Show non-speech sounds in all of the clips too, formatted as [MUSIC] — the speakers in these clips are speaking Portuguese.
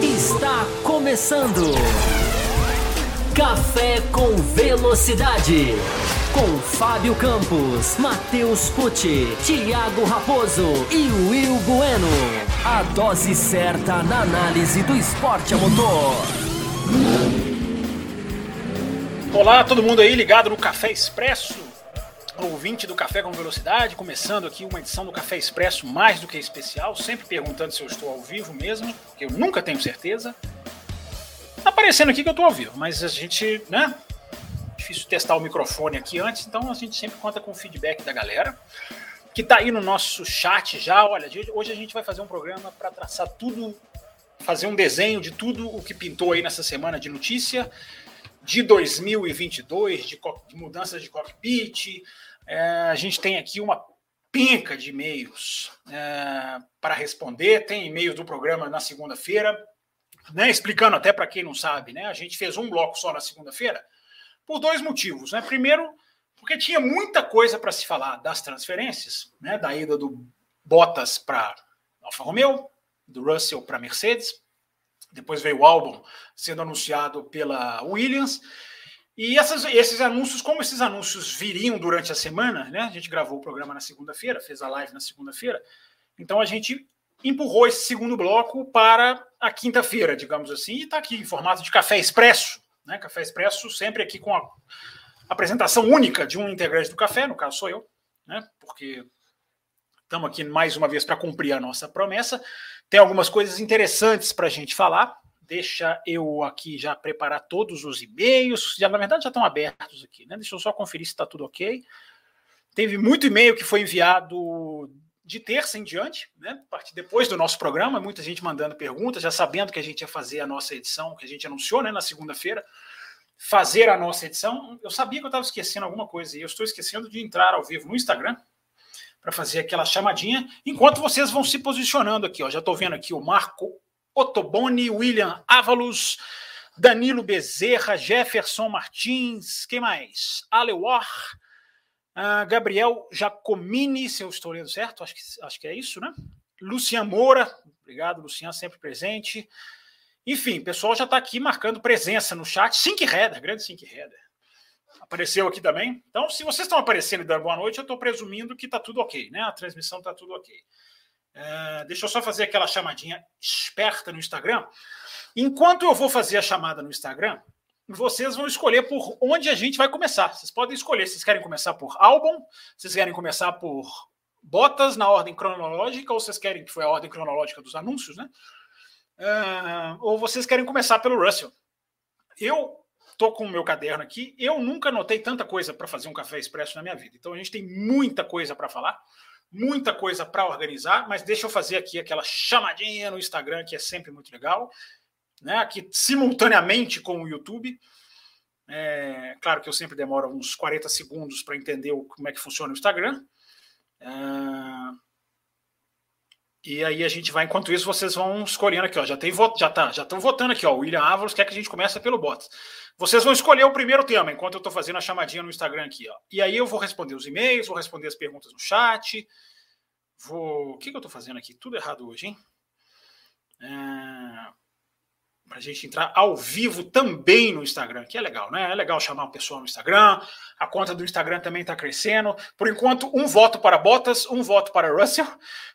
Está começando. Café com Velocidade. Com Fábio Campos, Matheus Pucci, Thiago Raposo e Will Bueno. A dose certa na análise do esporte a motor. Olá, todo mundo aí ligado no Café Expresso, ouvinte do Café com Velocidade, começando aqui uma edição do Café Expresso mais do que especial, sempre perguntando se eu estou ao vivo mesmo, que eu nunca tenho certeza. Tá aparecendo aqui que eu estou ao vivo, mas a gente, né? Difícil testar o microfone aqui antes, então a gente sempre conta com o feedback da galera que tá aí no nosso chat já. Olha, hoje a gente vai fazer um programa para traçar tudo, fazer um desenho de tudo o que pintou aí nessa semana de notícia de 2022, de, de mudanças de cockpit. É, a gente tem aqui uma penca de e-mails é, para responder. Tem e-mails do programa na segunda-feira, né, explicando até para quem não sabe, né, a gente fez um bloco só na segunda-feira por dois motivos. Né? Primeiro, porque tinha muita coisa para se falar das transferências, né, da ida do Bottas para Alfa Romeo, do Russell para Mercedes, depois veio o álbum sendo anunciado pela Williams. E essas, esses anúncios, como esses anúncios viriam durante a semana, né? A gente gravou o programa na segunda-feira, fez a live na segunda-feira. Então a gente empurrou esse segundo bloco para a quinta-feira, digamos assim, e está aqui em formato de café expresso. Né? Café expresso, sempre aqui com a apresentação única de um integrante do café, no caso sou eu, né? porque estamos aqui mais uma vez para cumprir a nossa promessa. Tem algumas coisas interessantes para a gente falar. Deixa eu aqui já preparar todos os e-mails. Já, na verdade, já estão abertos aqui, né? Deixa eu só conferir se está tudo ok. Teve muito e-mail que foi enviado de terça em diante, né? Parte depois do nosso programa, muita gente mandando perguntas, já sabendo que a gente ia fazer a nossa edição, que a gente anunciou né, na segunda-feira, fazer a nossa edição. Eu sabia que eu estava esquecendo alguma coisa e eu estou esquecendo de entrar ao vivo no Instagram para fazer aquela chamadinha, enquanto vocês vão se posicionando aqui. Ó. Já estou vendo aqui o Marco Ottoboni, William Ávalos, Danilo Bezerra, Jefferson Martins, quem mais? Alewar, uh, Gabriel Jacomini, se eu estou lendo certo, acho que, acho que é isso, né? Lucian Moura, obrigado, Lucian, sempre presente. Enfim, o pessoal já está aqui marcando presença no chat. Sink Header, grande Sink Header apareceu aqui também. Então, se vocês estão aparecendo e dando boa noite, eu estou presumindo que está tudo ok, né? A transmissão está tudo ok. É, deixa eu só fazer aquela chamadinha esperta no Instagram. Enquanto eu vou fazer a chamada no Instagram, vocês vão escolher por onde a gente vai começar. Vocês podem escolher. Vocês querem começar por álbum? Vocês querem começar por botas na ordem cronológica? Ou vocês querem que foi a ordem cronológica dos anúncios, né? Uh, ou vocês querem começar pelo Russell? Eu Estou com o meu caderno aqui. Eu nunca notei tanta coisa para fazer um café expresso na minha vida. Então a gente tem muita coisa para falar, muita coisa para organizar, mas deixa eu fazer aqui aquela chamadinha no Instagram, que é sempre muito legal, né? Aqui simultaneamente com o YouTube. É, claro que eu sempre demoro uns 40 segundos para entender como é que funciona o Instagram. É, e aí a gente vai, enquanto isso, vocês vão escolhendo aqui, ó. Já tem voto, já tá, já estão votando aqui, ó. O William Ávaros quer que a gente comece pelo Bottas. Vocês vão escolher o primeiro tema, enquanto eu estou fazendo a chamadinha no Instagram aqui, ó. E aí eu vou responder os e-mails, vou responder as perguntas no chat. Vou. O que, que eu estou fazendo aqui? Tudo errado hoje, hein? É para a gente entrar ao vivo também no Instagram, que é legal, né? É legal chamar o pessoal no Instagram. A conta do Instagram também está crescendo. Por enquanto, um voto para Bottas, um voto para Russell,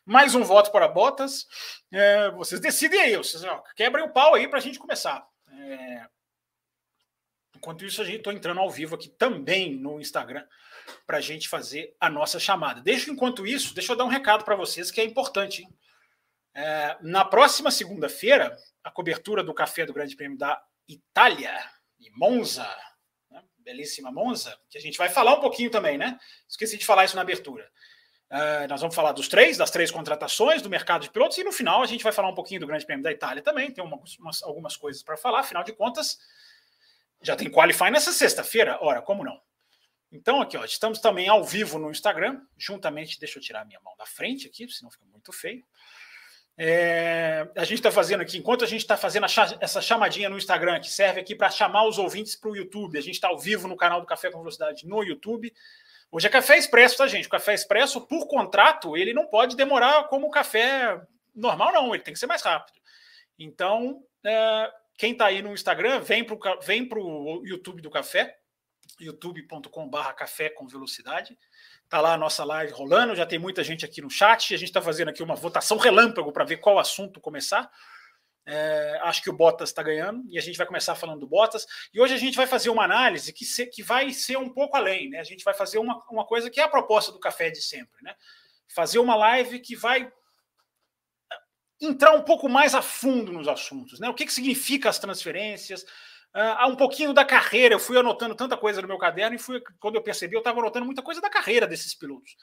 mais um voto para Bottas. É, vocês decidem aí, vocês ó, quebrem o pau aí para a gente começar. É... Enquanto isso, a gente está entrando ao vivo aqui também no Instagram para a gente fazer a nossa chamada. Deixa enquanto isso, deixa eu dar um recado para vocês que é importante. É, na próxima segunda-feira, a cobertura do café do Grande Prêmio da Itália, e Monza, né? belíssima Monza, que a gente vai falar um pouquinho também, né? Esqueci de falar isso na abertura. Uh, nós vamos falar dos três, das três contratações do mercado de pilotos, e no final a gente vai falar um pouquinho do Grande Prêmio da Itália também. Tem uma, umas, algumas coisas para falar, afinal de contas, já tem Qualify nessa sexta-feira. Ora, como não? Então, aqui, ó, estamos também ao vivo no Instagram, juntamente. Deixa eu tirar a minha mão da frente aqui, senão fica muito feio. É, a gente está fazendo aqui, enquanto a gente está fazendo essa chamadinha no Instagram, que serve aqui para chamar os ouvintes para o YouTube, a gente está ao vivo no canal do Café com Velocidade no YouTube. Hoje é café expresso, tá, gente? Café expresso, por contrato, ele não pode demorar como o café normal, não. Ele tem que ser mais rápido. Então, é, quem está aí no Instagram, vem para o vem pro YouTube do café, youtube.com.br café com velocidade. Tá lá a nossa live rolando, já tem muita gente aqui no chat. A gente está fazendo aqui uma votação relâmpago para ver qual assunto começar. É, acho que o Bottas está ganhando e a gente vai começar falando do Bottas. E hoje a gente vai fazer uma análise que, se, que vai ser um pouco além, né? A gente vai fazer uma, uma coisa que é a proposta do café de sempre, né? Fazer uma live que vai entrar um pouco mais a fundo nos assuntos, né? O que, que significa as transferências? Uh, um pouquinho da carreira. Eu fui anotando tanta coisa no meu caderno e fui, quando eu percebi, eu estava anotando muita coisa da carreira desses pilotos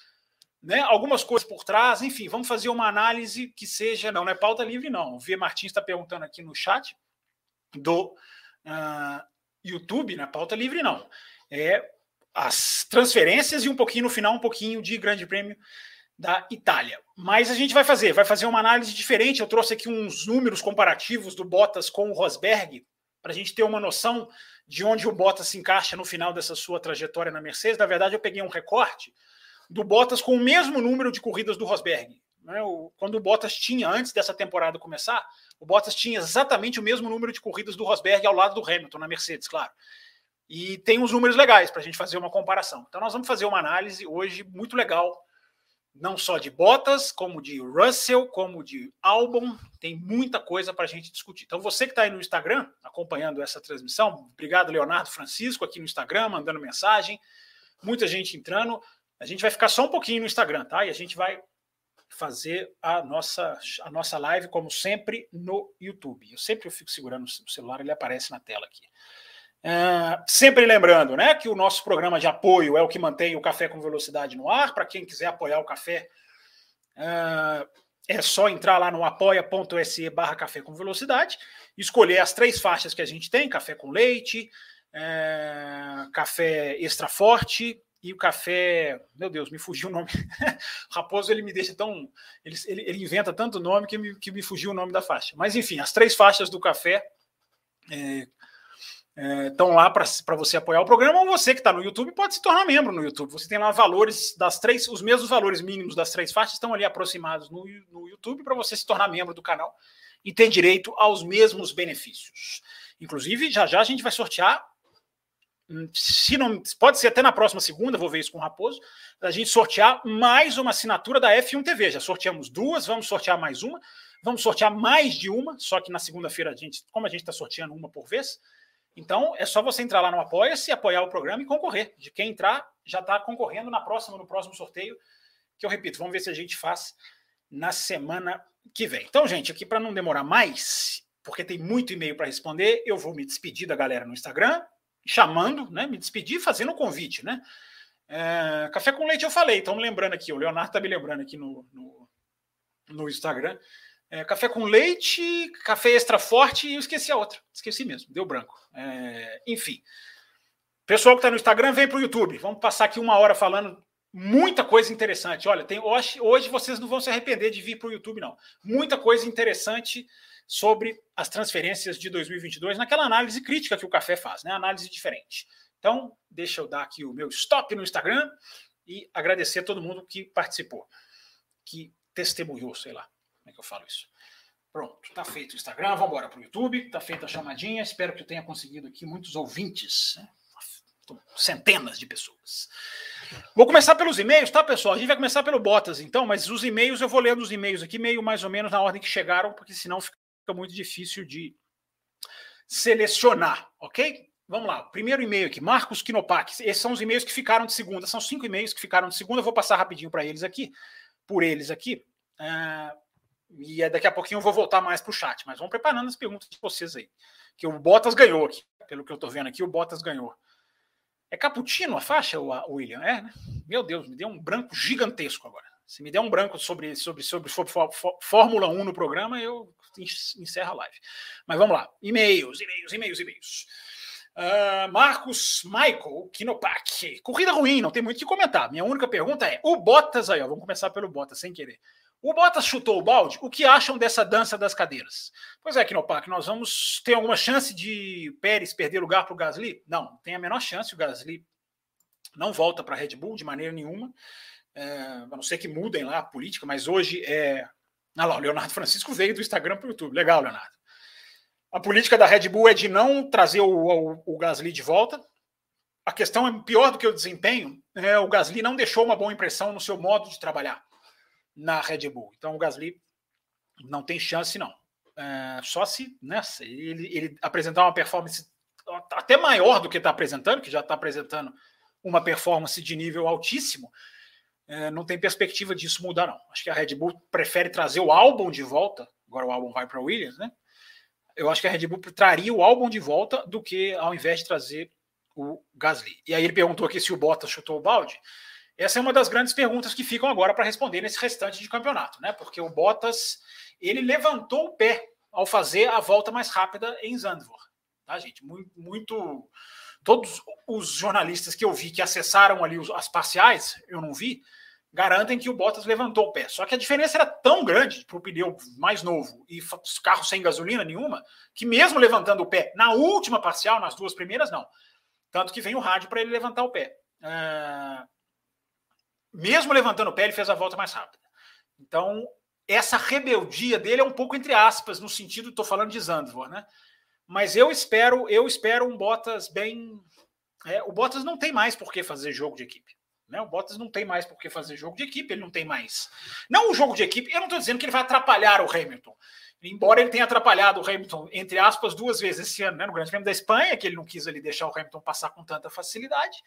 né, algumas coisas por trás, enfim, vamos fazer uma análise que seja, não, não é pauta livre, não. O V. Martins está perguntando aqui no chat do uh, YouTube, não é pauta livre, não. É as transferências e um pouquinho no final, um pouquinho de Grande Prêmio da Itália. Mas a gente vai fazer, vai fazer uma análise diferente. Eu trouxe aqui uns números comparativos do Bottas com o Rosberg, para a gente ter uma noção de onde o Bottas se encaixa no final dessa sua trajetória na Mercedes. Na verdade, eu peguei um recorte do Bottas com o mesmo número de corridas do Rosberg. Né? Quando o Bottas tinha, antes dessa temporada começar, o Bottas tinha exatamente o mesmo número de corridas do Rosberg ao lado do Hamilton, na Mercedes, claro. E tem uns números legais para a gente fazer uma comparação. Então, nós vamos fazer uma análise hoje muito legal, não só de Bottas, como de Russell, como de Albon. Tem muita coisa para a gente discutir. Então, você que está aí no Instagram, acompanhando essa transmissão, obrigado, Leonardo Francisco, aqui no Instagram, mandando mensagem. Muita gente entrando. A gente vai ficar só um pouquinho no Instagram, tá? E a gente vai fazer a nossa, a nossa live, como sempre, no YouTube. Eu sempre fico segurando o celular, ele aparece na tela aqui. Uh, sempre lembrando né, que o nosso programa de apoio é o que mantém o Café com Velocidade no ar. Para quem quiser apoiar o café, uh, é só entrar lá no apoia.se barra café com velocidade, escolher as três faixas que a gente tem: café com leite, uh, café extra forte e o café, meu Deus, me fugiu o nome. o [LAUGHS] Raposo ele me deixa tão, ele, ele, ele, inventa tanto nome que me, que me fugiu o nome da faixa. Mas enfim, as três faixas do café estão é, lá para você apoiar o programa. Ou você que está no YouTube pode se tornar membro no YouTube. Você tem lá valores das três, os mesmos valores mínimos das três faixas estão ali aproximados no, no YouTube para você se tornar membro do canal e ter direito aos mesmos benefícios. Inclusive, já já a gente vai sortear se não pode ser até na próxima segunda, vou ver isso com o Raposo, a gente sortear mais uma assinatura da F1 TV. Já sorteamos duas, vamos sortear mais uma, vamos sortear mais de uma, só que na segunda-feira a gente, como a gente está sorteando uma por vez, então é só você entrar lá no Apoia-se, apoiar o programa e concorrer. De quem entrar já está concorrendo na próxima, no próximo sorteio, que eu repito, vamos ver se a gente faz na semana que vem. Então, gente, aqui para não demorar mais, porque tem muito e-mail para responder, eu vou me despedir da galera no Instagram, chamando, né? Me despedir fazendo um convite, né? É, café com leite eu falei, estão lembrando aqui, o Leonardo está me lembrando aqui no, no, no Instagram. É, café com leite, café extra forte e eu esqueci a outra. Esqueci mesmo, deu branco. É, enfim. Pessoal que está no Instagram, vem para o YouTube. Vamos passar aqui uma hora falando muita coisa interessante. Olha, tem, hoje, hoje vocês não vão se arrepender de vir para o YouTube, não. Muita coisa interessante sobre as transferências de 2022, naquela análise crítica que o Café faz, né? Análise diferente. Então, deixa eu dar aqui o meu stop no Instagram e agradecer a todo mundo que participou, que testemunhou, sei lá, é que eu falo isso. Pronto, tá feito o Instagram, vamos embora para o YouTube, tá feita a chamadinha, espero que eu tenha conseguido aqui muitos ouvintes, né? centenas de pessoas. Vou começar pelos e-mails, tá, pessoal? A gente vai começar pelo Botas, então, mas os e-mails eu vou lendo os e-mails aqui, meio mais ou menos na ordem que chegaram, porque senão fica muito difícil de selecionar, ok? Vamos lá, primeiro e-mail aqui, Marcos Quinopax. Esses são os e-mails que ficaram de segunda, são cinco e-mails que ficaram de segunda. Eu vou passar rapidinho para eles aqui, por eles aqui. Uh, e daqui a pouquinho eu vou voltar mais para o chat, mas vamos preparando as perguntas de vocês aí. Que o Bottas ganhou aqui, pelo que eu estou vendo aqui, o Bottas ganhou. É cappuccino a faixa, o William? É, né? Meu Deus, me deu um branco gigantesco agora. Se me der um branco sobre, sobre, sobre, sobre Fórmula 1 no programa, eu encerro a live. Mas vamos lá. E-mails, e-mails, e-mails, e-mails. Uh, Marcos Michael Kinopak. Corrida ruim, não tem muito o que comentar. Minha única pergunta é: o Bottas aí, ó, vamos começar pelo Bottas sem querer. O Bottas chutou o balde. O que acham dessa dança das cadeiras? Pois é, Kinopak, nós vamos ter alguma chance de Pérez perder lugar para o Gasly? Não, tem a menor chance. O Gasly não volta para a Red Bull de maneira nenhuma, é, a não ser que mudem lá a política, mas hoje é. Ah lá, o Leonardo Francisco veio do Instagram para o YouTube. Legal, Leonardo. A política da Red Bull é de não trazer o, o, o Gasly de volta. A questão é pior do que o desempenho. É, o Gasly não deixou uma boa impressão no seu modo de trabalhar na Red Bull. Então o Gasly não tem chance, não. É, só se né, ele, ele apresentar uma performance até maior do que está apresentando, que já está apresentando uma performance de nível altíssimo, é, não tem perspectiva disso mudar, não. Acho que a Red Bull prefere trazer o álbum de volta, agora o álbum vai para Williams, né? Eu acho que a Red Bull traria o álbum de volta do que ao invés de trazer o Gasly. E aí ele perguntou aqui se o Bottas chutou o balde. Essa é uma das grandes perguntas que ficam agora para responder nesse restante de campeonato, né? Porque o Bottas ele levantou o pé ao fazer a volta mais rápida em Zandvoort, tá, gente? Muito, muito todos os jornalistas que eu vi que acessaram ali as parciais, eu não vi, garantem que o Bottas levantou o pé. Só que a diferença era tão grande para o pneu mais novo e carro sem gasolina nenhuma, que mesmo levantando o pé na última parcial, nas duas primeiras, não. Tanto que vem o rádio para ele levantar o pé. Uh, mesmo levantando o pé, ele fez a volta mais rápida. Então, essa rebeldia dele é um pouco entre aspas, no sentido, estou falando de Zandvoort, né? Mas eu espero, eu espero um Bottas bem. É, o Bottas não tem mais por que fazer jogo de equipe. Né? O Bottas não tem mais por que fazer jogo de equipe, ele não tem mais. Não o jogo de equipe, eu não estou dizendo que ele vai atrapalhar o Hamilton. Embora ele tenha atrapalhado o Hamilton, entre aspas, duas vezes esse ano, né? no Grande Prêmio da Espanha, que ele não quis ali deixar o Hamilton passar com tanta facilidade.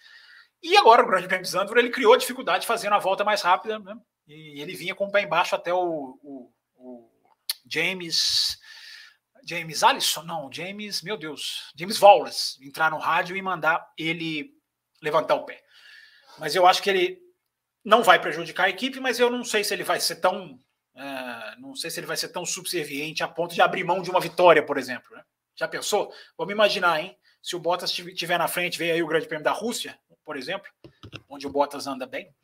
E agora, no Grande Prêmio de Zandvoort, ele criou dificuldade fazendo a volta mais rápida, né? e ele vinha com o pé embaixo até o, o, o James. James Allison? Não, James, meu Deus, James Wallace, entrar no rádio e mandar ele levantar o pé. Mas eu acho que ele não vai prejudicar a equipe, mas eu não sei se ele vai ser tão. Uh, não sei se ele vai ser tão subserviente a ponto de abrir mão de uma vitória, por exemplo. Né? Já pensou? Vamos imaginar, hein? Se o Bottas estiver na frente, vem aí o Grande Prêmio da Rússia, por exemplo, onde o Bottas anda bem.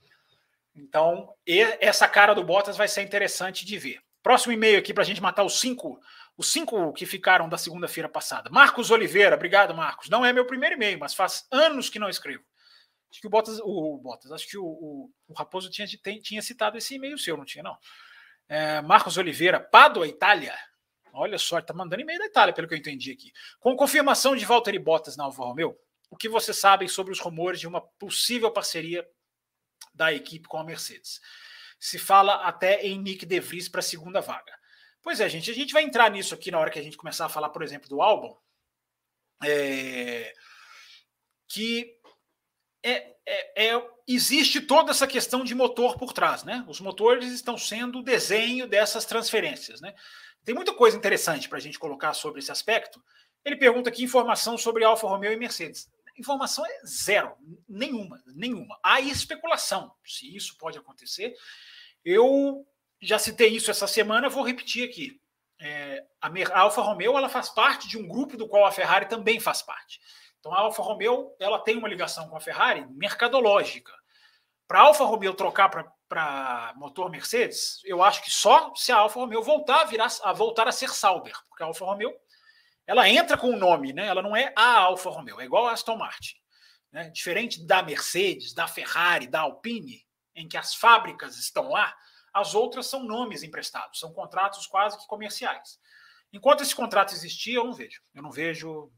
Então, essa cara do Bottas vai ser interessante de ver. Próximo e-mail aqui para a gente matar os cinco, os cinco que ficaram da segunda-feira passada. Marcos Oliveira, obrigado, Marcos. Não é meu primeiro e-mail, mas faz anos que não escrevo. Acho que o Bottas, o, Bottas, acho que o, o, o Raposo tinha, tinha citado esse e-mail seu, não tinha, não. É, Marcos Oliveira, Padua, Itália. Olha só, está mandando e-mail da Itália, pelo que eu entendi aqui. Com confirmação de Valtteri Bottas na Alfa Romeo, o que vocês sabem sobre os rumores de uma possível parceria da equipe com a Mercedes? Se fala até em Nick De Vries para a segunda vaga. Pois é, gente, a gente vai entrar nisso aqui na hora que a gente começar a falar, por exemplo, do álbum. É... Que é, é, é, existe toda essa questão de motor por trás, né? Os motores estão sendo o desenho dessas transferências, né? Tem muita coisa interessante para a gente colocar sobre esse aspecto. Ele pergunta aqui informação sobre Alfa Romeo e Mercedes. Informação é zero, nenhuma, nenhuma. Há especulação se isso pode acontecer. Eu já citei isso essa semana, vou repetir aqui. É, a Alfa Romeo ela faz parte de um grupo do qual a Ferrari também faz parte. Então a Alfa Romeo ela tem uma ligação com a Ferrari mercadológica. Para a Alfa Romeo trocar para motor Mercedes, eu acho que só se a Alfa Romeo voltar a, virar, a voltar a ser Sauber, porque a Alfa Romeo ela entra com o nome, né? Ela não é a Alfa Romeo, é igual a Aston Martin. Né? Diferente da Mercedes, da Ferrari, da Alpine, em que as fábricas estão lá, as outras são nomes emprestados, são contratos quase que comerciais. Enquanto esse contrato existir, eu não vejo. Eu não vejo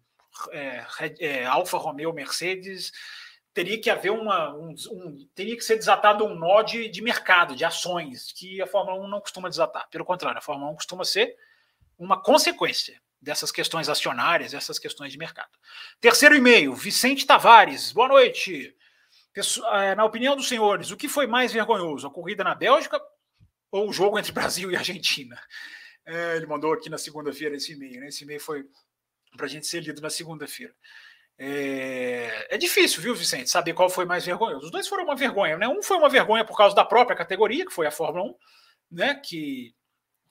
é, é, Alfa Romeo, Mercedes, teria que haver uma. Um, um, teria que ser desatado um nó de, de mercado, de ações, que a Fórmula 1 não costuma desatar. Pelo contrário, a Fórmula 1 costuma ser uma consequência dessas questões acionárias, essas questões de mercado. Terceiro e-mail, Vicente Tavares. Boa noite. É, na opinião dos senhores, o que foi mais vergonhoso? A corrida na Bélgica ou o jogo entre [LAUGHS] Brasil e Argentina? É, ele mandou aqui na segunda-feira esse e-mail. Né? Esse e-mail foi para a gente ser lido na segunda-feira. É... é, difícil, viu, Vicente, saber qual foi mais vergonhoso. Os dois foram uma vergonha, né? Um foi uma vergonha por causa da própria categoria, que foi a Fórmula 1, né? Que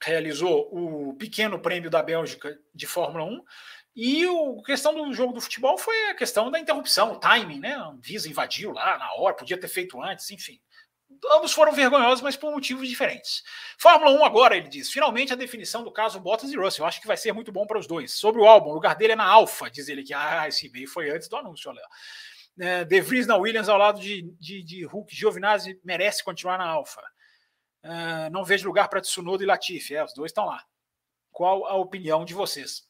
realizou o pequeno prêmio da Bélgica de Fórmula 1. E a questão do jogo do futebol foi a questão da interrupção, o timing, né? A Visa invadiu lá na hora, podia ter feito antes, enfim ambos foram vergonhosos, mas por motivos diferentes. Fórmula 1 agora, ele diz, finalmente a definição do caso Bottas e Russell. Eu acho que vai ser muito bom para os dois. Sobre o álbum, o lugar dele é na Alfa, diz ele que ah, esse e-mail foi antes do anúncio, olha. É, de Vries na Williams ao lado de, de, de Hulk, Giovinazzi merece continuar na Alfa. Uh, não vejo lugar para Tsunoda e Latifi. É, os dois estão lá. Qual a opinião de vocês?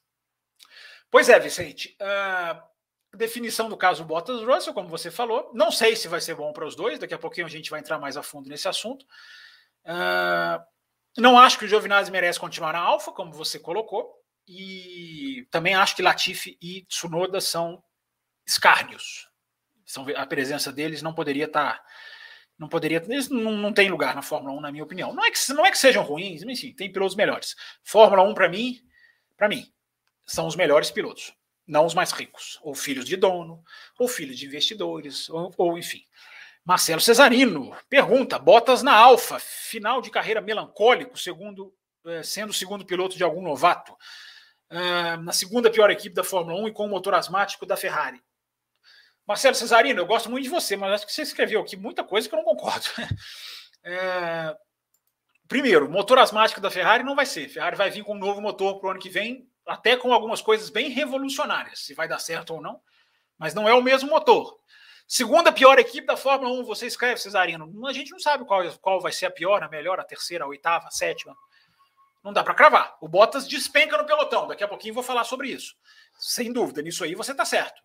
Pois é, Vicente. Uh, definição do caso Bottas Russell, como você falou. Não sei se vai ser bom para os dois. Daqui a pouquinho a gente vai entrar mais a fundo nesse assunto. Uh, não acho que o Giovinazzi merece continuar na Alfa, como você colocou. E também acho que Latifi e Tsunoda são escárnios. São, a presença deles não poderia estar. Tá, não poderia. Eles não, não tem lugar na Fórmula 1, na minha opinião. Não é que, não é que sejam ruins, mas sim, tem pilotos melhores. Fórmula 1, para mim, para mim, são os melhores pilotos. Não os mais ricos, ou filhos de dono, ou filhos de investidores, ou, ou enfim. Marcelo Cesarino pergunta: Bottas na Alfa, final de carreira melancólico, segundo, eh, sendo o segundo piloto de algum novato. Uh, na segunda pior equipe da Fórmula 1 e com o motor asmático da Ferrari. Marcelo Cesarino, eu gosto muito de você, mas acho que você escreveu aqui muita coisa que eu não concordo. [LAUGHS] É... Primeiro, motor asmático da Ferrari não vai ser. Ferrari vai vir com um novo motor para o ano que vem, até com algumas coisas bem revolucionárias, se vai dar certo ou não, mas não é o mesmo motor. Segunda pior equipe da Fórmula 1, você escreve, Cesarino. A gente não sabe qual, qual vai ser a pior, a melhor, a terceira, a oitava, a sétima. Não dá para cravar. O Bottas despenca no pelotão. Daqui a pouquinho vou falar sobre isso. Sem dúvida, nisso aí você está certo.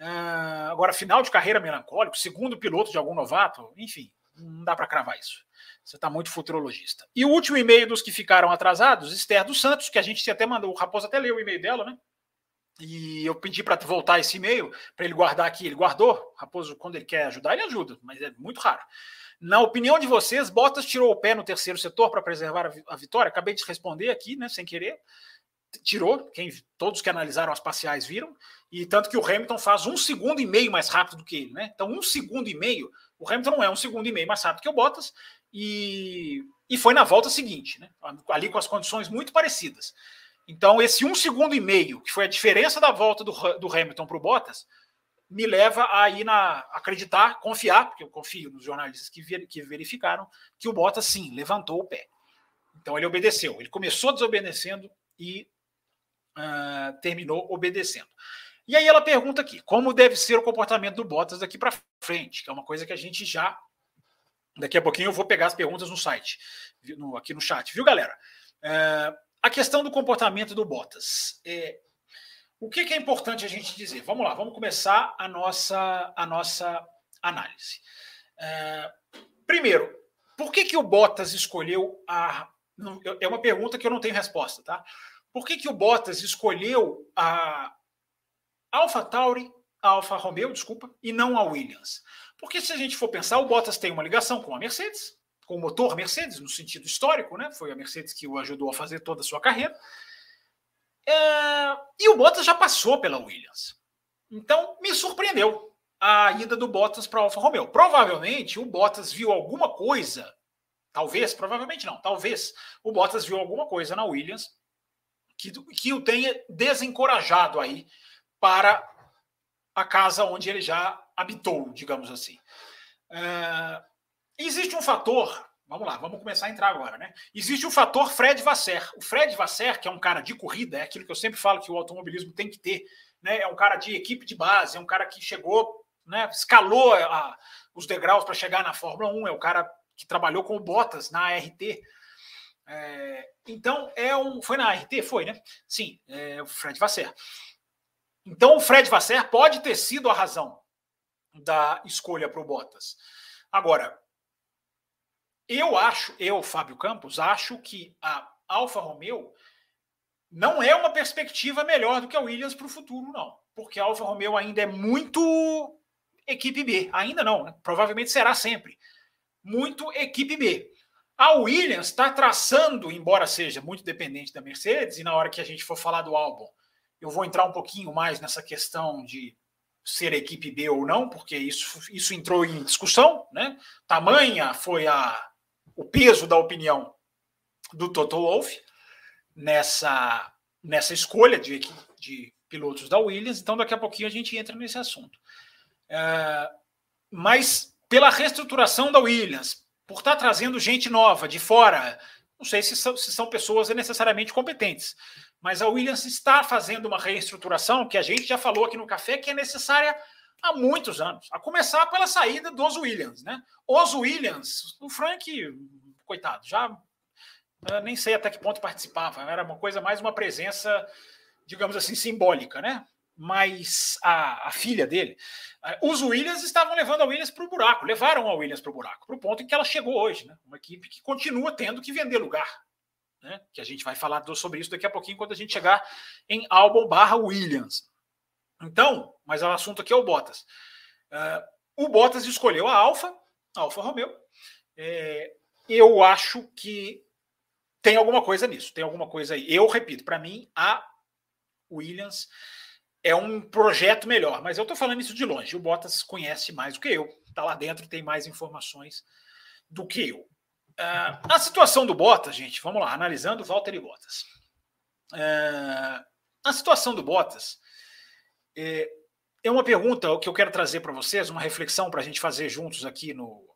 Uh, agora, final de carreira melancólico, segundo piloto de algum novato, enfim, não dá para cravar isso. Você está muito futurologista. E o último e-mail dos que ficaram atrasados, Esther dos Santos, que a gente até mandou, o Raposo até leu o e-mail dela, né? E eu pedi para voltar esse e-mail, para ele guardar aqui. Ele guardou. Raposo, quando ele quer ajudar, ele ajuda, mas é muito raro. Na opinião de vocês, Bottas tirou o pé no terceiro setor para preservar a vitória? Acabei de responder aqui, né, sem querer. Tirou, quem, todos que analisaram as parciais viram, e tanto que o Hamilton faz um segundo e meio mais rápido do que ele, né? Então, um segundo e meio, o Hamilton não é um segundo e meio mais rápido que o Bottas, e, e foi na volta seguinte, né? Ali com as condições muito parecidas. Então, esse um segundo e meio, que foi a diferença da volta do, do Hamilton para o Bottas, me leva a ir na acreditar, confiar, porque eu confio nos jornalistas que, ver, que verificaram que o Bottas sim levantou o pé. Então ele obedeceu. Ele começou desobedecendo e uh, terminou obedecendo. E aí ela pergunta aqui: como deve ser o comportamento do Bottas daqui para frente? Que é uma coisa que a gente já. Daqui a pouquinho eu vou pegar as perguntas no site, no, aqui no chat, viu, galera? Uh, a questão do comportamento do Bottas. É, o que, que, é importante a gente dizer? Vamos lá, vamos começar a nossa, a nossa análise. É, primeiro, por que, que o Bottas escolheu a. É uma pergunta que eu não tenho resposta, tá? Por que, que o Bottas escolheu a Alpha Tauri, a Alfa Romeo, desculpa, e não a Williams? Porque se a gente for pensar, o Bottas tem uma ligação com a Mercedes, com o motor Mercedes, no sentido histórico, né? Foi a Mercedes que o ajudou a fazer toda a sua carreira. É... E o Bottas já passou pela Williams. Então, me surpreendeu a ida do Bottas para a Alfa Romeo. Provavelmente o Bottas viu alguma coisa, talvez, provavelmente não, talvez o Bottas viu alguma coisa na Williams que, que o tenha desencorajado aí para a casa onde ele já habitou, digamos assim. É... Existe um fator, vamos lá, vamos começar a entrar agora, né? Existe o fator Fred Vasser. O Fred Vasser, que é um cara de corrida, é aquilo que eu sempre falo que o automobilismo tem que ter, né? É um cara de equipe de base, é um cara que chegou, né? Escalou a, os degraus para chegar na Fórmula 1, é o cara que trabalhou com Bottas na ART. É, então, é um. Foi na ART? Foi, né? Sim, é o Fred Vasser. Então, o Fred Vasser pode ter sido a razão da escolha para o Bottas. Agora, eu acho, eu, Fábio Campos, acho que a Alfa Romeo não é uma perspectiva melhor do que a Williams para o futuro, não. Porque a Alfa Romeo ainda é muito equipe B. Ainda não, né? provavelmente será sempre. Muito equipe B. A Williams está traçando, embora seja muito dependente da Mercedes, e na hora que a gente for falar do álbum, eu vou entrar um pouquinho mais nessa questão de ser equipe B ou não, porque isso, isso entrou em discussão, né? Tamanha foi a, o peso da opinião do Toto Wolff nessa, nessa escolha de, de pilotos da Williams. Então, daqui a pouquinho a gente entra nesse assunto. É, mas pela reestruturação da Williams, por estar trazendo gente nova de fora, não sei se são, se são pessoas necessariamente competentes, mas a Williams está fazendo uma reestruturação que a gente já falou aqui no café que é necessária há muitos anos. A começar pela saída dos Williams, né? Os Williams, o Frank, coitado, já nem sei até que ponto participava, era uma coisa mais uma presença, digamos assim, simbólica, né? Mas a, a filha dele, os Williams estavam levando a Williams para o buraco, levaram a Williams para o buraco, para o ponto em que ela chegou hoje, né? Uma equipe que continua tendo que vender lugar, né? Que a gente vai falar sobre isso daqui a pouquinho quando a gente chegar em Albon barra Williams. Então, mas o assunto aqui é o Bottas. Uh, o Bottas escolheu a Alfa, Alfa Romeo. É, eu acho que tem alguma coisa nisso, tem alguma coisa aí. Eu repito, para mim, a Williams é um projeto melhor, mas eu estou falando isso de longe. O Bottas conhece mais do que eu, está lá dentro, tem mais informações do que eu. Uh, a situação do Bottas, gente, vamos lá, analisando Walter e Bottas. Uh, a situação do Bottas é, é uma pergunta que eu quero trazer para vocês, uma reflexão para a gente fazer juntos aqui no,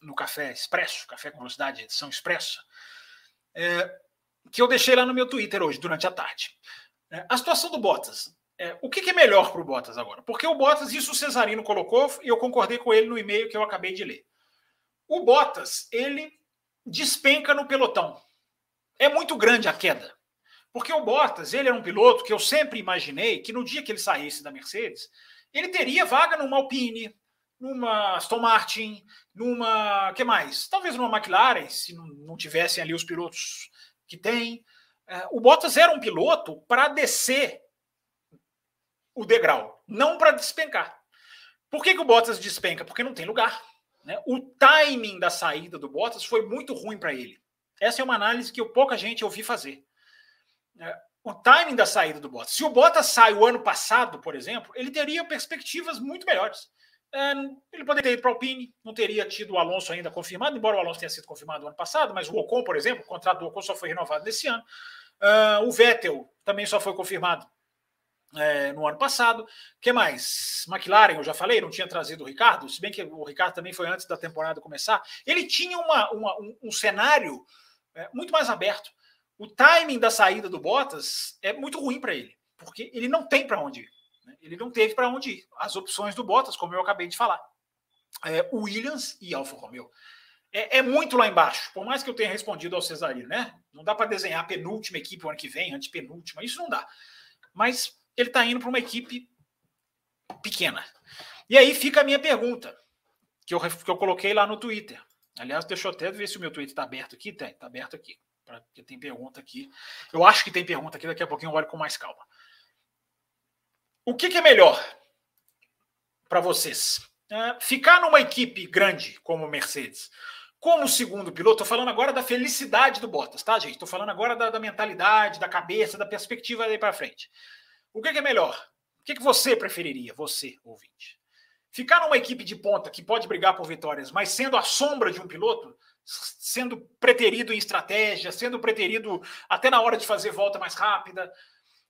no Café Expresso, Café com Velocidade, edição expressa, é, que eu deixei lá no meu Twitter hoje, durante a tarde. É, a situação do Bottas. É, o que, que, é melhor para o Bottas agora? Porque o Bottas, isso o Cesarino colocou, e eu concordei com ele no e-mail que eu acabei de ler. O Bottas, ele despenca no pelotão. É muito grande a queda. Porque o Bottas, ele era um piloto que eu sempre imaginei que no dia que ele saísse da Mercedes, ele teria vaga numa Alpine, numa Aston Martin, numa. que mais? Talvez numa McLaren, se não, não tivessem ali os pilotos que tem. É, o Bottas era um piloto para descer o degrau, não para despencar. Por que, que o Bottas despenca? Porque não tem lugar. Né? O timing da saída do Bottas foi muito ruim para ele. Essa é uma análise que eu, pouca gente ouvi fazer. É, o timing da saída do Bottas. Se o Bottas sai o ano passado, por exemplo, ele teria perspectivas muito melhores. É, ele poderia ter ido para o Alpine, não teria tido o Alonso ainda confirmado, embora o Alonso tenha sido confirmado no ano passado, mas o Ocon, por exemplo, o contrato do Ocon só foi renovado nesse ano. Uh, o Vettel também só foi confirmado é, no ano passado. que mais? McLaren, eu já falei, não tinha trazido o Ricardo, se bem que o Ricardo também foi antes da temporada começar. Ele tinha uma, uma um, um, cenário é, muito mais aberto o timing da saída do Bottas é muito ruim para ele, porque ele não tem para onde ir. Né? Ele não teve para onde ir. As opções do Bottas, como eu acabei de falar, é Williams e Alfa Romeo. É, é, muito lá embaixo, por mais que eu tenha respondido ao Cesarino, né? Não dá para desenhar penúltima equipe o ano que vem, antepenúltima, isso não dá. Mas ele está indo para uma equipe pequena. E aí fica a minha pergunta, que eu, que eu coloquei lá no Twitter. Aliás, deixa eu até ver se o meu Twitter está aberto aqui. Tem, está aberto aqui porque tem pergunta aqui. Eu acho que tem pergunta aqui, daqui a pouquinho eu olho com mais calma. O que, que é melhor para vocês? É, ficar numa equipe grande como Mercedes, como segundo piloto, estou falando agora da felicidade do Bottas, tá, gente? Estou falando agora da, da, mentalidade, da cabeça, da perspectiva daí para frente. O que, que, é melhor? O que, que você preferiria, você, ouvinte? Ficar numa equipe de ponta que pode brigar por vitórias, mas sendo a sombra de um piloto, sendo preterido em estratégia, sendo preterido até na hora de fazer volta mais rápida,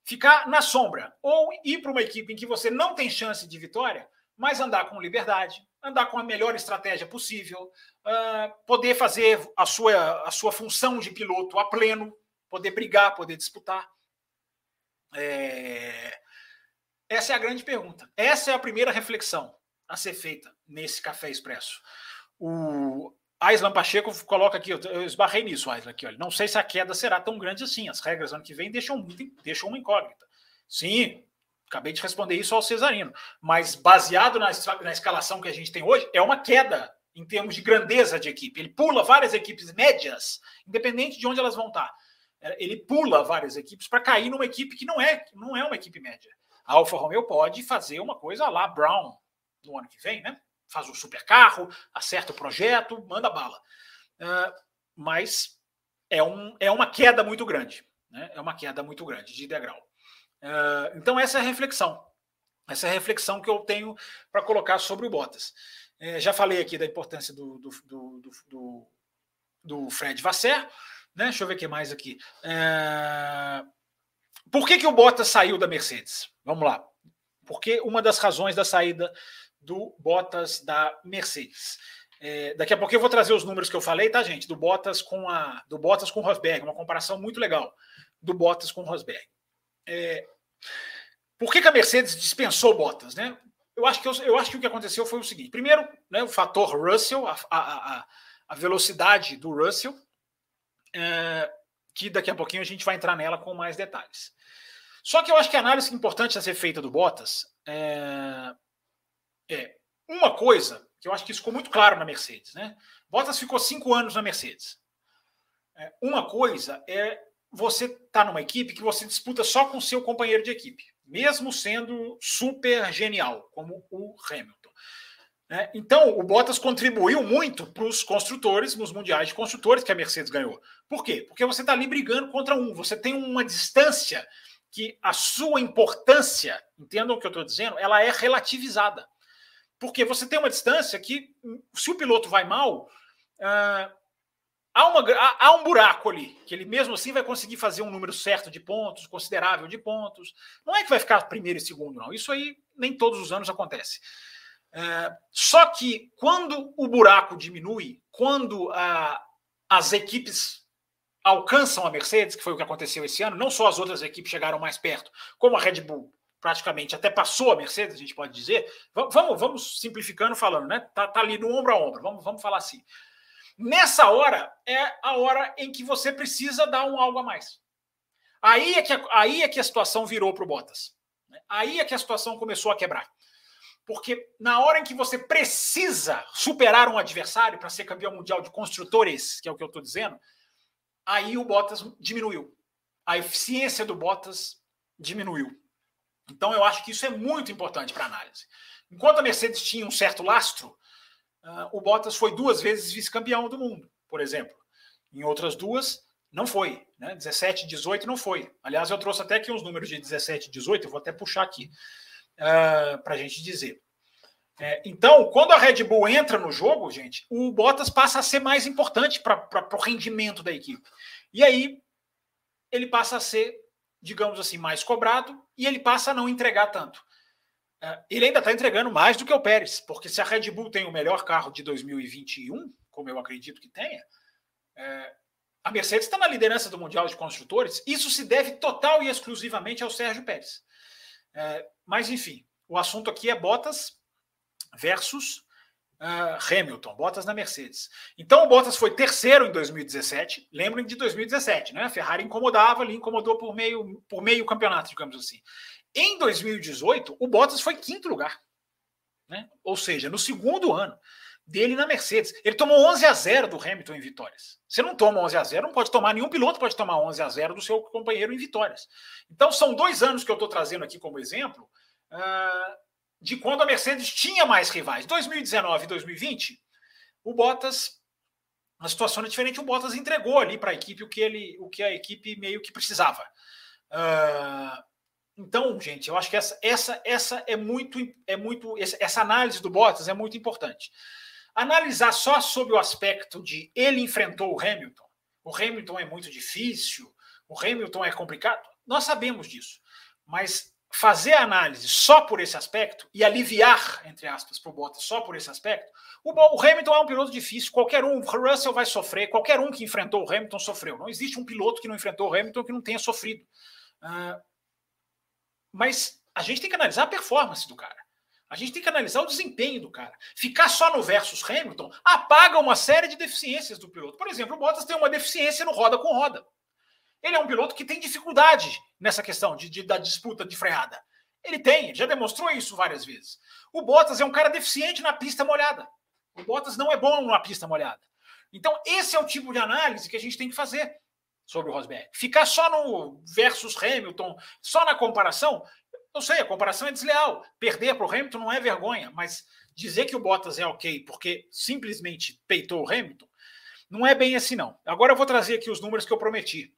ficar na sombra ou ir para uma equipe em que você não tem chance de vitória, mas andar com liberdade, andar com a melhor estratégia possível, uh, poder fazer a sua, a sua função de piloto a pleno, poder brigar, poder disputar. É... Essa é a grande pergunta. Essa é a primeira reflexão a ser feita nesse café expresso. O, Aislan Pacheco coloca aqui, eu esbarrei nisso, Aislan, aqui, olha. Não sei se a queda será tão grande assim. As regras ano que vem deixam, deixam uma incógnita. Sim, acabei de responder isso ao Cesarino. Mas baseado na, na escalação que a gente tem hoje, é uma queda em termos de grandeza de equipe. Ele pula várias equipes médias, independente de onde elas vão estar. Ele pula várias equipes para cair numa equipe que não é, não é uma equipe média. A Alfa Romeo pode fazer uma coisa lá Brown no ano que vem, né? faz um super carro, acerta o projeto, manda bala. Uh, mas é, um, é uma queda muito grande. Né? É uma queda muito grande de degrau. Uh, então, essa é a reflexão. Essa é a reflexão que eu tenho para colocar sobre o Bottas. É, já falei aqui da importância do, do, do, do, do Fred Vasser. Né? Deixa eu ver o que mais aqui. É... Por que, que o Bottas saiu da Mercedes? Vamos lá. Porque uma das razões da saída do Bottas da Mercedes. É, daqui a pouco eu vou trazer os números que eu falei, tá, gente? Do Bottas com a do Bottas com Rosberg, uma comparação muito legal do Bottas com Rosberg. É, por que, que, a Mercedes dispensou Bottas, né? eu acho que, eu, eu, acho que o que aconteceu foi o seguinte: primeiro, né, o fator Russell, a, a, a, a velocidade do Russell, é, que daqui a pouquinho a gente vai entrar nela com mais detalhes. Só que eu acho que a análise importante a ser feita do Bottas é, é uma coisa que eu acho que isso ficou muito claro na Mercedes. Né? Bottas ficou cinco anos na Mercedes. É, uma coisa é você estar tá numa equipe que você disputa só com seu companheiro de equipe, mesmo sendo super genial, como o Hamilton. É, então, o Bottas contribuiu muito para os construtores, nos mundiais de construtores que a Mercedes ganhou. Por quê? Porque você está ali brigando contra um, você tem uma distância que a sua importância, entendam o que eu estou dizendo, ela é relativizada. Porque você tem uma distância que, se o piloto vai mal, uh, há, uma, há, há, um buraco ali, que ele mesmo assim vai conseguir fazer um número certo de pontos, considerável de pontos. Não é que vai ficar primeiro e segundo, não. Isso aí nem todos os anos acontece. Uh, só que quando o buraco diminui, quando uh, as equipes alcançam a Mercedes, que foi o que aconteceu esse ano, não só as outras equipes chegaram mais perto, como a Red Bull praticamente até passou a Mercedes, a gente pode dizer. Vamos, vamos simplificando falando, né? Tá, tá ali no ombro a ombro, vamos, vamos falar assim. Nessa hora é a hora em que você precisa dar um algo a mais. Aí é que a, aí é que a situação virou para o Bottas. Né? Aí é que a situação começou a quebrar. Porque na hora em que você precisa superar um adversário para ser campeão mundial de construtores, que é o que eu estou dizendo, aí o Bottas diminuiu. A eficiência do Bottas diminuiu. Então eu acho que isso é muito importante para análise. Enquanto a Mercedes tinha um certo lastro, uh, o Bottas foi duas vezes vice-campeão do mundo, por exemplo. Em outras duas, não foi. Né? 17 e 18 não foi. Aliás, eu trouxe até aqui uns números de 17 e 18, eu vou até puxar aqui uh, ah, para a gente dizer. É, então, quando a Red Bull entra no jogo, gente, o Bottas passa a ser mais importante para o rendimento da equipe. E aí ele passa a ser, digamos assim, mais cobrado e ele passa a não entregar tanto. É, ele ainda está entregando mais do que o Pérez, porque se a Red Bull tem o melhor carro de 2021, como eu acredito que tenha, é, a Mercedes está na liderança do Mundial de Construtores. Isso se deve total e exclusivamente ao Sérgio Pérez. É, mas, enfim, o assunto aqui é Bottas versus uh, Hamilton, Bottas na Mercedes. Então o Bottas foi terceiro em 2017. Lembrem de 2017, né? A Ferrari incomodava ali, incomodou por meio, por meio campeonato, digamos assim. Em 2018, o Bottas foi quinto lugar. Né? Ou seja, no segundo ano dele na Mercedes. Ele tomou 11 a 0 do Hamilton em vitórias. Você não toma 11 a 0, não pode tomar, nenhum piloto pode tomar 11 a 0 do seu companheiro em vitórias. Então são dois anos que eu estou trazendo aqui como exemplo uh, de quando a Mercedes tinha mais rivais. 2019 e 2020, o Bottas, a situação é diferente, o Bottas entregou ali para a equipe o que, ele, o que a equipe meio que precisava. Uh, então, gente, eu acho que essa, essa, essa é muito, é muito, essa análise do Bottas é muito importante. Analisar só sobre o aspecto de ele enfrentou o Hamilton, o Hamilton é muito difícil, o Hamilton é complicado, nós sabemos disso, mas fazer a análise só por esse aspecto e aliviar, entre aspas, para o Bottas só por esse aspecto, o, o, Hamilton é um piloto difícil. Qualquer um, o Russell vai sofrer, qualquer um que enfrentou o Hamilton sofreu. Não existe um piloto que não enfrentou o Hamilton que não tenha sofrido. Uh, mas a gente tem que analisar a performance do cara. A gente tem que analisar o desempenho do cara. Ficar só no versus Hamilton apaga uma série de deficiências do piloto. Por exemplo, o Bottas tem uma deficiência no roda com roda. Ele é um piloto que tem dificuldade nessa questão de, de, da disputa de freada. Ele tem, já demonstrou isso várias vezes. O Bottas é um cara deficiente na pista molhada. O Bottas não é bom na pista molhada. Então, esse é o tipo de análise que a gente tem que fazer sobre o Rosberg. Ficar só no versus Hamilton, só na comparação, eu sei, a comparação é desleal. Perder para o Hamilton não é vergonha, mas dizer que o Bottas é ok porque simplesmente peitou o Hamilton, não é bem assim, não. Agora eu vou trazer aqui os números que eu prometi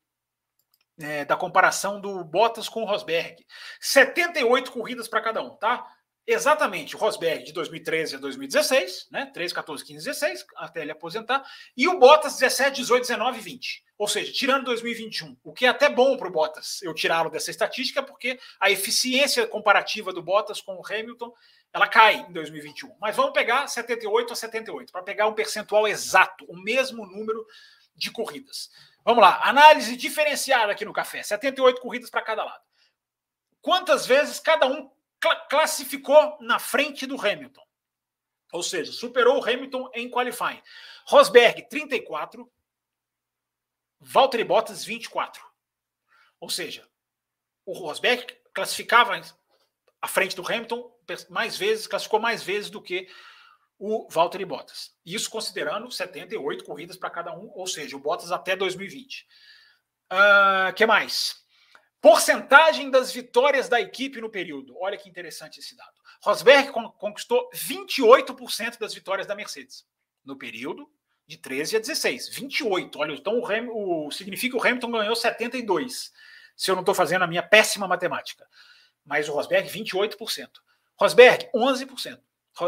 é, da comparação do Bottas com o Rosberg. 78 corridas para cada um, tá? Exatamente, o Rosberg de 2013 a 2016, né? 13, 14, 15, 16, até ele aposentar, e o Bottas 17, 18, 19 e 20. Ou seja, tirando 2021, o que é até bom para o Bottas eu tirá-lo dessa estatística, porque a eficiência comparativa do Bottas com o Hamilton ela cai em 2021. Mas vamos pegar 78 a 78, para pegar um percentual exato, o mesmo número de corridas. Vamos lá, análise diferenciada aqui no café: 78 corridas para cada lado. Quantas vezes cada um classificou na frente do Hamilton. Ou seja, superou o Hamilton em qualifying. Rosberg, 34. Valtteri Bottas, 24. Ou seja, o Rosberg classificava à frente do Hamilton mais vezes, classificou mais vezes do que o Valtteri Bottas. Isso considerando 78 corridas para cada um, ou seja, o Bottas até 2020. O uh, que mais? Porcentagem das vitórias da equipe no período. Olha que interessante esse dado. Rosberg conquistou 28% das vitórias da Mercedes no período de 13 a 16. 28. Olha, então o, Ham, o significa que o Hamilton ganhou 72. Se eu não estou fazendo a minha péssima matemática. Mas o Rosberg, 28%. Rosberg, 11%.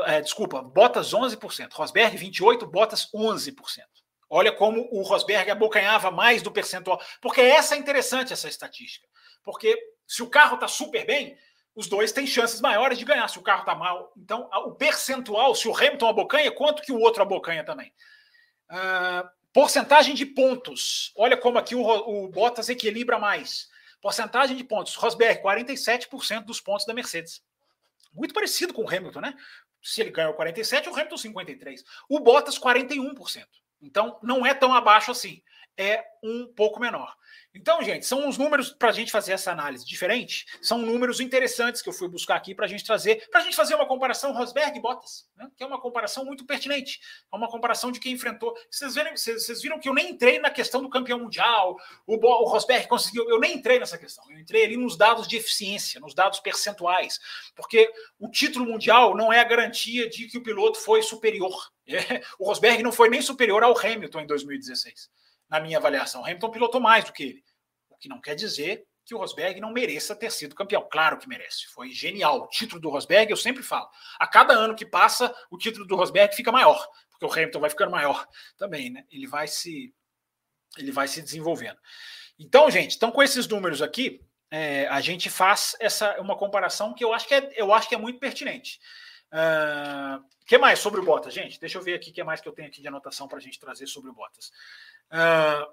É, desculpa, Bottas 11%. Rosberg, 28%, Bottas 11%. Olha como o Rosberg abocanhava mais do percentual. Porque essa é interessante, essa estatística. Porque se o carro está super bem, os dois têm chances maiores de ganhar. Se o carro está mal, então o percentual, se o Hamilton abocanha, quanto que o outro abocanha também? Uh, porcentagem de pontos. Olha como aqui o, o Bottas equilibra mais. Porcentagem de pontos. Rosberg, 47% dos pontos da Mercedes. Muito parecido com o Hamilton, né? Se ele ganhou 47, o Hamilton 53. O Bottas 41%. Então não é tão abaixo assim, é um pouco menor. Então, gente, são uns números para a gente fazer essa análise diferente. São números interessantes que eu fui buscar aqui para a gente trazer, para a gente fazer uma comparação Rosberg e Bottas, né? que é uma comparação muito pertinente. É uma comparação de quem enfrentou. Vocês, viram, vocês, vocês viram que eu nem entrei na questão do campeão mundial, o, o Rosberg conseguiu. Eu nem entrei nessa questão. Eu entrei ali nos dados de eficiência, nos dados percentuais, porque o título mundial não é a garantia de que o piloto foi superior. [LAUGHS] É, o Rosberg não foi nem superior ao Hamilton em 2016 na minha avaliação. Hamilton pilotou mais do que ele. O que não quer dizer que o Rosberg não mereça ter sido campeão. Claro que merece. Foi genial. O título do Rosberg, eu sempre falo. A cada ano que passa, o título do Rosberg fica maior, porque o Hamilton vai ficando maior também, né? Ele vai se ele vai se desenvolvendo. Então, gente, então com esses números aqui, é, a gente faz essa uma comparação que eu acho que é, eu acho que é muito pertinente. O uh, que mais sobre o Bottas, gente? Deixa eu ver aqui o que mais que eu tenho aqui de anotação para a gente trazer sobre o Bottas. Uh,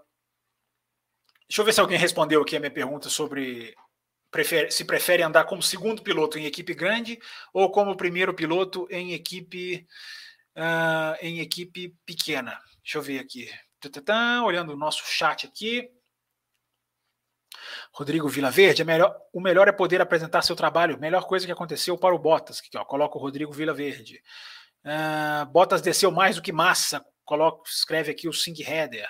deixa eu ver se alguém respondeu aqui a minha pergunta sobre prefere, se prefere andar como segundo piloto em equipe grande ou como primeiro piloto em equipe uh, em equipe pequena. Deixa eu ver aqui. Olhando o nosso chat aqui. Rodrigo Vilaverde, é melhor, o melhor é poder apresentar seu trabalho. Melhor coisa que aconteceu para o Bottas. Aqui, ó, coloca o Rodrigo Vilaverde. Uh, Bottas desceu mais do que massa. Coloca, escreve aqui o Sing Header.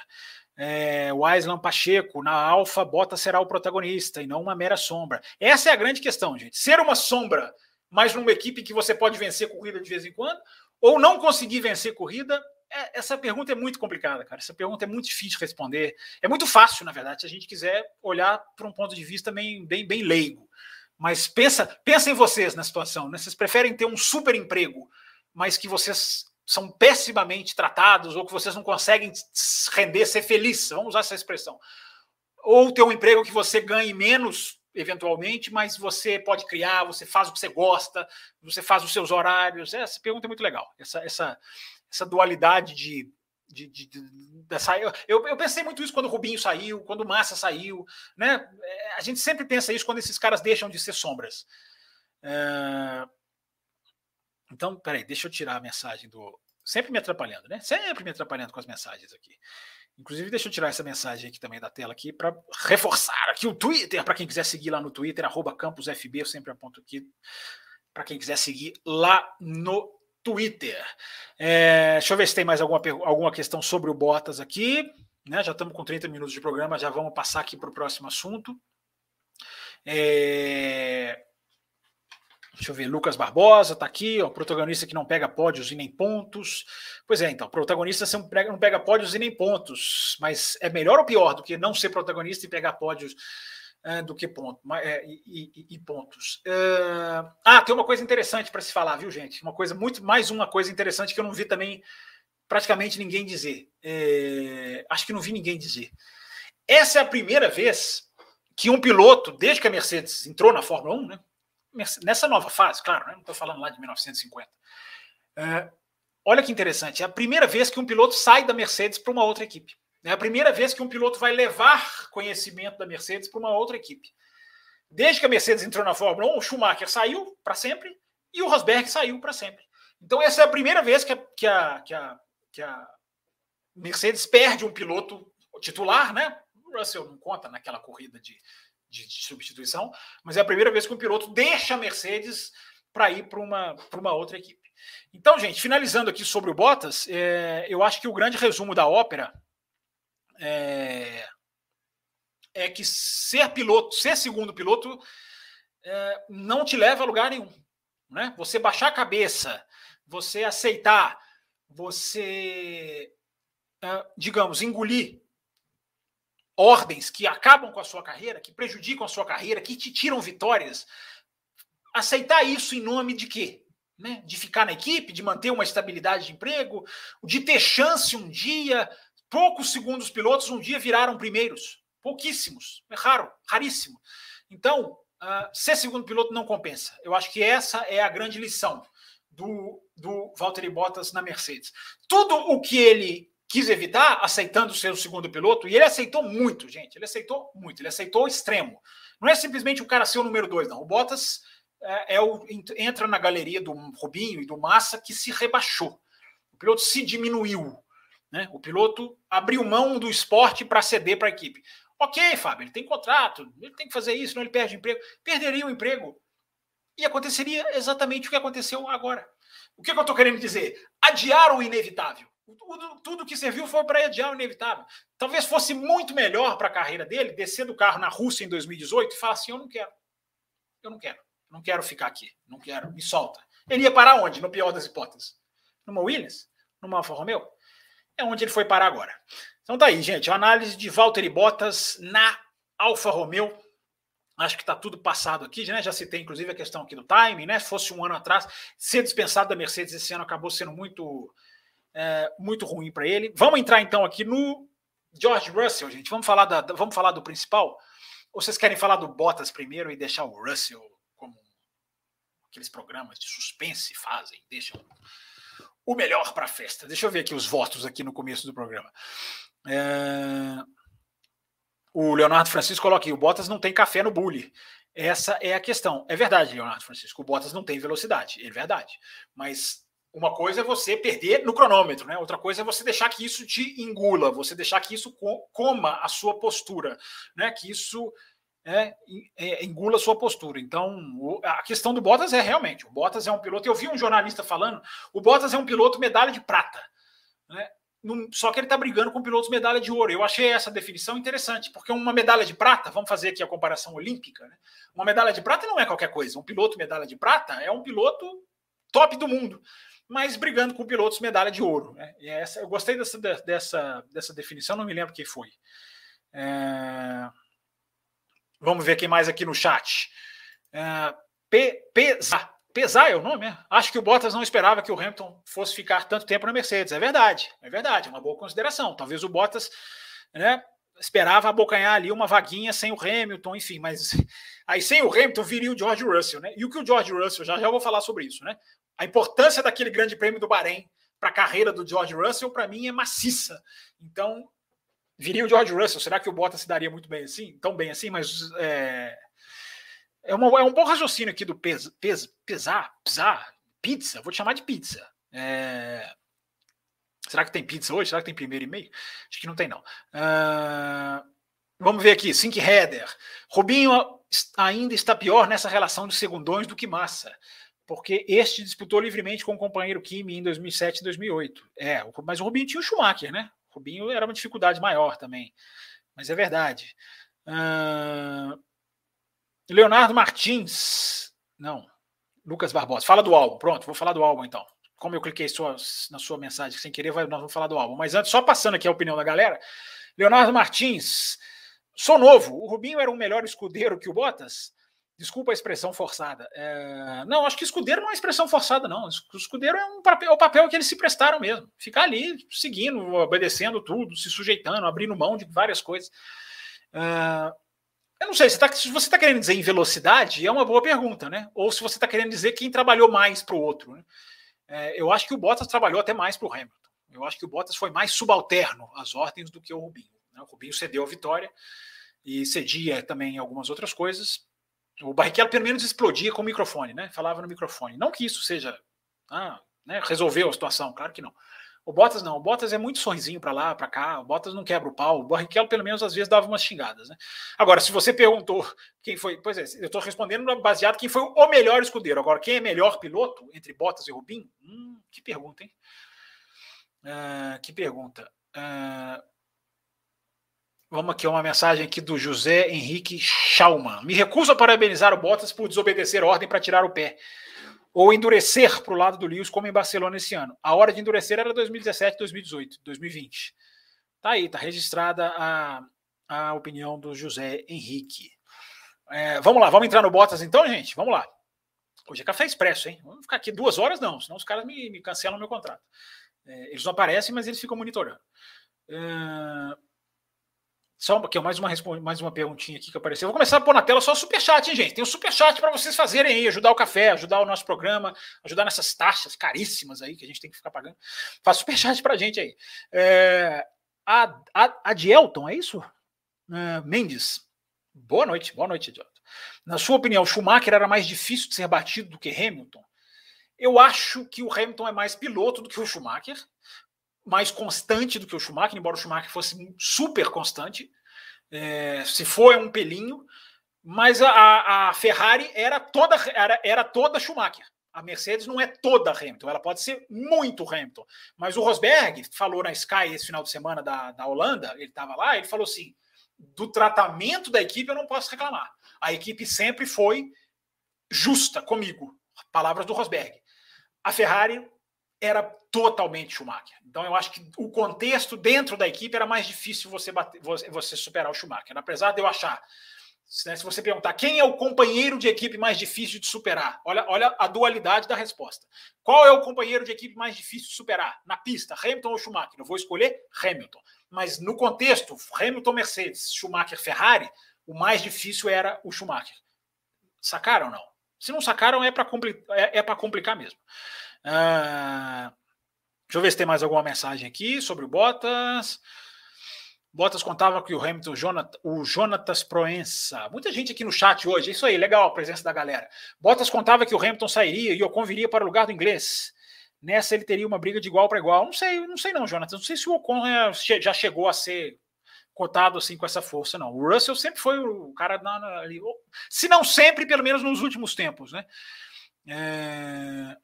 É, o Aislan Pacheco, na Alfa, Bottas será o protagonista e não uma mera sombra. Essa é a grande questão, gente. Ser uma sombra, mas numa equipe que você pode vencer corrida de vez em quando, ou não conseguir vencer corrida, é, essa pergunta é muito complicada, cara. Essa pergunta é muito difícil de responder. É muito fácil, na verdade, se a gente quiser olhar para um ponto de vista bem, bem, bem leigo. Mas pensa, pensa em vocês na situação. Né? Vocês preferem ter um super emprego, mas que vocês são pessimamente tratados ou que vocês não conseguem render, ser feliz, vamos usar essa expressão. Ou ter um emprego que você ganhe menos, eventualmente, mas você pode criar, você faz o que você gosta, você faz os seus horários. Essa pergunta é muito legal. Essa, essa, essa dualidade de. de, de, de dessa, eu, eu pensei muito isso quando o Rubinho saiu, quando o Massa saiu. Né? A gente sempre pensa isso quando esses caras deixam de ser sombras. É, então, peraí, deixa eu tirar a mensagem do. Sempre me atrapalhando, né? Sempre me atrapalhando com as mensagens aqui. Inclusive, deixa eu tirar essa mensagem aqui também da tela aqui para reforçar aqui o Twitter, para quem quiser seguir lá no Twitter, arroba campusfb, eu sempre aponto aqui para quem quiser seguir lá no Twitter. É, deixa eu ver se tem mais alguma, alguma questão sobre o Bottas aqui. Né? Já estamos com 30 minutos de programa, já vamos passar aqui para o próximo assunto. É, Deixa eu ver, Lucas Barbosa está aqui, ó, protagonista que não pega pódios e nem pontos. Pois é, então, protagonista não pega, não pega pódios e nem pontos, mas é melhor ou pior do que não ser protagonista e pegar pódios é, do que ponto, é, e, e, e, pontos. É... Ah, tem uma coisa interessante para se falar, viu, gente? Uma coisa muito mais uma coisa interessante que eu não vi também praticamente ninguém dizer. É, acho que não vi ninguém dizer. Essa é a primeira vez que um piloto, desde que a Mercedes entrou na Fórmula 1, né? Nessa nova fase, claro, né? não estou falando lá de 1950. É, olha que interessante, é a primeira vez que um piloto sai da Mercedes para uma outra equipe. É a primeira vez que um piloto vai levar conhecimento da Mercedes para uma outra equipe. Desde que a Mercedes entrou na Fórmula 1, o Schumacher saiu para sempre e o Rosberg saiu para sempre. Então, essa é a primeira vez que a, que a, que a, que a Mercedes perde um piloto titular, né? O Russell não conta naquela corrida de, de, de substituição, mas é a primeira vez que um piloto deixa a Mercedes para ir para uma, uma outra equipe. Então, gente, finalizando aqui sobre o Bottas, é, eu acho que o grande resumo da ópera é, é que ser piloto, ser segundo piloto, é, não te leva a lugar nenhum. Né? Você baixar a cabeça, você aceitar, você, é, digamos, engolir ordens que acabam com a sua carreira, que prejudicam a sua carreira, que te tiram vitórias, aceitar isso em nome de quê? Né? De ficar na equipe, de manter uma estabilidade de emprego, de ter chance um dia. Poucos segundos pilotos um dia viraram primeiros. Pouquíssimos. É raro, raríssimo. Então, uh, ser segundo piloto não compensa. Eu acho que essa é a grande lição do, do Valtteri Bottas na Mercedes. Tudo o que ele quis evitar, aceitando ser o segundo piloto, e ele aceitou muito, gente. Ele aceitou muito, ele aceitou o extremo. Não é simplesmente o cara ser o número dois, não. O Bottas é, é o, entra na galeria do Rubinho e do Massa que se rebaixou. O piloto se diminuiu. Né? O piloto abriu mão do esporte para ceder para a equipe. Ok, Fábio, ele tem contrato, ele tem que fazer isso, não ele perde emprego. Perderia o emprego. E aconteceria exatamente o que aconteceu agora. O que, que eu estou querendo dizer? Adiar o inevitável. Tudo, tudo que serviu foi para adiar o inevitável. Talvez fosse muito melhor para a carreira dele descer do carro na Rússia em 2018 e falar assim: eu não quero. Eu não quero. Não quero ficar aqui. Não quero. Me solta. Ele ia parar onde? No pior das hipóteses? Numa Williams? Numa Alfa Romeo? É onde ele foi parar agora. Então tá aí, gente. A análise de Valtteri Bottas na Alfa Romeo. Acho que está tudo passado aqui, né? Já citei, inclusive, a questão aqui do timing, né? Se fosse um ano atrás, ser dispensado da Mercedes esse ano acabou sendo muito, é, muito ruim para ele. Vamos entrar então aqui no George Russell, gente. Vamos falar, da, vamos falar do principal? Ou vocês querem falar do Bottas primeiro e deixar o Russell como aqueles programas de suspense fazem, deixam o melhor para a festa? Deixa eu ver aqui os votos aqui no começo do programa. É... O Leonardo Francisco coloca aqui: o Bottas não tem café no bully. Essa é a questão. É verdade, Leonardo Francisco. O Bottas não tem velocidade. É verdade. Mas uma coisa é você perder no cronômetro, né? Outra coisa é você deixar que isso te engula, você deixar que isso coma a sua postura, né? Que isso é, é, engula a sua postura. Então, o, a questão do Bottas é realmente: o Bottas é um piloto. Eu vi um jornalista falando, o Bottas é um piloto medalha de prata. Né? só que ele está brigando com pilotos medalha de ouro. Eu achei essa definição interessante, porque uma medalha de prata, vamos fazer aqui a comparação olímpica, né? uma medalha de prata não é qualquer coisa. Um piloto medalha de prata é um piloto top do mundo, mas brigando com pilotos medalha de ouro. Né? E essa, eu gostei dessa, dessa, dessa definição, não me lembro quem foi. É... Vamos ver quem mais aqui no chat. É... P, Pesar. Pesar é o nome, né? Acho que o Bottas não esperava que o Hamilton fosse ficar tanto tempo na Mercedes. É verdade, é verdade, é uma boa consideração. Talvez o Bottas né, esperava abocanhar ali uma vaguinha sem o Hamilton, enfim, mas [LAUGHS] aí sem o Hamilton viria o George Russell, né? E o que o George Russell, já já vou falar sobre isso, né? A importância daquele grande prêmio do Bahrein para a carreira do George Russell, para mim, é maciça. Então, viria o George Russell. Será que o Bottas se daria muito bem assim? Tão bem assim, mas é, é, uma, é um bom raciocínio aqui do pes, pes, pesar, pesar, pizza, vou te chamar de pizza. É... Será que tem pizza hoje? Será que tem primeiro e meio? Acho que não tem, não. Uh... Vamos ver aqui, Sink Header. Rubinho ainda está pior nessa relação de segundões do que Massa, porque este disputou livremente com o companheiro Kimi em 2007 e 2008. É, mas o Rubinho tinha o Schumacher, né? O Rubinho era uma dificuldade maior também. Mas é verdade. Uh... Leonardo Martins. Não. Lucas Barbosa. Fala do álbum. Pronto, vou falar do álbum então. Como eu cliquei na sua mensagem sem querer, nós vamos falar do álbum. Mas antes, só passando aqui a opinião da galera. Leonardo Martins. Sou novo. O Rubinho era um melhor escudeiro que o Bottas? Desculpa a expressão forçada. É... Não, acho que escudeiro não é expressão forçada, não. O escudeiro é um papel, é o papel que eles se prestaram mesmo. Ficar ali, seguindo, obedecendo tudo, se sujeitando, abrindo mão de várias coisas. Uh, eu não sei, tá, se você está querendo dizer em velocidade, é uma boa pergunta, né? Ou se você está querendo dizer quem trabalhou mais para o outro. Né? É, eu acho que o Bottas trabalhou até mais para o Hamilton. Eu acho que o Bottas foi mais subalterno às ordens do que o Rubinho. Né? O Rubinho cedeu a vitória e cedia também algumas outras coisas. O Barrichello pelo menos explodia com o microfone, né? Falava no microfone. Não que isso seja ah, né, resolveu a situação, claro que não. O Bottas não, o Bottas é muito sorrisinho para lá, para cá, o Bottas não quebra o pau, o Barrichello pelo menos às vezes dava umas xingadas, né? Agora, se você perguntou quem foi, pois é, eu estou respondendo baseado quem foi o melhor escudeiro. Agora, quem é melhor piloto entre Bottas e Rubinho? Hum, que pergunta, hein? Uh, que pergunta. Uh, vamos aqui, uma mensagem aqui do José Henrique Schaumann. Me recuso a parabenizar o Bottas por desobedecer ordem para tirar o pé ou endurecer para o lado do Lewis, como em Barcelona esse ano. A hora de endurecer era 2017, 2018, 2020. Tá aí, tá registrada a, a opinião do José Henrique. É, vamos lá, vamos entrar no Bottas então, gente? Vamos lá. Hoje é café expresso, hein? Vamos ficar aqui duas horas, não, senão os caras me, me cancelam meu contrato. É, eles não aparecem, mas eles ficam monitorando. É, só aqui, mais uma, mais uma perguntinha aqui que apareceu. Vou começar a pôr na tela só o superchat, hein, gente? Tem o superchat para vocês fazerem aí, ajudar o café, ajudar o nosso programa, ajudar nessas taxas caríssimas aí que a gente tem que ficar pagando. Faz superchat para a gente aí. É, a, a, a é isso? É, Mendes. Boa noite, boa noite, Dielton. Na sua opinião, Schumacher era mais difícil de ser batido do que Hamilton? Eu acho que o Hamilton é mais piloto do que o Schumacher mais constante do que o Schumacher, embora o Schumacher fosse super constante. É, se for é um pelinho, mas a, a Ferrari era toda era, era toda Schumacher. A Mercedes não é toda Hamilton, ela pode ser muito Hamilton. Mas o Rosberg falou na Sky esse final de semana da, da Holanda, ele estava lá, ele falou assim: do tratamento da equipe eu não posso reclamar. A equipe sempre foi justa comigo. Palavras do Rosberg. A Ferrari era totalmente Schumacher. Então eu acho que o contexto dentro da equipe era mais difícil você bater, você superar o Schumacher. Apesar de eu achar, né, se você perguntar quem é o companheiro de equipe mais difícil de superar, olha, olha a dualidade da resposta. Qual é o companheiro de equipe mais difícil de superar? Na pista, Hamilton ou Schumacher? Eu vou escolher Hamilton. Mas no contexto, Hamilton Mercedes, Schumacher Ferrari, o mais difícil era o Schumacher. Sacaram ou não? Se não sacaram, é para é, é complicar mesmo. Ah, deixa eu ver se tem mais alguma mensagem aqui sobre o Bottas. Bottas contava que o Hamilton, Jonathan, o Jonatas Proença. Muita gente aqui no chat hoje. Isso aí, legal a presença da galera. Bottas contava que o Hamilton sairia e o Ocon viria para o lugar do inglês. Nessa ele teria uma briga de igual para igual. Não sei, não sei não, Jonathan. Não sei se o Ocon é, já chegou a ser cotado assim com essa força, não. O Russell sempre foi o cara na, ali, se não sempre, pelo menos nos últimos tempos, né? É...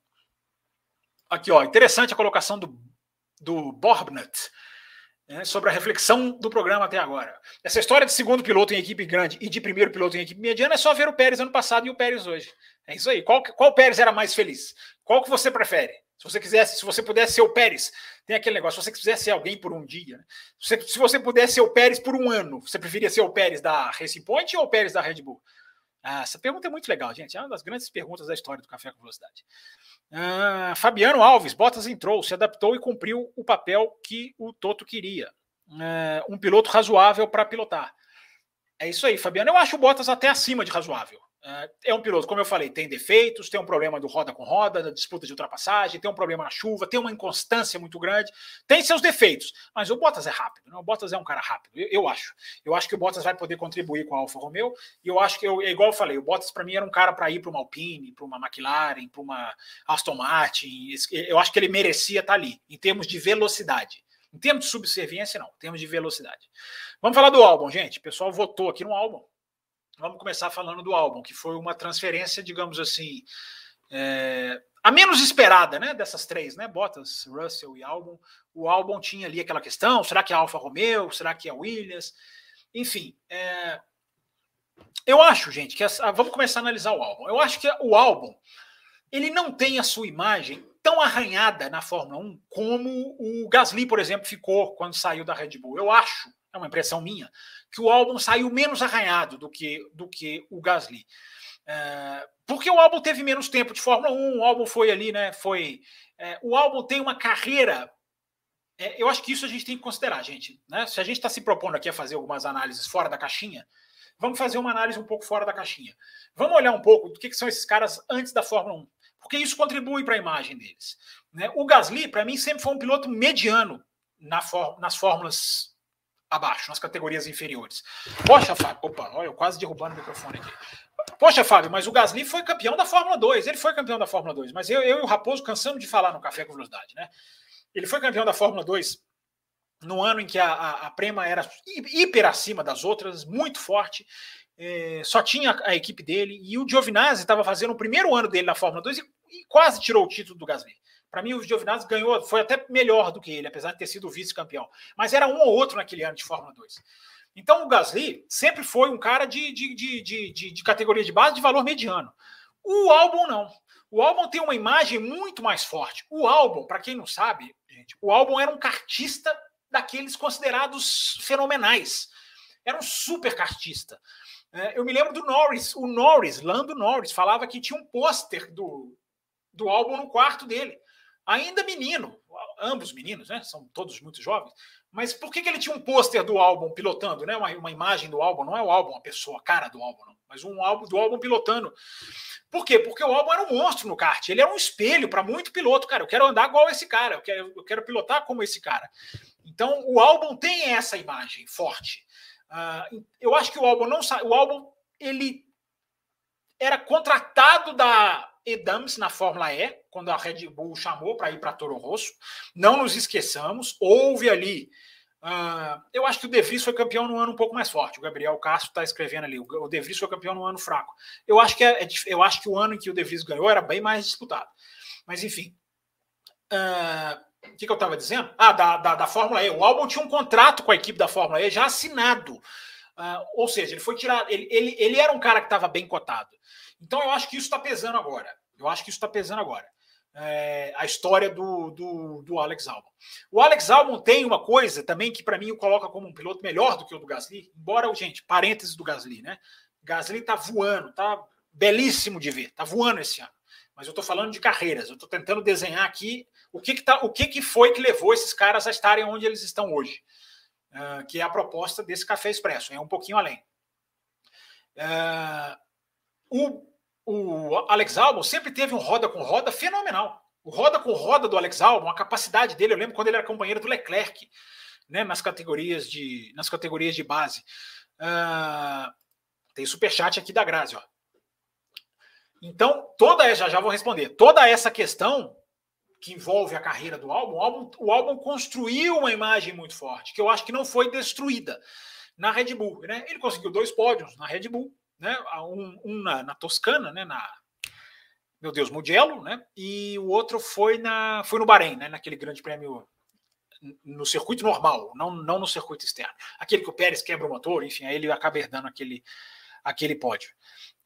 Aqui, ó, interessante a colocação do, do Borbnet né, sobre a reflexão do programa até agora. Essa história de segundo piloto em equipe grande e de primeiro piloto em equipe mediana é só ver o Pérez ano passado e o Pérez hoje. É isso aí. Qual, qual Pérez era mais feliz? Qual que você prefere? Se você quisesse, se você pudesse ser o Pérez, tem aquele negócio, se você quisesse ser alguém por um dia, né? se, você, se você pudesse ser o Pérez por um ano, você preferia ser o Pérez da Racing Point ou o Pérez da Red Bull? Ah, essa pergunta é muito legal, gente. É uma das grandes perguntas da história do Café com Velocidade. Ah, Fabiano Alves, Bottas entrou, se adaptou e cumpriu o papel que o Toto queria. Ah, um piloto razoável para pilotar. É isso aí, Fabiano. Eu acho o Bottas até acima de razoável. É, é um piloto, como eu falei, tem defeitos, tem um problema do roda com roda, da disputa de ultrapassagem, tem um problema na chuva, tem uma inconstância muito grande, tem seus defeitos, mas o Bottas é rápido, né? o Bottas é um cara rápido, eu, eu acho. Eu acho que o Bottas vai poder contribuir com a Alfa Romeo, e eu acho que, eu, é igual eu falei, o Bottas para mim era um cara para ir para uma Alpine, para uma McLaren, para uma Aston Martin, eu acho que ele merecia estar tá ali, em termos de velocidade. Em termos de subserviência, não, em termos de velocidade. Vamos falar do álbum, gente. O pessoal votou aqui no álbum. Vamos começar falando do álbum, que foi uma transferência, digamos assim, é, a menos esperada, né? Dessas três, né? Bottas, Russell e álbum. O álbum tinha ali aquela questão: será que é Alfa Romeo? Será que é Williams? Enfim, é, eu acho, gente, que essa, vamos começar a analisar o álbum. Eu acho que o álbum ele não tem a sua imagem tão arranhada na Fórmula 1 como o Gasly, por exemplo, ficou quando saiu da Red Bull. Eu acho é uma impressão minha, que o álbum saiu menos arranhado do que, do que o Gasly. É, porque o álbum teve menos tempo de Fórmula 1, o álbum foi ali, né? Foi. É, o álbum tem uma carreira. É, eu acho que isso a gente tem que considerar, gente. Né? Se a gente está se propondo aqui a fazer algumas análises fora da caixinha, vamos fazer uma análise um pouco fora da caixinha. Vamos olhar um pouco do que, que são esses caras antes da Fórmula 1, porque isso contribui para a imagem deles. Né? O Gasly, para mim, sempre foi um piloto mediano na, nas fórmulas abaixo, nas categorias inferiores. Poxa, Fábio, opa, olha, eu quase derrubando o microfone aqui. Poxa, Fábio, mas o Gasly foi campeão da Fórmula 2. Ele foi campeão da Fórmula 2, mas eu, eu e o Raposo cansamos de falar no Café com Velocidade, né? Ele foi campeão da Fórmula 2 no ano em que a, a, a Prema era hiper acima das outras, muito forte. É, só tinha a equipe dele e o Giovinazzi estava fazendo o primeiro ano dele na Fórmula 2 e, e quase tirou o título do Gasly. Para mim, o Giovinazzi ganhou, foi até melhor do que ele, apesar de ter sido vice-campeão. Mas era um ou outro naquele ano de Fórmula 2. Então, o Gasly sempre foi um cara de, de, de, de, de categoria de base de valor mediano. O álbum não. O álbum tem uma imagem muito mais forte. O álbum, para quem não sabe, gente, o álbum era um cartista daqueles considerados fenomenais. Era um super cartista. É, eu me lembro do Norris, o Norris, Lando Norris, falava que tinha um pôster do, do álbum no quarto dele. Ainda menino, ambos meninos, né? São todos muito jovens. Mas por que, que ele tinha um pôster do álbum pilotando, né? Uma, uma, imagem do álbum, não é o álbum, a pessoa, a cara do álbum, não, mas um álbum do álbum pilotando. Por quê? Porque o álbum era um monstro no kart. Ele era um espelho para muito piloto, cara. Eu quero andar igual esse cara, eu quero, eu quero pilotar como esse cara. Então o álbum tem essa imagem forte. Uh, eu acho que o álbum não o álbum ele era contratado da Edams na Fórmula E, quando a Red Bull chamou para ir para Toro Rosso. Não nos esqueçamos, houve ali. Uh, eu acho que o De Vries foi campeão no ano um pouco mais forte. O Gabriel Castro está escrevendo ali. O De Vries foi campeão no ano fraco. Eu acho que é, é, eu acho que o ano em que o De Vries ganhou era bem mais disputado. Mas enfim. Uh, o que, que eu estava dizendo? Ah, da, da, da, Fórmula E. O Albon tinha um contrato com a equipe da Fórmula E já assinado. Uh, ou seja, ele foi tirado. Ele, ele, ele era um cara que estava bem cotado. Então eu acho que isso está pesando agora. Eu acho que isso está pesando agora. É, a história do, do, do, Alex Albon. O Alex Albon tem uma coisa também que para mim o coloca como um piloto melhor do que o do Gasly, embora, gente, parênteses do Gasly, né? Gasly tá voando, tá belíssimo de ver, tá voando esse ano. Mas eu estou falando de carreiras, eu estou tentando desenhar aqui o que, que, tá, o que, que foi que levou esses caras a estarem onde eles estão hoje? Uh, que é a proposta desse café expresso, é um pouquinho além. Uh, o, o Alex Albon sempre teve um roda com roda fenomenal. O roda com roda do Alex Albon, a capacidade dele, eu lembro quando ele era companheiro do Leclerc, né, nas categorias de nas categorias de base. Uh, tem superchat aqui da Grazi, ó. Então, toda já já vou responder. Toda essa questão que envolve a carreira do álbum, o álbum, o álbum construiu uma imagem muito forte, que eu acho que não foi destruída na Red Bull. Né? Ele conseguiu dois pódios na Red Bull, né? um, um na, na, Toscana, né? na, meu Deus, Mugello, né? e o outro foi, na, foi no Bahrein, né? naquele grande prêmio no circuito normal, não, não no circuito externo. Aquele que o Pérez quebra o motor, enfim, aí ele acaba herdando aquele, aquele pódio.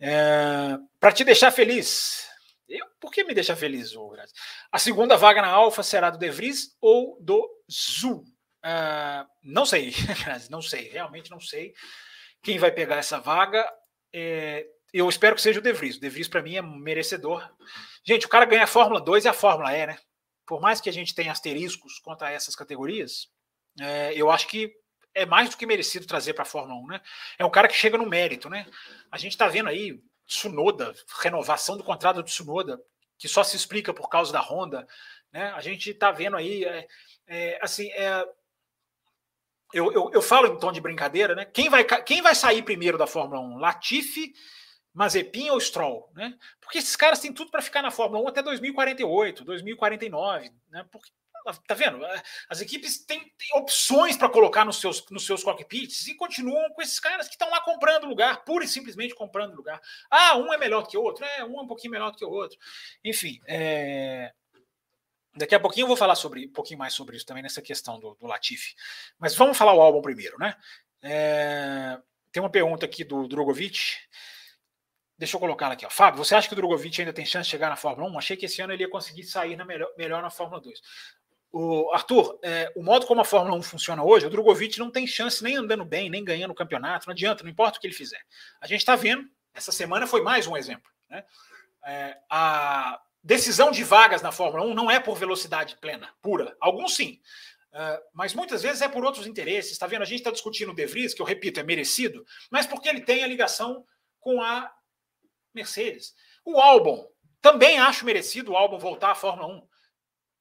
É, Para te deixar feliz, eu, por que me deixa feliz, Grazi? A segunda vaga na Alfa será do De Vries ou do Zul? Uh, não sei, [LAUGHS] não sei, realmente não sei quem vai pegar essa vaga. É, eu espero que seja o De Vries. O De Vries, para mim, é merecedor. Gente, o cara ganha a Fórmula 2 e a Fórmula E, né? Por mais que a gente tenha asteriscos contra essas categorias, é, eu acho que é mais do que merecido trazer para a Fórmula 1, né? É um cara que chega no mérito, né? A gente está vendo aí Tsunoda, renovação do contrato do Tsunoda, que só se explica por causa da Honda. Né? A gente está vendo aí, é, é, assim, é, eu, eu, eu, falo em tom de brincadeira, né? Quem vai, quem vai sair primeiro da Fórmula 1? Latifi, Mazepin ou Stroll? Né? Porque esses caras têm tudo para ficar na Fórmula 1 até 2048, 2049, né? Porque Tá vendo? As equipes têm, têm opções para colocar nos seus, nos seus cockpits e continuam com esses caras que estão lá comprando lugar, pura e simplesmente comprando lugar. Ah, um é melhor do que o outro, é, um é um pouquinho melhor do que o outro. Enfim, é... daqui a pouquinho eu vou falar sobre um pouquinho mais sobre isso também nessa questão do, do Latifi. Mas vamos falar o álbum primeiro, né? É... Tem uma pergunta aqui do Drogovic. Deixa eu colocar aqui, ó. Fábio, você acha que o Drogovic ainda tem chance de chegar na Fórmula 1? Achei que esse ano ele ia conseguir sair na melhor, melhor na Fórmula 2. O Arthur, é, o modo como a Fórmula 1 funciona hoje, o Drogovic não tem chance nem andando bem, nem ganhando o campeonato, não adianta, não importa o que ele fizer. A gente está vendo, essa semana foi mais um exemplo. Né? É, a decisão de vagas na Fórmula 1 não é por velocidade plena, pura. Alguns sim, Uh, mas muitas vezes é por outros interesses. Está vendo? A gente está discutindo o De Vries, que eu repito, é merecido, mas porque ele tem a ligação com a Mercedes. O Albon, também acho merecido o Albon voltar à Fórmula 1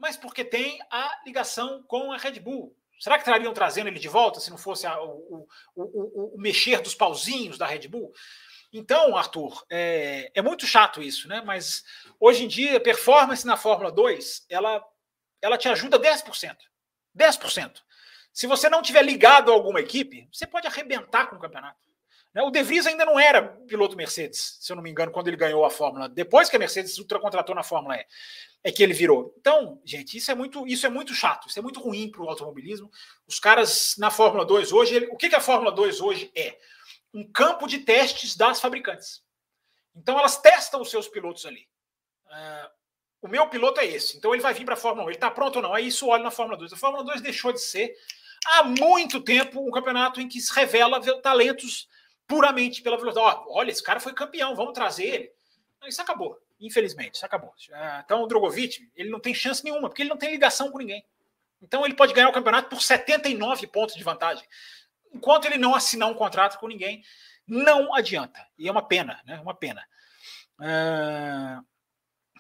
mas porque tem a ligação com a Red Bull. Será que trariam trazendo ele de volta se não fosse a, o, o, o, o, mexer dos pauzinhos da Red Bull? Então, Arthur, é, é, muito chato isso, né? Mas hoje em dia, performance na Fórmula 2, ela, ela te ajuda 10%. 10%. Se você não tiver ligado a alguma equipe, você pode arrebentar com o campeonato. Né? O De Vries ainda não era piloto Mercedes, se eu não me engano, quando ele ganhou a Fórmula. Depois que a Mercedes ultracontratou na Fórmula E, é que ele virou. Então, gente, isso é muito, isso é muito chato, isso é muito ruim para o automobilismo. Os caras na Fórmula 2 hoje, o que, que a Fórmula 2 hoje é? Um campo de testes das fabricantes. Então, elas testam os seus pilotos ali. Uh, o meu piloto é esse, então ele vai vir para a Fórmula 1. Ele está pronto ou não? Aí isso olha na Fórmula 2. A Fórmula 2 deixou de ser há muito tempo um campeonato em que se revela talentos puramente pela velocidade. olha, esse cara foi campeão, vamos trazer ele. Isso acabou, infelizmente, isso acabou. Então o Drogovic, ele não tem chance nenhuma, porque ele não tem ligação com ninguém. Então ele pode ganhar o campeonato por 79 pontos de vantagem. Enquanto ele não assinar um contrato com ninguém, não adianta. E é uma pena, né? Uma pena. Uh...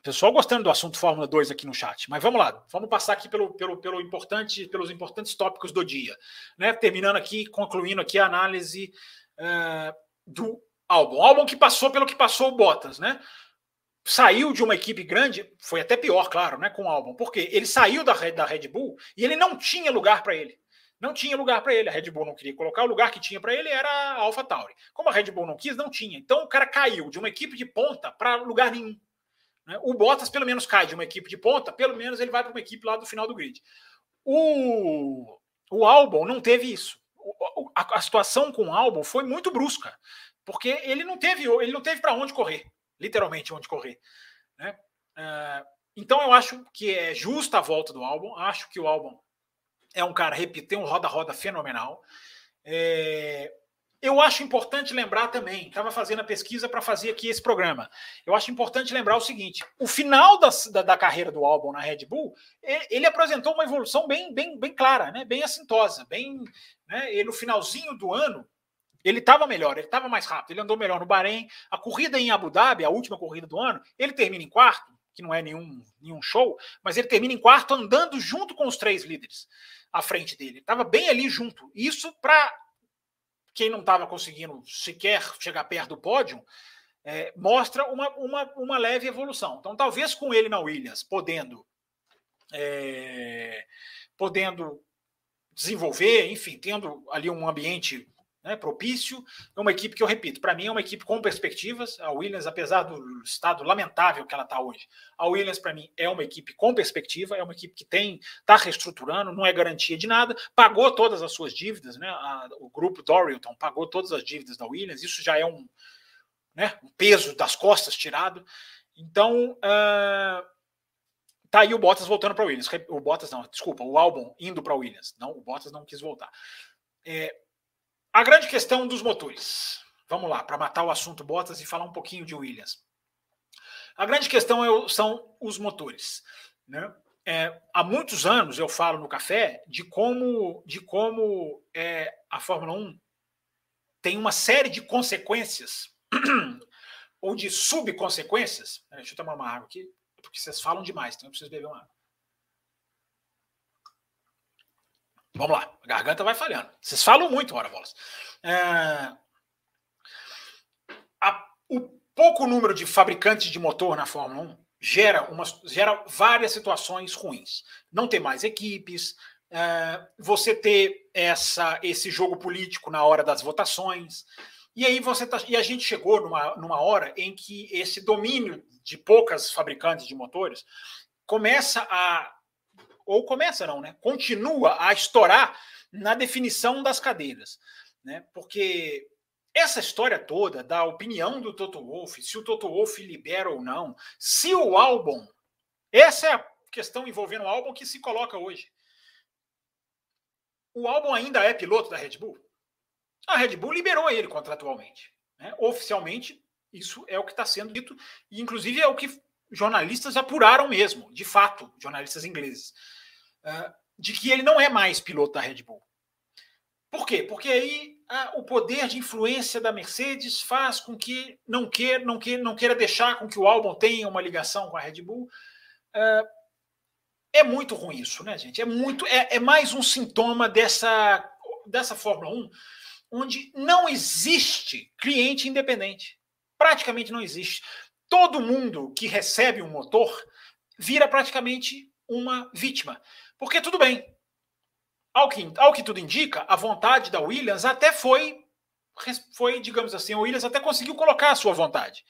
Pessoal gostando do assunto Fórmula 2 aqui no chat. Mas vamos lá, vamos passar aqui pelo, pelo, pelo importante, pelos importantes tópicos do dia. Né? Terminando aqui, concluindo aqui a análise uh, do álbum. Álbum que passou pelo que passou o Bottas, né? Saiu de uma equipe grande, foi até pior, claro, né, com o álbum, porque ele saiu da, da Red Bull e ele não tinha lugar para ele. Não tinha lugar para ele. A Red Bull não queria colocar. O lugar que tinha para ele era a Alpha Tauri. Como a Red Bull não quis, não tinha. Então o cara caiu de uma equipe de ponta para lugar nenhum. Né? O Bottas, pelo menos, cai de uma equipe de ponta, pelo menos ele vai para uma equipe lá do final do grid. O, o Albon não teve isso. A, a, situação com o Albon foi muito brusca, porque ele não teve, ele não teve para onde correr, literalmente onde correr. Né? Uh, então eu acho que é justa a volta do Albon. Acho que o Albon é um cara, repito, tem um roda-roda fenomenal. É, eu acho importante lembrar também, estava fazendo a pesquisa para fazer aqui esse programa. Eu acho importante lembrar o seguinte: o final da, da, da carreira do álbum na Red Bull, ele apresentou uma evolução bem, bem, bem clara, né? bem assintosa, bem. Né? E no finalzinho do ano, ele estava melhor, ele estava mais rápido, ele andou melhor no Bahrein. A corrida em Abu Dhabi, a última corrida do ano, ele termina em quarto, que não é nenhum, nenhum show, mas ele termina em quarto andando junto com os três líderes à frente dele. Estava bem ali junto. Isso para quem não estava conseguindo sequer chegar perto do pódio, é, mostra uma, uma, uma leve evolução. Então, talvez com ele na Williams, podendo, é, podendo desenvolver, enfim, tendo ali um ambiente né, propício. É uma equipe que eu repito, para mim é uma equipe com perspectivas. A Williams, apesar do estado lamentável que ela está hoje, a Williams para mim é uma equipe com perspectiva, é uma equipe que tem está reestruturando, não é garantia de nada, pagou todas as suas dívidas, né? A, o grupo Dorilton pagou todas as dívidas da Williams. Isso já é um, né, um peso das costas tirado. Então uh, tá aí o Bottas voltando para Williams. O Bottas não, desculpa, o Albon indo para Williams. Não, o Bottas não quis voltar. É, a grande questão dos motores. Vamos lá, para matar o assunto Bottas e falar um pouquinho de Williams. A grande questão é, são os motores. Né? É, há muitos anos eu falo no café de como, de como é, a Fórmula 1 tem uma série de consequências [CLEARS THROAT] ou de subconsequências. Deixa eu tomar uma água aqui, porque vocês falam demais, então eu preciso beber uma água. Vamos lá, a garganta vai falhando. Vocês falam muito, hora bolas. É, a, o pouco número de fabricantes de motor na Fórmula 1 gera, uma, gera várias situações ruins. Não ter mais equipes, é, você ter essa, esse jogo político na hora das votações. E aí você tá, e a gente chegou numa, numa hora em que esse domínio de poucas fabricantes de motores começa a ou começa não, né? Continua a estourar na definição das cadeiras, né? Porque essa história toda da opinião do Toto Wolff, se o Toto Wolff libera ou não, se o álbum, essa é a questão envolvendo o álbum que se coloca hoje. O álbum ainda é piloto da Red Bull? A Red Bull liberou ele contratualmente. Né? Oficialmente, isso é o que está sendo dito, e inclusive é o que jornalistas apuraram mesmo, de fato, jornalistas ingleses, uh, de que ele não é mais piloto da Red Bull. Por quê? Porque aí uh, o poder de influência da Mercedes faz com que não queira, não queira, não queira deixar com que o álbum tenha uma ligação com a Red Bull. Uh, é muito ruim isso, né, gente? É muito, é, é mais um sintoma dessa, dessa Fórmula 1, onde não existe cliente independente. Praticamente não existe. Todo mundo que recebe um motor vira praticamente uma vítima. Porque tudo bem. Ao que, ao que tudo indica, a vontade da Williams até foi, foi, digamos assim, a Williams até conseguiu colocar a sua vontade.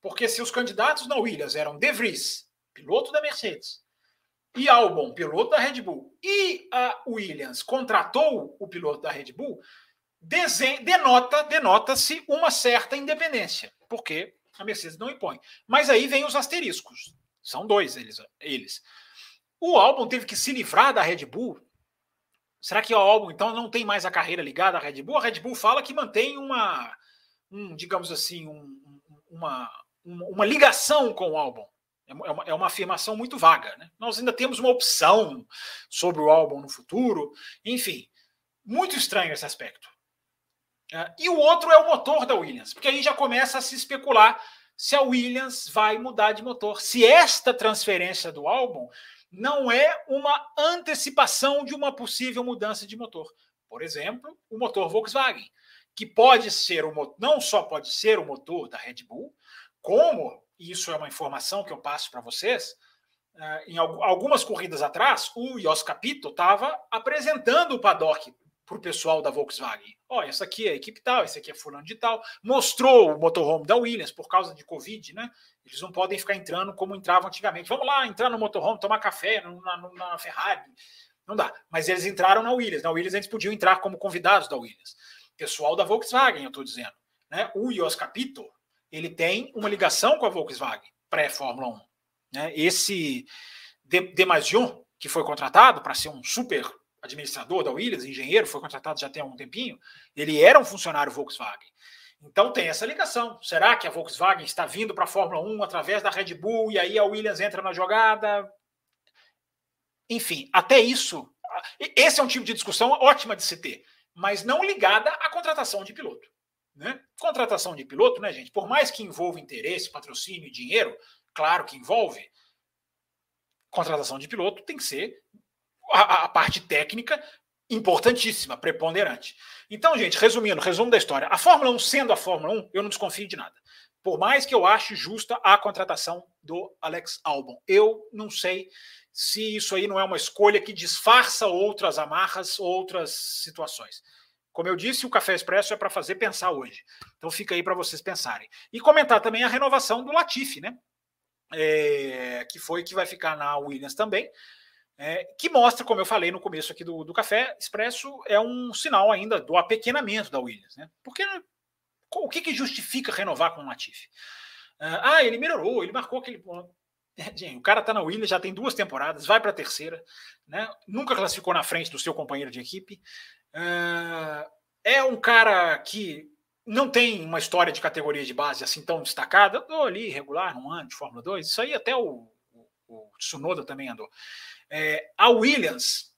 Porque se os candidatos na Williams eram De Vries, piloto da Mercedes, e Albon, piloto da Red Bull, e a Williams contratou o piloto da Red Bull, denota denota-se uma certa independência, porque a Mercedes não impõe. Mas aí vem os asteriscos. São dois eles. eles. O Albon teve que se livrar da Red Bull. Será que o Albon então não tem mais a carreira ligada à Red Bull? A Red Bull fala que mantém uma, um, digamos assim, um, uma, uma ligação com o Albon. É, é uma, é uma afirmação muito vaga. Né? Nós ainda temos uma opção sobre o álbum no futuro. Enfim, muito estranho esse aspecto. É, e o outro é o motor da Williams, porque aí já começa a se especular se a Williams vai mudar de motor. Se esta transferência do álbum não é uma antecipação de uma possível mudança de motor. Por exemplo, o motor Volkswagen, que pode ser o não só pode ser o motor da Red Bull, como e isso é uma informação que eu passo para vocês, eh, em algumas corridas atrás, o Jos Capito estava apresentando o paddock para o pessoal da Volkswagen. Ó, essa aqui é a equipe tal, esse aqui é fulano de tal. Mostrou o motorhome da Williams por causa de Covid, né? Eles não podem ficar entrando como entravam antigamente. Vamos lá, entrar no motorhome, tomar café na, na, na Ferrari. Não dá. Mas eles entraram na Williams. Na Williams eles podiam entrar como convidados da Williams. Pessoal da Volkswagen, eu estou dizendo. Né? O Jos Capito, ele tem uma ligação com a Volkswagen pré-Fórmula 1. Né? Esse Demasion, que foi contratado para ser um super administrador da Williams, engenheiro, foi contratado já tem um tempinho, ele era um funcionário Volkswagen. Então tem essa ligação. Será que a Volkswagen está vindo para a Fórmula 1 através da Red Bull e aí a Williams entra na jogada? Enfim, até isso, esse é um tipo de discussão ótima de se ter, mas não ligada à contratação de piloto. Né? Contratação de piloto, né, gente? Por mais que envolva interesse, patrocínio e dinheiro, claro que envolve. Contratação de piloto tem que ser a, a parte técnica importantíssima, preponderante. Então, gente, resumindo, resumo da história. A Fórmula 1 sendo a Fórmula 1, eu não desconfio de nada. Por mais que eu ache justa a contratação do Alex Albon. Eu não sei se isso aí não é uma escolha que disfarça outras amarras, outras situações. Como eu disse, o Café Expresso é para fazer pensar hoje. Então fica aí para vocês pensarem. E comentar também a renovação do Latifi, né? É, que foi que vai ficar na Williams também. É, que mostra, como eu falei no começo aqui do, do Café Expresso, é um sinal ainda do apequenamento da Williams. Né? Porque o que, que justifica renovar com o Latifi? Ah, ele melhorou, ele marcou aquele ponto. Gente, o cara está na Williams, já tem duas temporadas, vai para a terceira, né? nunca classificou na frente do seu companheiro de equipe. Uh, é um cara que não tem uma história de categoria de base assim tão destacada. Andou ali regular, um ano de Fórmula 2. Isso aí até o, o, o Tsunoda também andou. É, a Williams,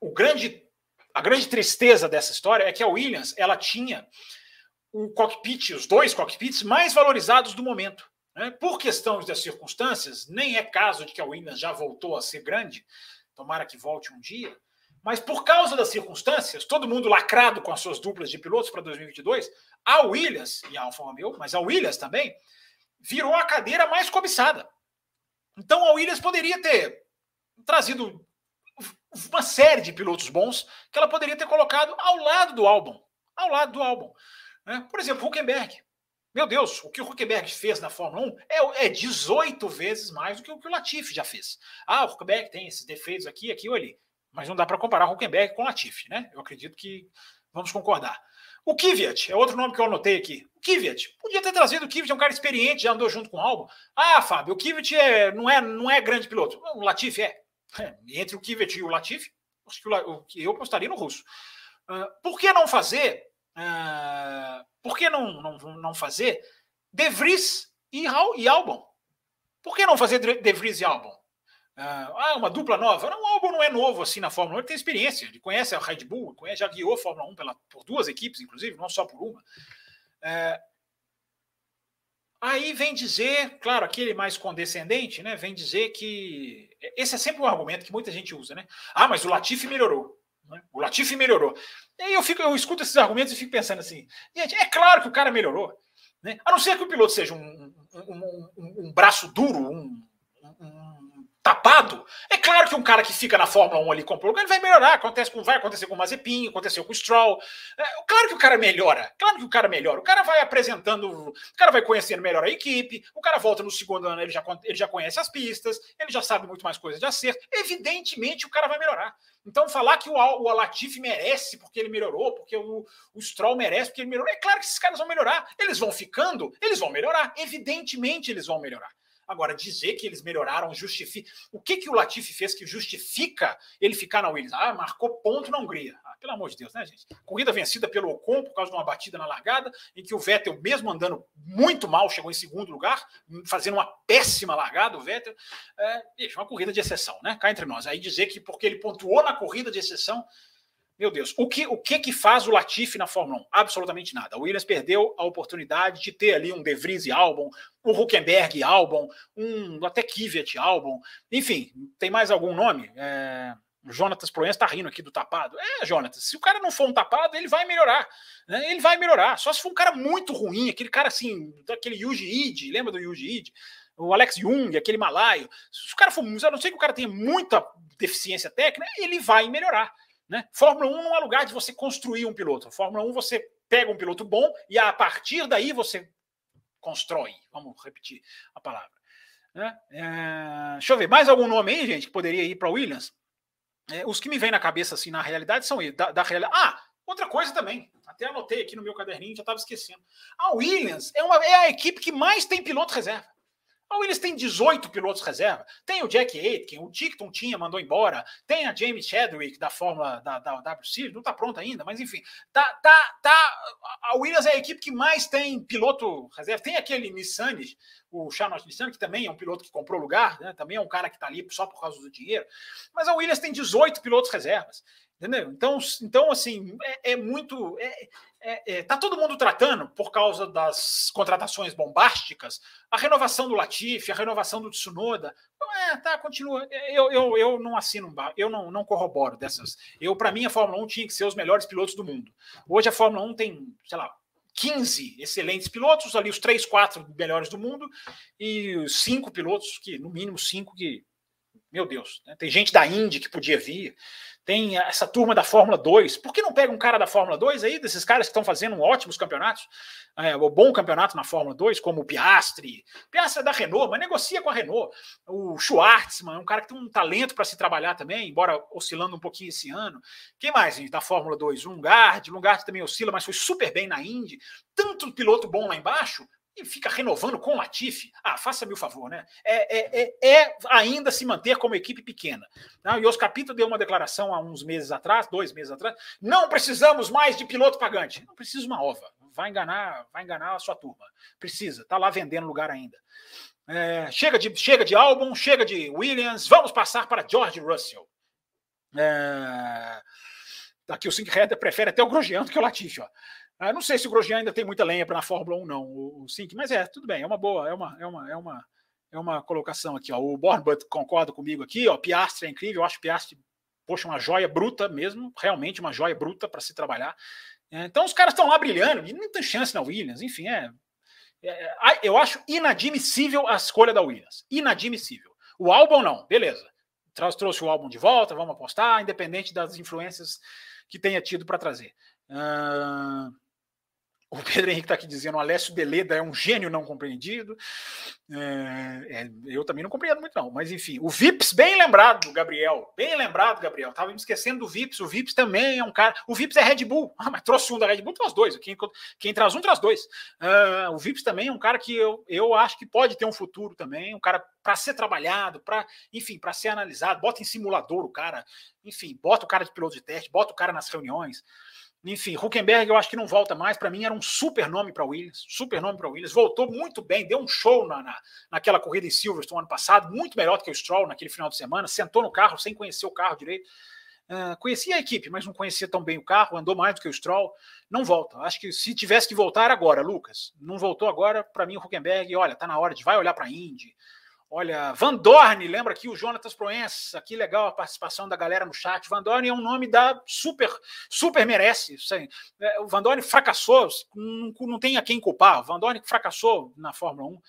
o grande, a grande tristeza dessa história é que a Williams ela tinha o cockpit, os dois cockpits mais valorizados do momento. Né? Por questões das circunstâncias, nem é caso de que a Williams já voltou a ser grande, tomara que volte um dia. Mas por causa das circunstâncias, todo mundo lacrado com as suas duplas de pilotos para 2022, a Williams e a Alfa Romeo, mas a Williams também, virou a cadeira mais cobiçada. Então a Williams poderia ter trazido uma série de pilotos bons que ela poderia ter colocado ao lado do álbum, ao lado do álbum. Né? Por exemplo, Huckenberg. Meu Deus, o que o Huckenberg fez na Fórmula 1 é, é 18 vezes mais do que o que o Latifi já fez. Ah, o Huckenberg tem esses defeitos aqui, aqui ou ali mas não dá para comparar Huckenberg com Latifi, né? Eu acredito que vamos concordar. O Kvyat é outro nome que eu anotei aqui. O Kvyat, podia ter trazido o Kvyat, é um cara experiente, já andou junto com o Albon. Ah, Fábio, o Kvyat é, não, é, não é grande piloto. O Latifi é. É entre o Kvyat e o Latifi, acho que o, eu apostaria no russo. Uh, por que não fazer? Uh, por que não, não, não fazer De Vries e, e Albon? Por que não fazer De Vries e Albon? Ah, ah, uma dupla nova. Não, o álbum não é novo assim na Fórmula 1, ele tem experiência, ele conhece a Red Bull, conhece, já guiou a Fórmula 1 pela, por duas equipes, inclusive, não só por uma. É... Aí vem dizer, claro, aquele mais condescendente, né? Vem dizer que esse é sempre um argumento que muita gente usa, né? Ah, mas o Latifi melhorou. Né? O Latifi melhorou. E aí eu fico, eu escuto esses argumentos e fico pensando assim, gente, é claro que o cara melhorou, né? A não ser que o piloto seja um, um, um, um braço duro, um, tapado, é claro que um cara que fica na Fórmula 1 ali comprou ele vai melhorar. Acontece com, vai acontecer com o Mazepin, aconteceu com o Stroll. É, claro que o cara melhora, claro que o cara melhora. O cara vai apresentando, o cara vai conhecendo melhor a equipe, o cara volta no segundo ano, ele já, ele já conhece as pistas, ele já sabe muito mais coisas de acerto. Evidentemente o cara vai melhorar. Então, falar que o, o merece porque ele melhorou, porque o, o Stroll merece porque ele melhorou, é claro que esses caras vão melhorar. Eles vão ficando, eles vão melhorar. Evidentemente eles vão melhorar. Agora, dizer que eles melhoraram justifica. O que, que o Latifi fez que justifica ele ficar na Williams? Ah, marcou ponto na Hungria. Ah, pelo amor de Deus, né, gente? Corrida vencida pelo Ocon por causa de uma batida na largada, em que o Vettel, mesmo andando muito mal, chegou em segundo lugar, fazendo uma péssima largada, o Vettel. É, uma corrida de exceção, né? Cá entre nós. Aí dizer que porque ele pontuou na corrida de exceção, meu Deus, o que, o que que faz o Latifi na Fórmula 1? Absolutamente nada. O Williams perdeu a oportunidade de ter ali um De Vries e Albon, um Huckenberg Albon, um até Kvyat Albon. Enfim, tem mais algum nome? É... Jonatas Proença está rindo aqui do tapado. É, Jonatas, se o cara não for um tapado, ele vai melhorar. Né? Ele vai melhorar. Só se for um cara muito ruim, aquele cara assim, daquele Yuji Ide, lembra do Yuji Ide? O Alex Jung, aquele malaio. Se o cara for, a não sei que o cara tenha muita deficiência técnica, ele vai melhorar. Né? Fórmula 1 não é lugar de você construir um piloto. Fórmula 1 você pega um piloto bom e a partir daí você constrói. Vamos repetir a palavra. Né? É, deixa eu ver, mais algum nome aí, gente, que poderia ir para Williams? É, os que me vêm na cabeça, assim, na realidade, são da, da realidade. Ah, outra coisa também. Até anotei aqui no meu caderninho, já estava esquecendo. A Williams é, uma, é a equipe que mais tem piloto reserva. A Williams tem 18 pilotos reserva. Tem o Jack Aitken, o Tickton tinha, mandou embora. Tem a James Chadwick da Fórmula da, da W Series, não está pronta ainda, mas enfim. Tá, tá, tá. A Williams é a equipe que mais tem piloto reserva. Tem aquele Nissan, o Charles Nissan, que também é um piloto que comprou lugar, né? também é um cara que está ali só por causa do dinheiro. Mas a Williams tem 18 pilotos reservas. Entendeu? Então, então assim, é, é muito. É, é, é, tá todo mundo tratando, por causa das contratações bombásticas, a renovação do Latifi, a renovação do Tsunoda. É, tá, continua. Eu, eu, eu não assino, eu não, não corroboro dessas. Eu, para mim, a Fórmula 1 tinha que ser os melhores pilotos do mundo. Hoje a Fórmula 1 tem, sei lá, 15 excelentes pilotos, ali os 3, 4 melhores do mundo, e cinco pilotos, que no mínimo cinco que. Meu Deus, né? tem gente da Indy que podia vir tem essa turma da Fórmula 2. Por que não pega um cara da Fórmula 2 aí, desses caras que estão fazendo ótimos campeonatos, é, bom campeonato na Fórmula 2, como o Piastri, Piastri é da Renault, mas negocia com a Renault. O Schwartzman, um cara que tem um talento para se trabalhar também, embora oscilando um pouquinho esse ano. Quem mais gente, da Fórmula 2? Lungard, Lungard também oscila, mas foi super bem na Indy. Tanto piloto bom lá embaixo, e fica renovando com o Latifi. Ah, faça-me o favor, né? É, é, é, é, ainda se manter como equipe pequena. Tá? E os Capito deu uma declaração há uns meses atrás, dois meses atrás. Não precisamos mais de piloto pagante. Não precisa uma ova. Vai enganar, vai enganar a sua turma. Precisa, tá lá vendendo lugar ainda. É, chega de chega de álbum, chega de Williams. Vamos passar para George Russell. É, aqui o Header prefere até o Grosjean do que o Latifi. Ó. Ah, não sei se o Grosjean ainda tem muita lenha para na Fórmula 1, não, o, Sink, mas é, tudo bem, é uma boa, é uma, é uma, é uma, é uma colocação aqui. Ó. O Bornbutt concorda comigo aqui, ó, Piastri é incrível, eu acho Piastri, poxa, uma joia bruta mesmo, realmente uma joia bruta para se trabalhar. É, então os caras estão lá brilhando, e não tem chance na Williams, enfim, é, é, é, eu acho inadmissível a escolha da Williams, inadmissível. O álbum não, beleza, trouxe o álbum de volta, vamos apostar, independente das influências que tenha tido para trazer. Uh, o Pedro Henrique está aqui dizendo o Alessio Deleda é um gênio não compreendido. É, é, eu também não compreendo muito, não. Mas enfim, o Vips, bem lembrado, Gabriel. Bem lembrado, Gabriel. Estava me esquecendo do Vips. O Vips também é um cara. O Vips é Red Bull. Ah, mas trouxe um da Red Bull, traz dois. Quem, quem traz um, traz dois. Uh, o Vips também é um cara que eu, eu acho que pode ter um futuro também. Um cara para ser trabalhado, para, enfim, para ser analisado. Bota em simulador o cara. Enfim, bota o cara de piloto de teste, bota o cara nas reuniões. Enfim, Huckenberg eu acho que não volta mais. Para mim era um super nome para Williams, super nome para Williams. Voltou muito bem, deu um show na, na, naquela corrida em Silverstone ano passado, muito melhor do que o Stroll naquele final de semana. Sentou no carro sem conhecer o carro direito. Uh, conhecia a equipe, mas não conhecia tão bem o carro, andou mais do que o Stroll. Não volta. Acho que se tivesse que voltar agora, Lucas, não voltou agora, para mim o Huckenberg, olha, tá na hora de vai olhar para a Indy. Olha, Van Dorn, lembra aqui o Jonatas Proença, que legal a participação da galera no chat. Van Dorn é um nome da super, super merece. É, o Van Dorn fracassou, não, não tem a quem culpar. O Van Dorn fracassou na Fórmula 1,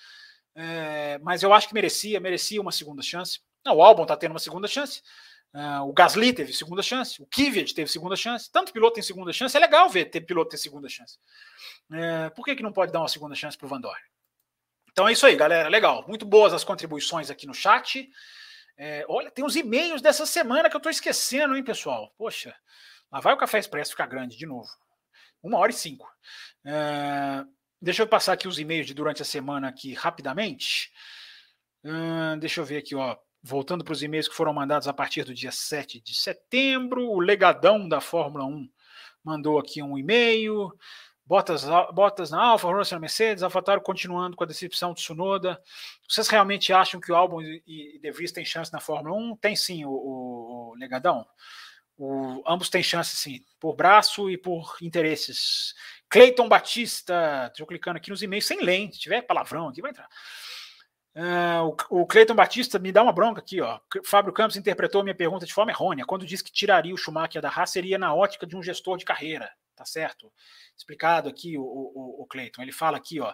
é, mas eu acho que merecia, merecia uma segunda chance. Não, o Albon está tendo uma segunda chance. Uh, o Gasly teve segunda chance, o Kvyat teve segunda chance, tanto piloto tem segunda chance, é legal ver ter piloto ter segunda chance. Uh, por que, que não pode dar uma segunda chance para o Van Dorn? Então é isso aí, galera, legal. Muito boas as contribuições aqui no chat. É, olha, tem os e-mails dessa semana que eu estou esquecendo, hein, pessoal? Poxa, lá vai o Café Expresso ficar grande de novo. Uma hora e cinco. Uh, deixa eu passar aqui os e-mails de durante a semana aqui rapidamente. deixa eu ver aqui, ó voltando para os e-mails que foram mandados a partir do dia 7 de setembro, o legadão da Fórmula 1 mandou aqui um e-mail. Bottas, Bottas na Alfa, Russell na Mercedes, AlphaTauri continuando com a decepção de Tsunoda. Vocês realmente acham que o Albon e De Vries têm chance na Fórmula 1? Tem sim, o, o, o Legadão. O, ambos têm chance sim, por braço e por interesses. Cleiton Batista, estou clicando aqui nos e-mails sem lente, se tiver palavrão aqui, vai entrar. Uh, o, o Cleiton Batista me dá uma bronca aqui, ó. Fábio Campos interpretou minha pergunta de forma errônea quando disse que tiraria o Schumacher da Haas seria na ótica de um gestor de carreira, tá certo? Explicado aqui o, o, o Cleiton. Ele fala aqui, ó.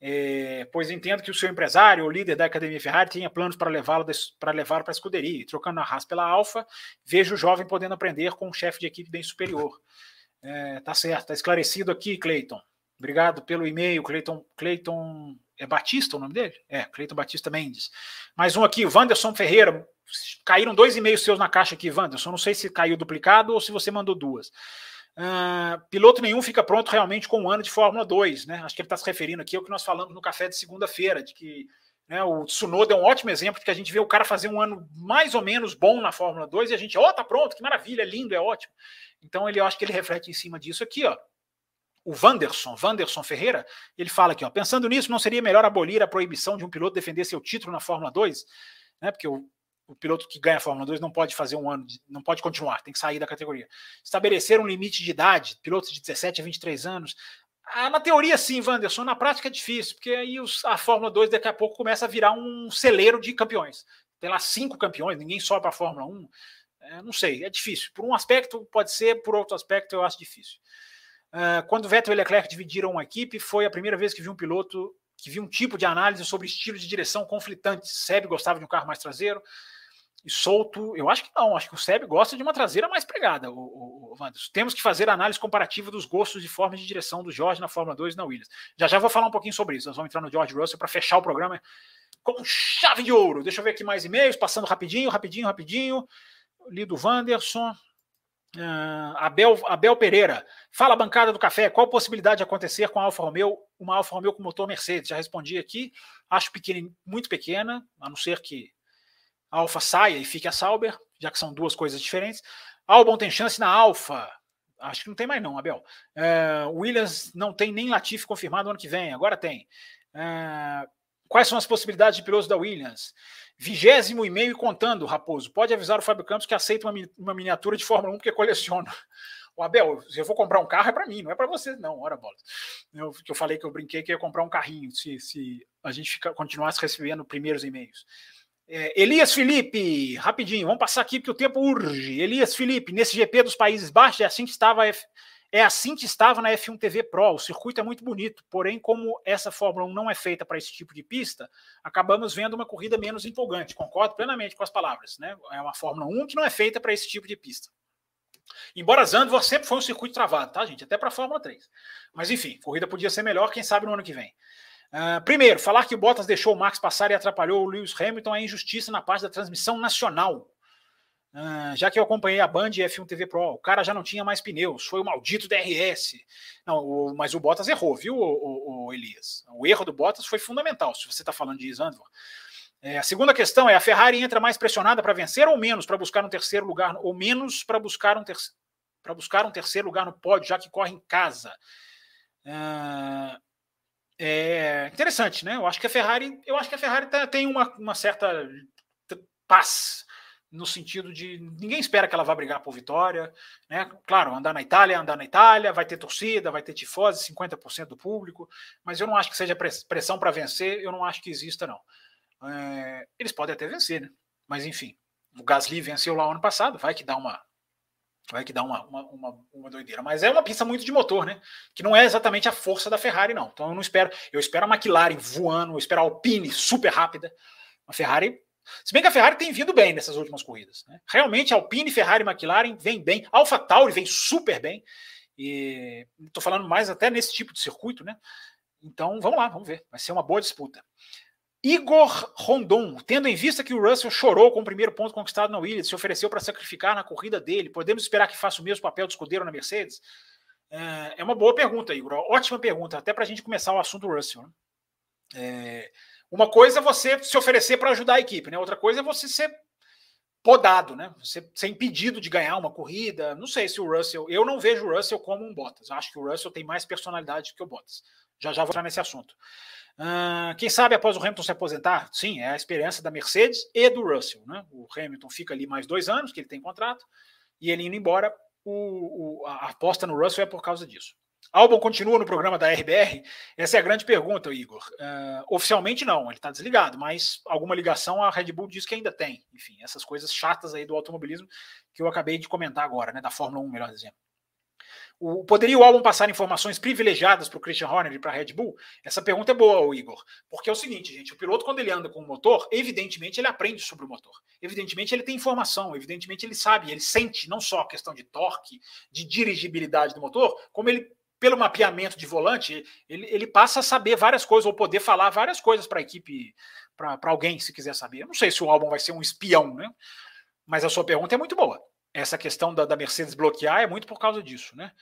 É, pois entendo que o seu empresário, o líder da Academia Ferrari, tinha planos para levá-lo para levar para a escuderia. E, trocando a Haas pela Alfa, vejo o jovem podendo aprender com um chefe de equipe bem superior. É, tá certo, tá esclarecido aqui, Cleiton. Obrigado pelo e-mail, Cleiton, Cleiton é Batista o nome dele? É, Cleiton Batista Mendes. Mais um aqui, Wanderson Ferreira. Caíram dois e-mails seus na caixa aqui, Wanderson. Não sei se caiu duplicado ou se você mandou duas. Uh, piloto nenhum fica pronto realmente com um ano de Fórmula 2, né? Acho que ele está se referindo aqui ao que nós falamos no café de segunda-feira, de que né, o Tsunoda é um ótimo exemplo de que a gente vê o cara fazer um ano mais ou menos bom na Fórmula 2 e a gente, ó, oh, tá pronto, que maravilha, é lindo, é ótimo. Então ele eu acho que ele reflete em cima disso aqui, ó o Wanderson, Wanderson Ferreira, ele fala aqui, ó, pensando nisso, não seria melhor abolir a proibição de um piloto defender seu título na Fórmula 2? Né, porque o, o piloto que ganha a Fórmula 2 não pode fazer um ano, não pode continuar, tem que sair da categoria. Estabelecer um limite de idade, pilotos de 17 a 23 anos. Ah, na teoria, sim, Wanderson, na prática é difícil, porque aí os, a Fórmula 2 daqui a pouco começa a virar um celeiro de campeões. Tem lá cinco campeões, ninguém sobe para a Fórmula 1. É, não sei, é difícil. Por um aspecto pode ser, por outro aspecto eu acho difícil. Uh, quando Vettel e Leclerc dividiram uma equipe, foi a primeira vez que vi um piloto que viu um tipo de análise sobre estilo de direção conflitante. Seb gostava de um carro mais traseiro e solto. Eu acho que não, acho que o Seb gosta de uma traseira mais pregada, o, o, o Temos que fazer análise comparativa dos gostos e formas de direção do Jorge na Fórmula 2 e na Williams. Já já vou falar um pouquinho sobre isso. Nós vamos entrar no George Russell para fechar o programa com chave de ouro. Deixa eu ver aqui mais e-mails, passando rapidinho, rapidinho, rapidinho. Lido Wanderson. Uh, Abel, Abel Pereira, fala bancada do café, qual possibilidade de acontecer com a Alfa Romeo, uma Alfa Romeo com motor Mercedes? Já respondi aqui, acho pequena, muito pequena, a não ser que a Alfa saia e fique a Sauber, já que são duas coisas diferentes. Albon tem chance na Alfa, acho que não tem mais não, Abel. Uh, Williams não tem nem Latifi confirmado ano que vem, agora tem. Uh, quais são as possibilidades de pilotos da Williams? Vigésimo e meio e contando, Raposo. Pode avisar o Fábio Campos que aceita uma, uma miniatura de Fórmula 1 porque coleciona. O Abel, se eu vou comprar um carro é para mim, não é para você, não. Ora, bola. Eu, eu falei que eu brinquei que ia comprar um carrinho se, se a gente fica, continuasse recebendo primeiros e-mails. É, Elias Felipe, rapidinho, vamos passar aqui porque o tempo urge. Elias Felipe, nesse GP dos Países Baixos, é assim que estava a é assim que estava na F1 TV Pro. O circuito é muito bonito, porém, como essa Fórmula 1 não é feita para esse tipo de pista, acabamos vendo uma corrida menos empolgante. Concordo plenamente com as palavras. Né? É uma Fórmula 1 que não é feita para esse tipo de pista. Embora Zandvoort sempre foi um circuito travado, tá, gente? Até para a Fórmula 3. Mas enfim, corrida podia ser melhor, quem sabe no ano que vem. Uh, primeiro, falar que o Bottas deixou o Max passar e atrapalhou o Lewis Hamilton é injustiça na parte da transmissão nacional. Ah, já que eu acompanhei a Band e F1 TV Pro, o cara já não tinha mais pneus, foi o maldito DRS. Não, o, mas o Bottas errou, viu, o, o, Elias? O erro do Bottas foi fundamental, se você está falando de Zandvoort. É, a segunda questão é: a Ferrari entra mais pressionada para vencer ou menos para buscar um terceiro lugar, ou menos para buscar um terceiro para buscar um terceiro lugar no pódio, já que corre em casa. Ah, é interessante, né? Eu acho que a Ferrari, eu acho que a Ferrari tá, tem uma, uma certa paz no sentido de ninguém espera que ela vá brigar por vitória, né? Claro, andar na Itália, andar na Itália, vai ter torcida, vai ter tifose, 50% do público, mas eu não acho que seja pressão para vencer, eu não acho que exista, não. É, eles podem até vencer, né? Mas enfim, o Gasly venceu lá ano passado, vai que dá uma. Vai que dá uma, uma, uma, uma doideira. Mas é uma pista muito de motor, né? Que não é exatamente a força da Ferrari, não. Então eu não espero. Eu espero a McLaren voando, eu espero a Alpine super rápida. A Ferrari se bem que a Ferrari tem vindo bem nessas últimas corridas. Né? Realmente, Alpine, Ferrari e McLaren vem bem. Alfa Tauri vem super bem. E estou falando mais até nesse tipo de circuito, né? Então vamos lá, vamos ver. Vai ser uma boa disputa. Igor Rondon, tendo em vista que o Russell chorou com o primeiro ponto conquistado na Williams, se ofereceu para sacrificar na corrida dele, podemos esperar que faça o mesmo papel de escudeiro na Mercedes? É, é uma boa pergunta, Igor. Ótima pergunta, até para a gente começar o assunto Russell. Né? É, uma coisa é você se oferecer para ajudar a equipe, né? Outra coisa é você ser podado, né? Você ser impedido de ganhar uma corrida. Não sei se o Russell. Eu não vejo o Russell como um Bottas. Acho que o Russell tem mais personalidade que o Bottas. Já já vou entrar nesse assunto. Uh, quem sabe após o Hamilton se aposentar? Sim, é a experiência da Mercedes e do Russell. Né? O Hamilton fica ali mais dois anos, que ele tem contrato, e ele indo embora, o, o, a aposta no Russell é por causa disso. Albon continua no programa da RBR? Essa é a grande pergunta, Igor. Uh, oficialmente não, ele está desligado, mas alguma ligação a Red Bull diz que ainda tem. Enfim, essas coisas chatas aí do automobilismo que eu acabei de comentar agora, né, da Fórmula 1, melhor dizendo. O, poderia o álbum passar informações privilegiadas para o Christian Horner e para a Red Bull? Essa pergunta é boa, Igor. Porque é o seguinte, gente: o piloto, quando ele anda com o motor, evidentemente ele aprende sobre o motor. Evidentemente ele tem informação, evidentemente ele sabe, ele sente não só a questão de torque, de dirigibilidade do motor, como ele pelo mapeamento de volante, ele, ele passa a saber várias coisas, ou poder falar várias coisas para a equipe, para alguém, se quiser saber. Eu não sei se o álbum vai ser um espião, né? Mas a sua pergunta é muito boa. Essa questão da, da Mercedes bloquear é muito por causa disso, né?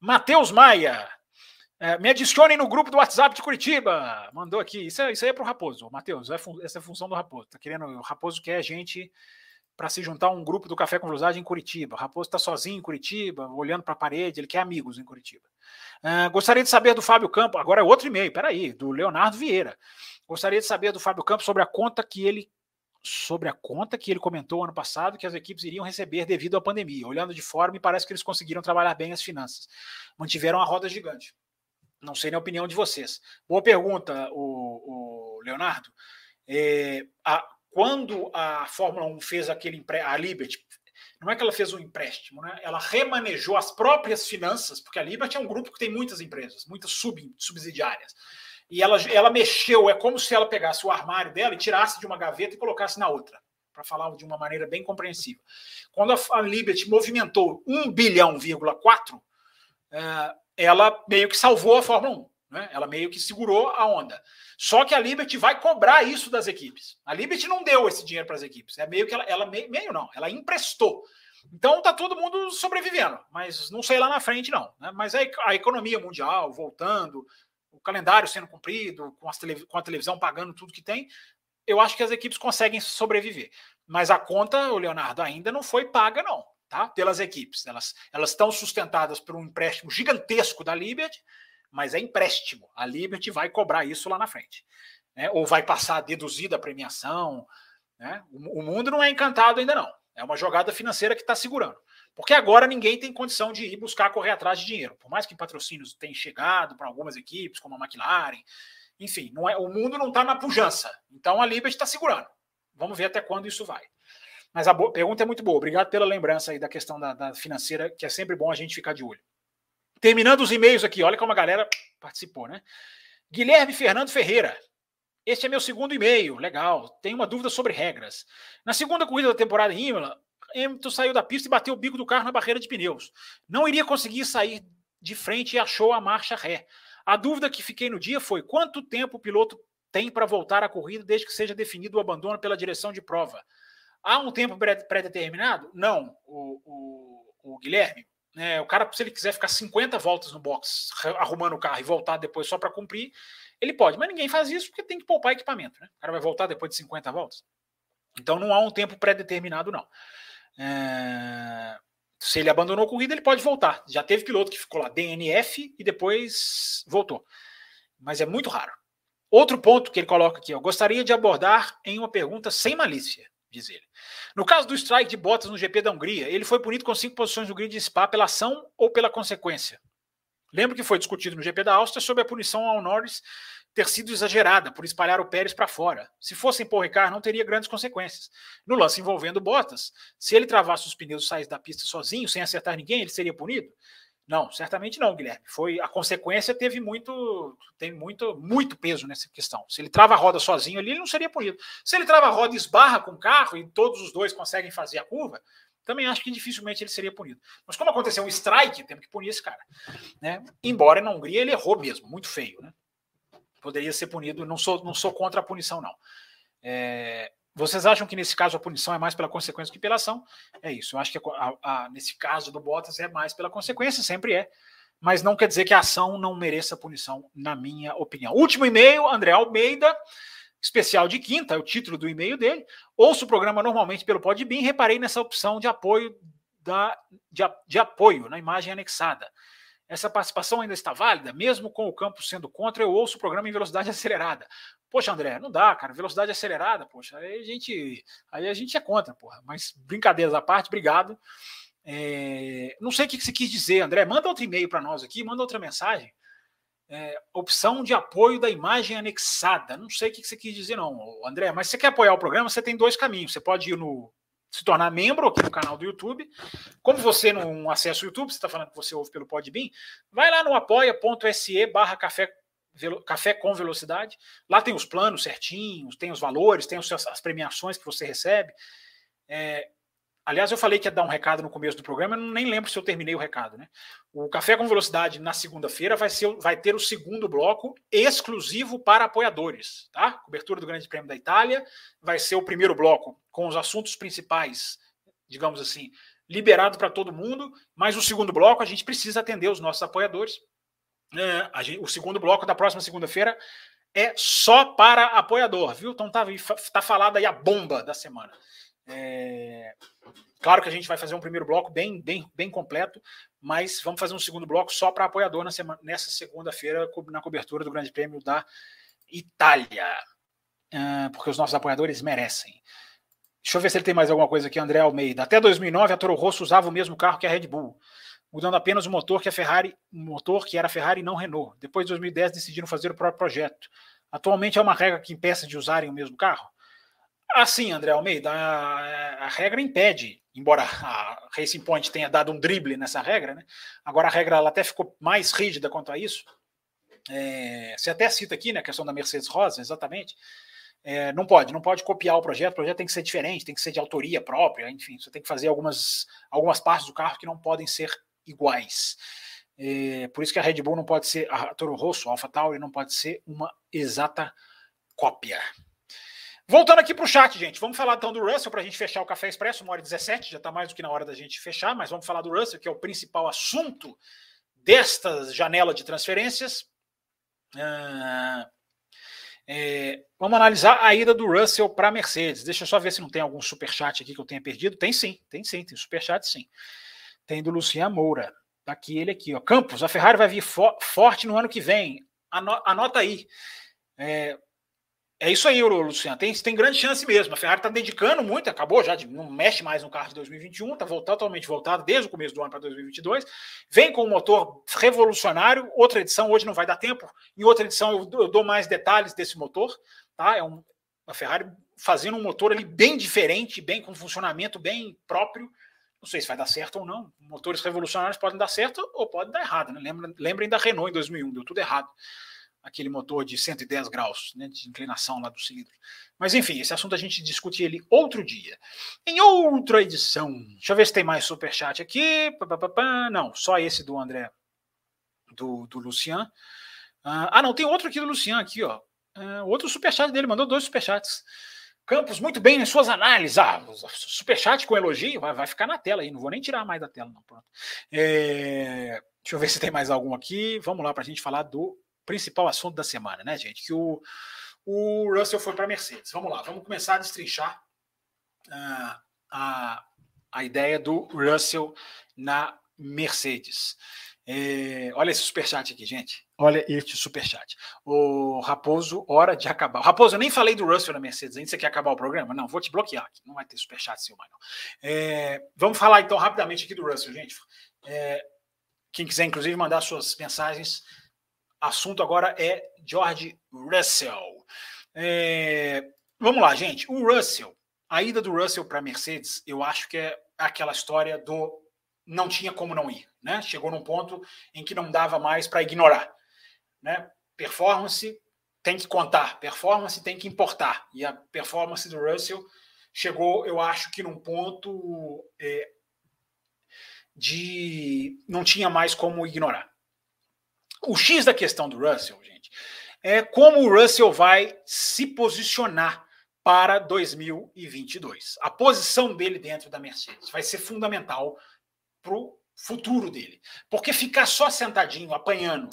Matheus Maia, é, me adicionem no grupo do WhatsApp de Curitiba. Mandou aqui. Isso, é, isso aí é para o Raposo, Matheus. É, essa é a função do Raposo. Tá querendo, o Raposo quer a gente para se juntar a um grupo do Café com Velocidade em Curitiba. O Raposo está sozinho em Curitiba, olhando para a parede, ele quer amigos em Curitiba. Uh, gostaria de saber do Fábio Campos, agora é outro e-mail, peraí, do Leonardo Vieira. Gostaria de saber do Fábio Campos sobre a conta que ele sobre a conta que ele comentou ano passado que as equipes iriam receber devido à pandemia. Olhando de fora, me parece que eles conseguiram trabalhar bem as finanças. Mantiveram a roda gigante. Não sei na opinião de vocês. Boa pergunta, o, o Leonardo. É, a, quando a Fórmula 1 fez aquele a Liberty, não é que ela fez um empréstimo, né? Ela remanejou as próprias finanças, porque a Liberty é um grupo que tem muitas empresas, muitas sub, subsidiárias. E ela, ela mexeu, é como se ela pegasse o armário dela e tirasse de uma gaveta e colocasse na outra, para falar de uma maneira bem compreensível. Quando a, a Liberty movimentou 1 bilhão, 4, é, ela meio que salvou a Fórmula 1. Né? Ela meio que segurou a onda. Só que a Liberty vai cobrar isso das equipes. A Liberty não deu esse dinheiro para as equipes. É meio que ela, ela meio, meio, não, ela emprestou. Então tá todo mundo sobrevivendo, mas não sei lá na frente não. Né? Mas a, a economia mundial voltando, o calendário sendo cumprido, com, tele, com a televisão pagando tudo que tem, eu acho que as equipes conseguem sobreviver. Mas a conta, o Leonardo, ainda não foi paga não, tá? Pelas equipes. Elas elas estão sustentadas por um empréstimo gigantesco da Liberty mas é empréstimo. A Liberty vai cobrar isso lá na frente. Né? Ou vai passar deduzida a premiação. Né? O, o mundo não é encantado ainda não. É uma jogada financeira que está segurando. Porque agora ninguém tem condição de ir buscar correr atrás de dinheiro. Por mais que patrocínios tenham chegado para algumas equipes, como a McLaren, enfim, não é, o mundo não está na pujança. Então a Liberty está segurando. Vamos ver até quando isso vai. Mas a pergunta é muito boa. Obrigado pela lembrança aí da questão da, da financeira, que é sempre bom a gente ficar de olho. Terminando os e-mails aqui, olha como a galera participou, né? Guilherme Fernando Ferreira. Este é meu segundo e-mail. Legal. Tenho uma dúvida sobre regras. Na segunda corrida da temporada em Imola, Hamilton saiu da pista e bateu o bico do carro na barreira de pneus. Não iria conseguir sair de frente e achou a marcha ré. A dúvida que fiquei no dia foi quanto tempo o piloto tem para voltar à corrida desde que seja definido o abandono pela direção de prova. Há um tempo pré-determinado? Não, o, o, o Guilherme. É, o cara, se ele quiser ficar 50 voltas no box arrumando o carro e voltar depois só para cumprir, ele pode. Mas ninguém faz isso porque tem que poupar equipamento. Né? O cara vai voltar depois de 50 voltas. Então não há um tempo pré-determinado, não. É... Se ele abandonou a corrida, ele pode voltar. Já teve piloto que ficou lá DNF e depois voltou. Mas é muito raro. Outro ponto que ele coloca aqui, eu gostaria de abordar em uma pergunta sem malícia. Diz ele. No caso do strike de Bottas no GP da Hungria, ele foi punido com cinco posições no grid de Spa pela ação ou pela consequência. Lembro que foi discutido no GP da Áustria sobre a punição ao Norris ter sido exagerada por espalhar o Pérez para fora. Se fosse Paul Ricard, não teria grandes consequências. No lance envolvendo Bottas, se ele travasse os pneus e saísse da pista sozinho, sem acertar ninguém, ele seria punido? Não, certamente não, Guilherme. Foi a consequência teve muito tem muito muito peso nessa questão. Se ele trava a roda sozinho ali, ele não seria punido. Se ele trava a roda e esbarra com o carro e todos os dois conseguem fazer a curva, também acho que dificilmente ele seria punido. Mas como aconteceu um strike, temos que punir esse cara, né? Embora na Hungria ele errou mesmo, muito feio, né? Poderia ser punido. Não sou não sou contra a punição não. É, vocês acham que nesse caso a punição é mais pela consequência que pela ação? É isso. Eu acho que a, a, nesse caso do Bottas é mais pela consequência, sempre é. Mas não quer dizer que a ação não mereça punição, na minha opinião. Último e-mail, André Almeida, especial de quinta, é o título do e-mail dele. Ouço o programa normalmente pelo Podbean, reparei nessa opção de apoio da, de, de apoio na imagem anexada. Essa participação ainda está válida, mesmo com o campo sendo contra, eu ouço o programa em velocidade acelerada. Poxa, André, não dá, cara. Velocidade acelerada, poxa, aí a gente, aí a gente é contra, porra. Mas brincadeiras à parte, obrigado. É, não sei o que você quis dizer, André. Manda outro e-mail para nós aqui, manda outra mensagem. É, opção de apoio da imagem anexada. Não sei o que você quis dizer, não, André. Mas se você quer apoiar o programa, você tem dois caminhos. Você pode ir no se tornar membro aqui no canal do YouTube. Como você não acessa o YouTube, você está falando que você ouve pelo Podbean, vai lá no apoia.se barra café Café com Velocidade. Lá tem os planos certinhos, tem os valores, tem as premiações que você recebe. É, aliás, eu falei que ia dar um recado no começo do programa, eu nem lembro se eu terminei o recado. Né? O Café com Velocidade na segunda-feira vai, vai ter o segundo bloco exclusivo para apoiadores. Tá? Cobertura do Grande Prêmio da Itália. Vai ser o primeiro bloco com os assuntos principais, digamos assim, liberado para todo mundo. Mas o segundo bloco a gente precisa atender os nossos apoiadores. É, gente, o segundo bloco da próxima segunda-feira é só para apoiador, viu? Então tá, tá falada aí a bomba da semana. É, claro que a gente vai fazer um primeiro bloco bem, bem, bem completo, mas vamos fazer um segundo bloco só para apoiador na semana, nessa segunda-feira na cobertura do Grande Prêmio da Itália, é, porque os nossos apoiadores merecem. Deixa eu ver se ele tem mais alguma coisa aqui, André Almeida. Até 2009, a Toro Rosso usava o mesmo carro que a Red Bull mudando apenas o motor que a Ferrari, motor que era Ferrari e não Renault. Depois de 2010 decidiram fazer o próprio projeto. Atualmente é uma regra que impeça de usarem o mesmo carro? Assim, André Almeida, a, a, regra impede, embora a Racing Point tenha dado um drible nessa regra, né? Agora a regra ela até ficou mais rígida quanto a isso. É, você até cita aqui, né, a questão da Mercedes Rosa, exatamente. É, não pode, não pode copiar o projeto, o projeto tem que ser diferente, tem que ser de autoria própria, enfim, você tem que fazer algumas, algumas partes do carro que não podem ser iguais. É, por isso que a Red Bull não pode ser, a Toro Rosso, a AlphaTauri não pode ser uma exata cópia. Voltando aqui para o chat, gente, vamos falar então do Russell para a gente fechar o Café Expresso, uma hora e 17, já está mais do que na hora da gente fechar, mas vamos falar do Russell, que é o principal assunto desta janela de transferências. Ah, é, vamos analisar a ida do Russell para a Mercedes. Deixa eu só ver se não tem algum super chat aqui que eu tenha perdido. Tem sim, tem sim, tem super chat sim tem do Lucian Moura. Tá aqui ele aqui, ó. Campos, a Ferrari vai vir fo forte no ano que vem. Ano anota aí. É, é isso aí, Luciano. Tem, tem grande chance mesmo. A Ferrari está dedicando muito, acabou já, de, não mexe mais no carro de 2021, está totalmente voltado desde o começo do ano para 2022. Vem com um motor revolucionário. Outra edição, hoje não vai dar tempo. Em outra edição eu, eu dou mais detalhes desse motor. Tá? É um, a Ferrari fazendo um motor ali bem diferente, bem com funcionamento bem próprio. Não sei se vai dar certo ou não. Motores revolucionários podem dar certo ou podem dar errado. Né? Lembrem, lembrem da Renault em 2001, deu tudo errado. Aquele motor de 110 graus né, de inclinação lá do cilindro. Mas enfim, esse assunto a gente discute ele outro dia. Em outra edição. Deixa eu ver se tem mais superchat aqui. Não, só esse do André, do, do Lucian. Ah, não, tem outro aqui do Lucian, aqui, ó. Uh, outro superchat dele, mandou dois superchats. Campos, muito bem nas suas análises. Ah, superchat com elogio, vai, vai ficar na tela aí, não vou nem tirar mais da tela, não. Pronto. É, deixa eu ver se tem mais algum aqui. Vamos lá para a gente falar do principal assunto da semana, né, gente? Que o, o Russell foi para a Mercedes. Vamos lá, vamos começar a destrinchar uh, a, a ideia do Russell na Mercedes. É, olha esse superchat aqui, gente. Olha este superchat. O Raposo, hora de acabar. Raposo, eu nem falei do Russell na Mercedes ainda. Você quer acabar o programa? Não, vou te bloquear aqui. Não vai ter superchat seu mais, não. É, vamos falar então rapidamente aqui do Russell, gente. É, quem quiser, inclusive, mandar suas mensagens. Assunto agora é George Russell. É, vamos lá, gente. O Russell, a ida do Russell para a Mercedes, eu acho que é aquela história do não tinha como não ir. Né? Chegou num ponto em que não dava mais para ignorar. Né? Performance tem que contar, performance tem que importar. E a performance do Russell chegou, eu acho que num ponto é, de não tinha mais como ignorar. O X da questão do Russell, gente, é como o Russell vai se posicionar para 2022. A posição dele dentro da Mercedes vai ser fundamental para o futuro dele. Porque ficar só sentadinho, apanhando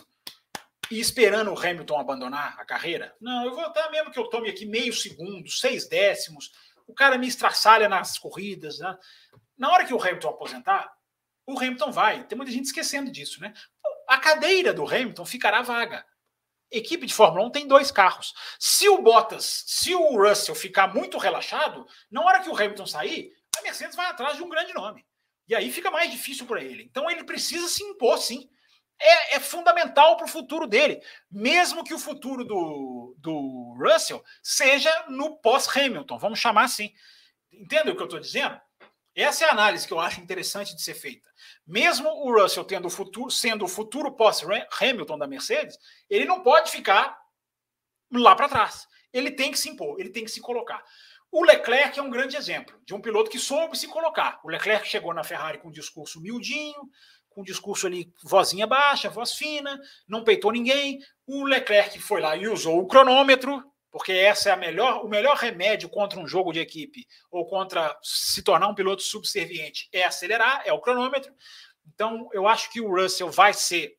e esperando o Hamilton abandonar a carreira, não, eu vou dar mesmo que eu tome aqui meio segundo, seis décimos, o cara me estraçalha nas corridas. Né? Na hora que o Hamilton aposentar, o Hamilton vai. Tem muita gente esquecendo disso, né? A cadeira do Hamilton ficará vaga. Equipe de Fórmula 1 tem dois carros. Se o Bottas, se o Russell ficar muito relaxado, na hora que o Hamilton sair, a Mercedes vai atrás de um grande nome. E aí fica mais difícil para ele. Então ele precisa se impor, sim. É, é fundamental para o futuro dele. Mesmo que o futuro do, do Russell seja no pós-Hamilton, vamos chamar assim. Entende o que eu estou dizendo? Essa é a análise que eu acho interessante de ser feita. Mesmo o Russell tendo o futuro, sendo o futuro pós-Hamilton da Mercedes, ele não pode ficar lá para trás. Ele tem que se impor, ele tem que se colocar. O Leclerc é um grande exemplo de um piloto que soube se colocar. O Leclerc chegou na Ferrari com um discurso miudinho, com um discurso ali, vozinha baixa, voz fina, não peitou ninguém. O Leclerc foi lá e usou o cronômetro, porque essa é a melhor, o melhor remédio contra um jogo de equipe ou contra se tornar um piloto subserviente é acelerar, é o cronômetro. Então, eu acho que o Russell vai ser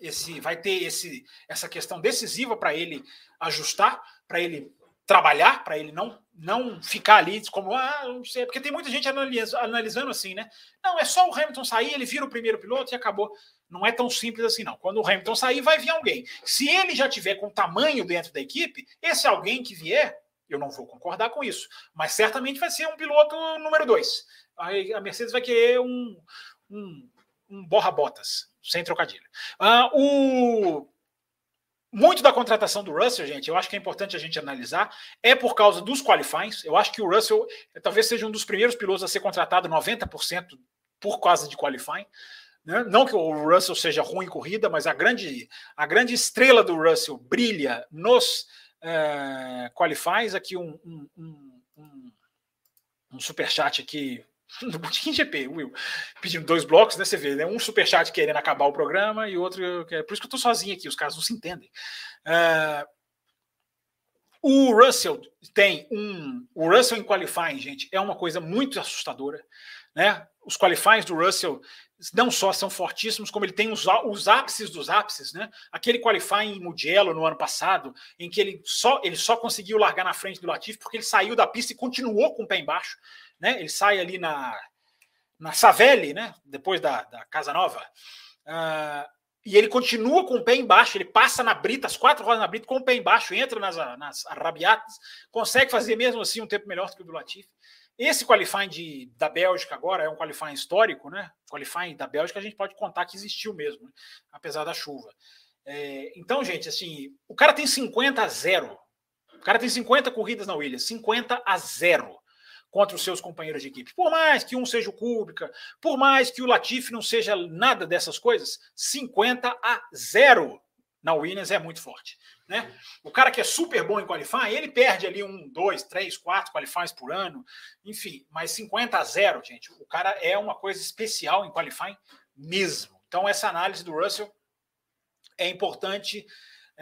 esse, vai ter esse, essa questão decisiva para ele ajustar, para ele trabalhar, para ele não não ficar ali como, ah, não sei, porque tem muita gente analisando assim, né? Não, é só o Hamilton sair, ele vira o primeiro piloto e acabou. Não é tão simples assim, não. Quando o Hamilton sair, vai vir alguém. Se ele já tiver com tamanho dentro da equipe, esse alguém que vier, eu não vou concordar com isso, mas certamente vai ser um piloto número dois. A Mercedes vai querer um, um, um borra-botas, sem trocadilho. Ah, o muito da contratação do Russell, gente, eu acho que é importante a gente analisar, é por causa dos qualifies. Eu acho que o Russell talvez seja um dos primeiros pilotos a ser contratado 90% por causa de qualifying. Né? Não que o Russell seja ruim em corrida, mas a grande, a grande estrela do Russell brilha nos é, qualifies. Aqui um, um, um, um, um superchat aqui no Botequim GP, Will, pedindo dois blocos, né? Você vê, né? Um superchat querendo acabar o programa e outro. Por isso que eu tô sozinho aqui, os caras não se entendem. Uh, o Russell tem um. O Russell em qualifying, gente, é uma coisa muito assustadora. Né? Os qualifies do Russell não só são fortíssimos, como ele tem os, os ápices dos ápices, né? Aquele qualifying em Mugello no ano passado, em que ele só, ele só conseguiu largar na frente do Latifi porque ele saiu da pista e continuou com o pé embaixo né? Ele sai ali na, na Savelli, né? Depois da, da Casa Nova. Uh, e ele continua com o pé embaixo, ele passa na brita, as quatro rodas na brita, com o pé embaixo, entra nas, nas arrabiatas, consegue fazer mesmo assim um tempo melhor do que o do Latifi. Esse qualifying de, da Bélgica agora é um qualifying histórico, né? Qualifying da Bélgica a gente pode contar que existiu mesmo, né? apesar da chuva. É, então, gente, assim, o cara tem 50 a 0. O cara tem 50 corridas na Williams, 50 a 0 contra os seus companheiros de equipe. Por mais que um seja o Kubica, por mais que o Latifi não seja nada dessas coisas, 50 a 0 na Williams é muito forte. Né? O cara que é super bom em qualifying, ele perde ali um, dois, três, quatro qualifies por ano, enfim, mas 50 a 0, gente, o cara é uma coisa especial em qualifying mesmo. Então, essa análise do Russell é importante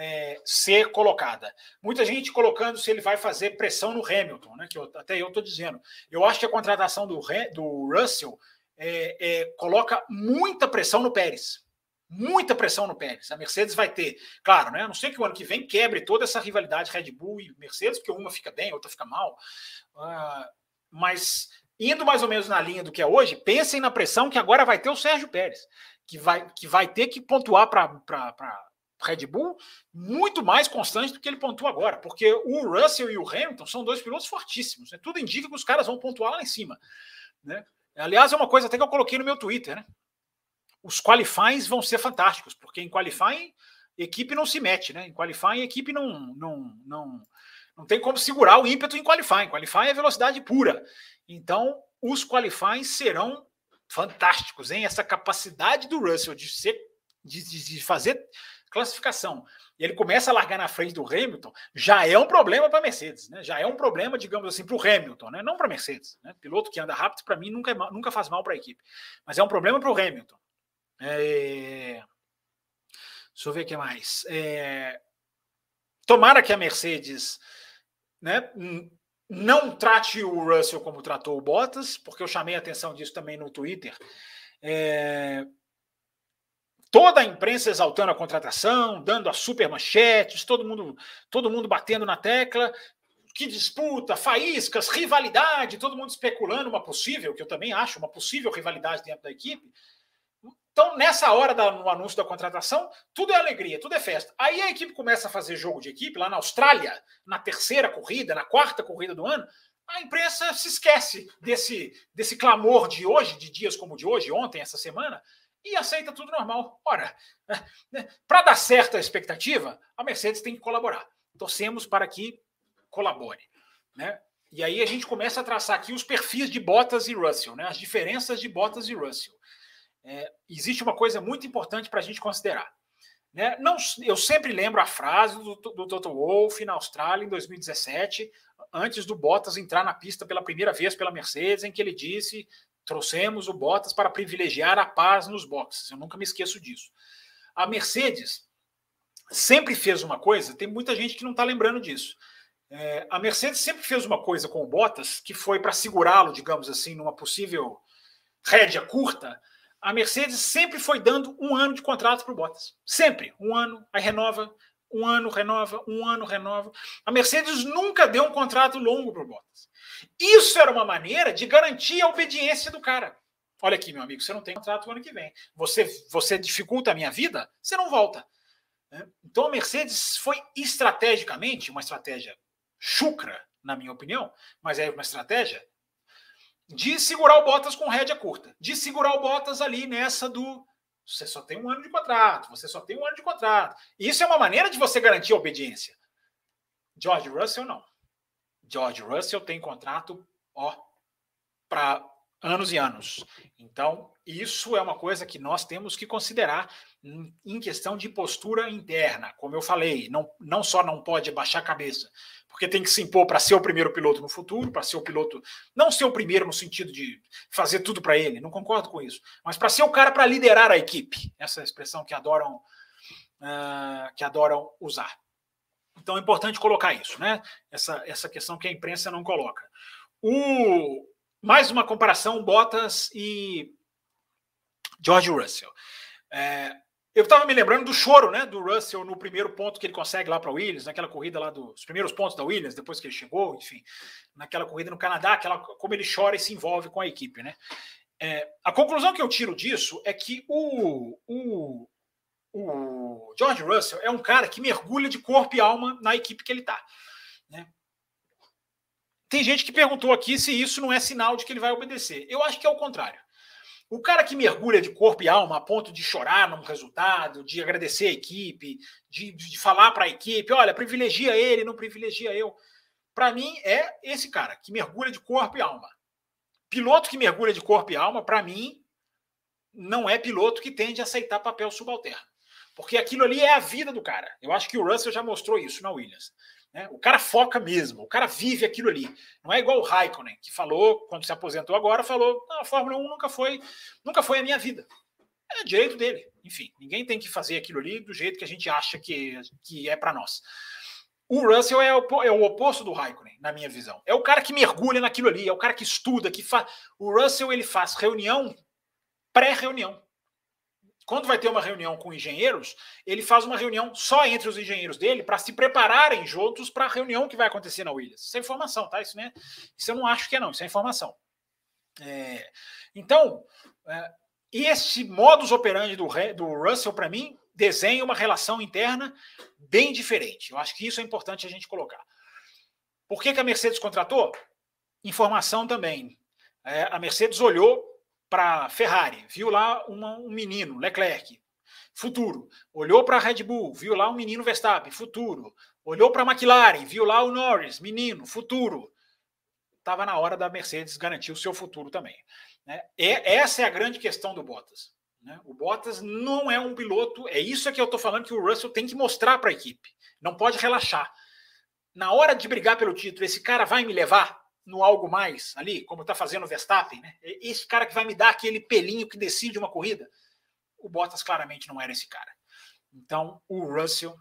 é, ser colocada. Muita gente colocando se ele vai fazer pressão no Hamilton, né? Que eu, até eu estou dizendo. Eu acho que a contratação do, do Russell é, é, coloca muita pressão no Pérez. Muita pressão no Pérez. A Mercedes vai ter, claro, né? A não sei que o ano que vem quebre toda essa rivalidade Red Bull e Mercedes, porque uma fica bem, outra fica mal. Uh, mas indo mais ou menos na linha do que é hoje, pensem na pressão que agora vai ter o Sérgio Pérez, que vai, que vai ter que pontuar para Red Bull muito mais constante do que ele pontua agora, porque o Russell e o Hamilton são dois pilotos fortíssimos. Né? Tudo indica que os caras vão pontuar lá em cima. Né? Aliás, é uma coisa até que eu coloquei no meu Twitter. Né? Os qualifies vão ser fantásticos, porque em qualifying equipe não se mete, né? Em qualifying equipe não, não, não, não tem como segurar o ímpeto em qualifying. Qualifying é velocidade pura. Então, os qualifies serão fantásticos, hein? Essa capacidade do Russell de ser de, de fazer classificação e ele começa a largar na frente do Hamilton, já é um problema para a Mercedes, né? Já é um problema, digamos assim, para o Hamilton, né? Não para a Mercedes. Né? Piloto que anda rápido, para mim, nunca, é, nunca faz mal para a equipe. Mas é um problema para o Hamilton. É... Deixa eu ver o que mais. É... Tomara que a Mercedes né, não trate o Russell como tratou o Bottas, porque eu chamei a atenção disso também no Twitter. É... Toda a imprensa exaltando a contratação, dando as super manchetes, todo mundo, todo mundo batendo na tecla. Que disputa, faíscas, rivalidade, todo mundo especulando uma possível, que eu também acho, uma possível rivalidade dentro da equipe. Então, nessa hora da, no anúncio da contratação, tudo é alegria, tudo é festa. Aí a equipe começa a fazer jogo de equipe lá na Austrália, na terceira corrida, na quarta corrida do ano. A imprensa se esquece desse, desse clamor de hoje, de dias como de hoje, ontem, essa semana, e aceita tudo normal. Ora, [LAUGHS] né, para dar certa expectativa, a Mercedes tem que colaborar. Torcemos para que colabore. Né? E aí a gente começa a traçar aqui os perfis de Bottas e Russell, né? as diferenças de Bottas e Russell. É, existe uma coisa muito importante para a gente considerar. Né? Não, eu sempre lembro a frase do, do Toto Wolff na Austrália em 2017, antes do Bottas entrar na pista pela primeira vez pela Mercedes, em que ele disse Trouxemos o Bottas para privilegiar a paz nos boxes. Eu nunca me esqueço disso. A Mercedes sempre fez uma coisa, tem muita gente que não está lembrando disso. É, a Mercedes sempre fez uma coisa com o Bottas que foi para segurá-lo, digamos assim, numa possível rédea curta. A Mercedes sempre foi dando um ano de contrato para o Bottas. Sempre. Um ano, aí renova, um ano renova, um ano renova. A Mercedes nunca deu um contrato longo para o Bottas. Isso era uma maneira de garantir a obediência do cara. Olha aqui, meu amigo, você não tem contrato no ano que vem. Você, você dificulta a minha vida, você não volta. Né? Então a Mercedes foi estrategicamente uma estratégia chucra, na minha opinião, mas é uma estratégia de segurar o Bottas com rédea curta, de segurar o Bottas ali nessa do você só tem um ano de contrato, você só tem um ano de contrato. Isso é uma maneira de você garantir a obediência. George Russell não. George Russell tem contrato, ó, para anos e anos. Então, isso é uma coisa que nós temos que considerar em questão de postura interna. Como eu falei, não, não só não pode baixar a cabeça, porque tem que se impor para ser o primeiro piloto no futuro, para ser o piloto, não ser o primeiro no sentido de fazer tudo para ele, não concordo com isso, mas para ser o cara para liderar a equipe. Essa é expressão que adoram, uh, que adoram usar. Então é importante colocar isso, né? Essa, essa questão que a imprensa não coloca. O, mais uma comparação, Bottas e George Russell. É, eu estava me lembrando do choro né, do Russell no primeiro ponto que ele consegue lá para Williams, naquela corrida lá dos primeiros pontos da Williams, depois que ele chegou, enfim, naquela corrida no Canadá, aquela, como ele chora e se envolve com a equipe. Né? É, a conclusão que eu tiro disso é que o, o, o George Russell é um cara que mergulha de corpo e alma na equipe que ele está. Né? Tem gente que perguntou aqui se isso não é sinal de que ele vai obedecer. Eu acho que é o contrário. O cara que mergulha de corpo e alma a ponto de chorar num resultado, de agradecer a equipe, de, de falar para a equipe, olha, privilegia ele, não privilegia eu. Para mim, é esse cara que mergulha de corpo e alma. Piloto que mergulha de corpo e alma, para mim, não é piloto que tende a aceitar papel subalterno. Porque aquilo ali é a vida do cara. Eu acho que o Russell já mostrou isso na Williams. Né? O cara foca mesmo, o cara vive aquilo ali. Não é igual o Raikkonen, que falou, quando se aposentou agora, falou: a Fórmula 1 nunca foi, nunca foi a minha vida. É direito dele. Enfim, ninguém tem que fazer aquilo ali do jeito que a gente acha que, que é para nós. O Russell é o, é o, oposto do Raikkonen, na minha visão. É o cara que mergulha naquilo ali, é o cara que estuda, que faz. O Russell ele faz reunião pré-reunião quando vai ter uma reunião com engenheiros, ele faz uma reunião só entre os engenheiros dele para se prepararem juntos para a reunião que vai acontecer na Williams. Isso é informação, tá? Isso, né? isso eu não acho que é, não. Isso é informação. É, então, é, esse modus operandi do, do Russell, para mim, desenha uma relação interna bem diferente. Eu acho que isso é importante a gente colocar. Por que, que a Mercedes contratou? Informação também. É, a Mercedes olhou para Ferrari, viu lá uma, um menino, Leclerc, futuro. Olhou para a Red Bull, viu lá um menino Verstappen, futuro. Olhou para a McLaren, viu lá o Norris, menino, futuro. Estava na hora da Mercedes garantir o seu futuro também. Né? É, essa é a grande questão do Bottas. Né? O Bottas não é um piloto, é isso que eu estou falando que o Russell tem que mostrar para a equipe. Não pode relaxar. Na hora de brigar pelo título, esse cara vai me levar no algo mais ali, como está fazendo o Verstappen, né? Esse cara que vai me dar aquele pelinho que decide uma corrida. O Bottas claramente não era esse cara. Então, o Russell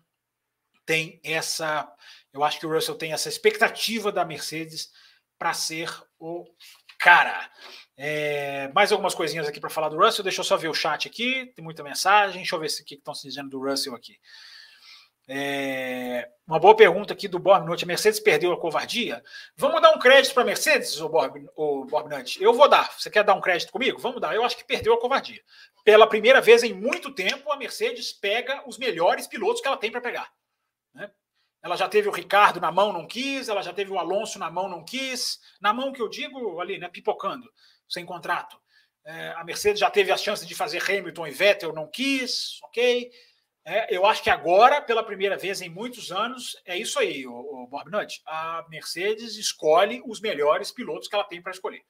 tem essa. Eu acho que o Russell tem essa expectativa da Mercedes para ser o cara. É, mais algumas coisinhas aqui para falar do Russell. Deixa eu só ver o chat aqui. Tem muita mensagem. Deixa eu ver o que estão se dizendo do Russell aqui. É, uma boa pergunta aqui do Bob Noite. A Mercedes perdeu a covardia? Vamos dar um crédito para a Mercedes, o Bob, o Bob Nutt? Eu vou dar. Você quer dar um crédito comigo? Vamos dar. Eu acho que perdeu a covardia. Pela primeira vez em muito tempo, a Mercedes pega os melhores pilotos que ela tem para pegar. Né? Ela já teve o Ricardo na mão, não quis. Ela já teve o Alonso na mão, não quis. Na mão que eu digo ali, né, pipocando, sem contrato. É, a Mercedes já teve a chance de fazer Hamilton e Vettel, não quis, ok. É, eu acho que agora, pela primeira vez em muitos anos, é isso aí, o, o Bob Nutt. A Mercedes escolhe os melhores pilotos que ela tem para escolher.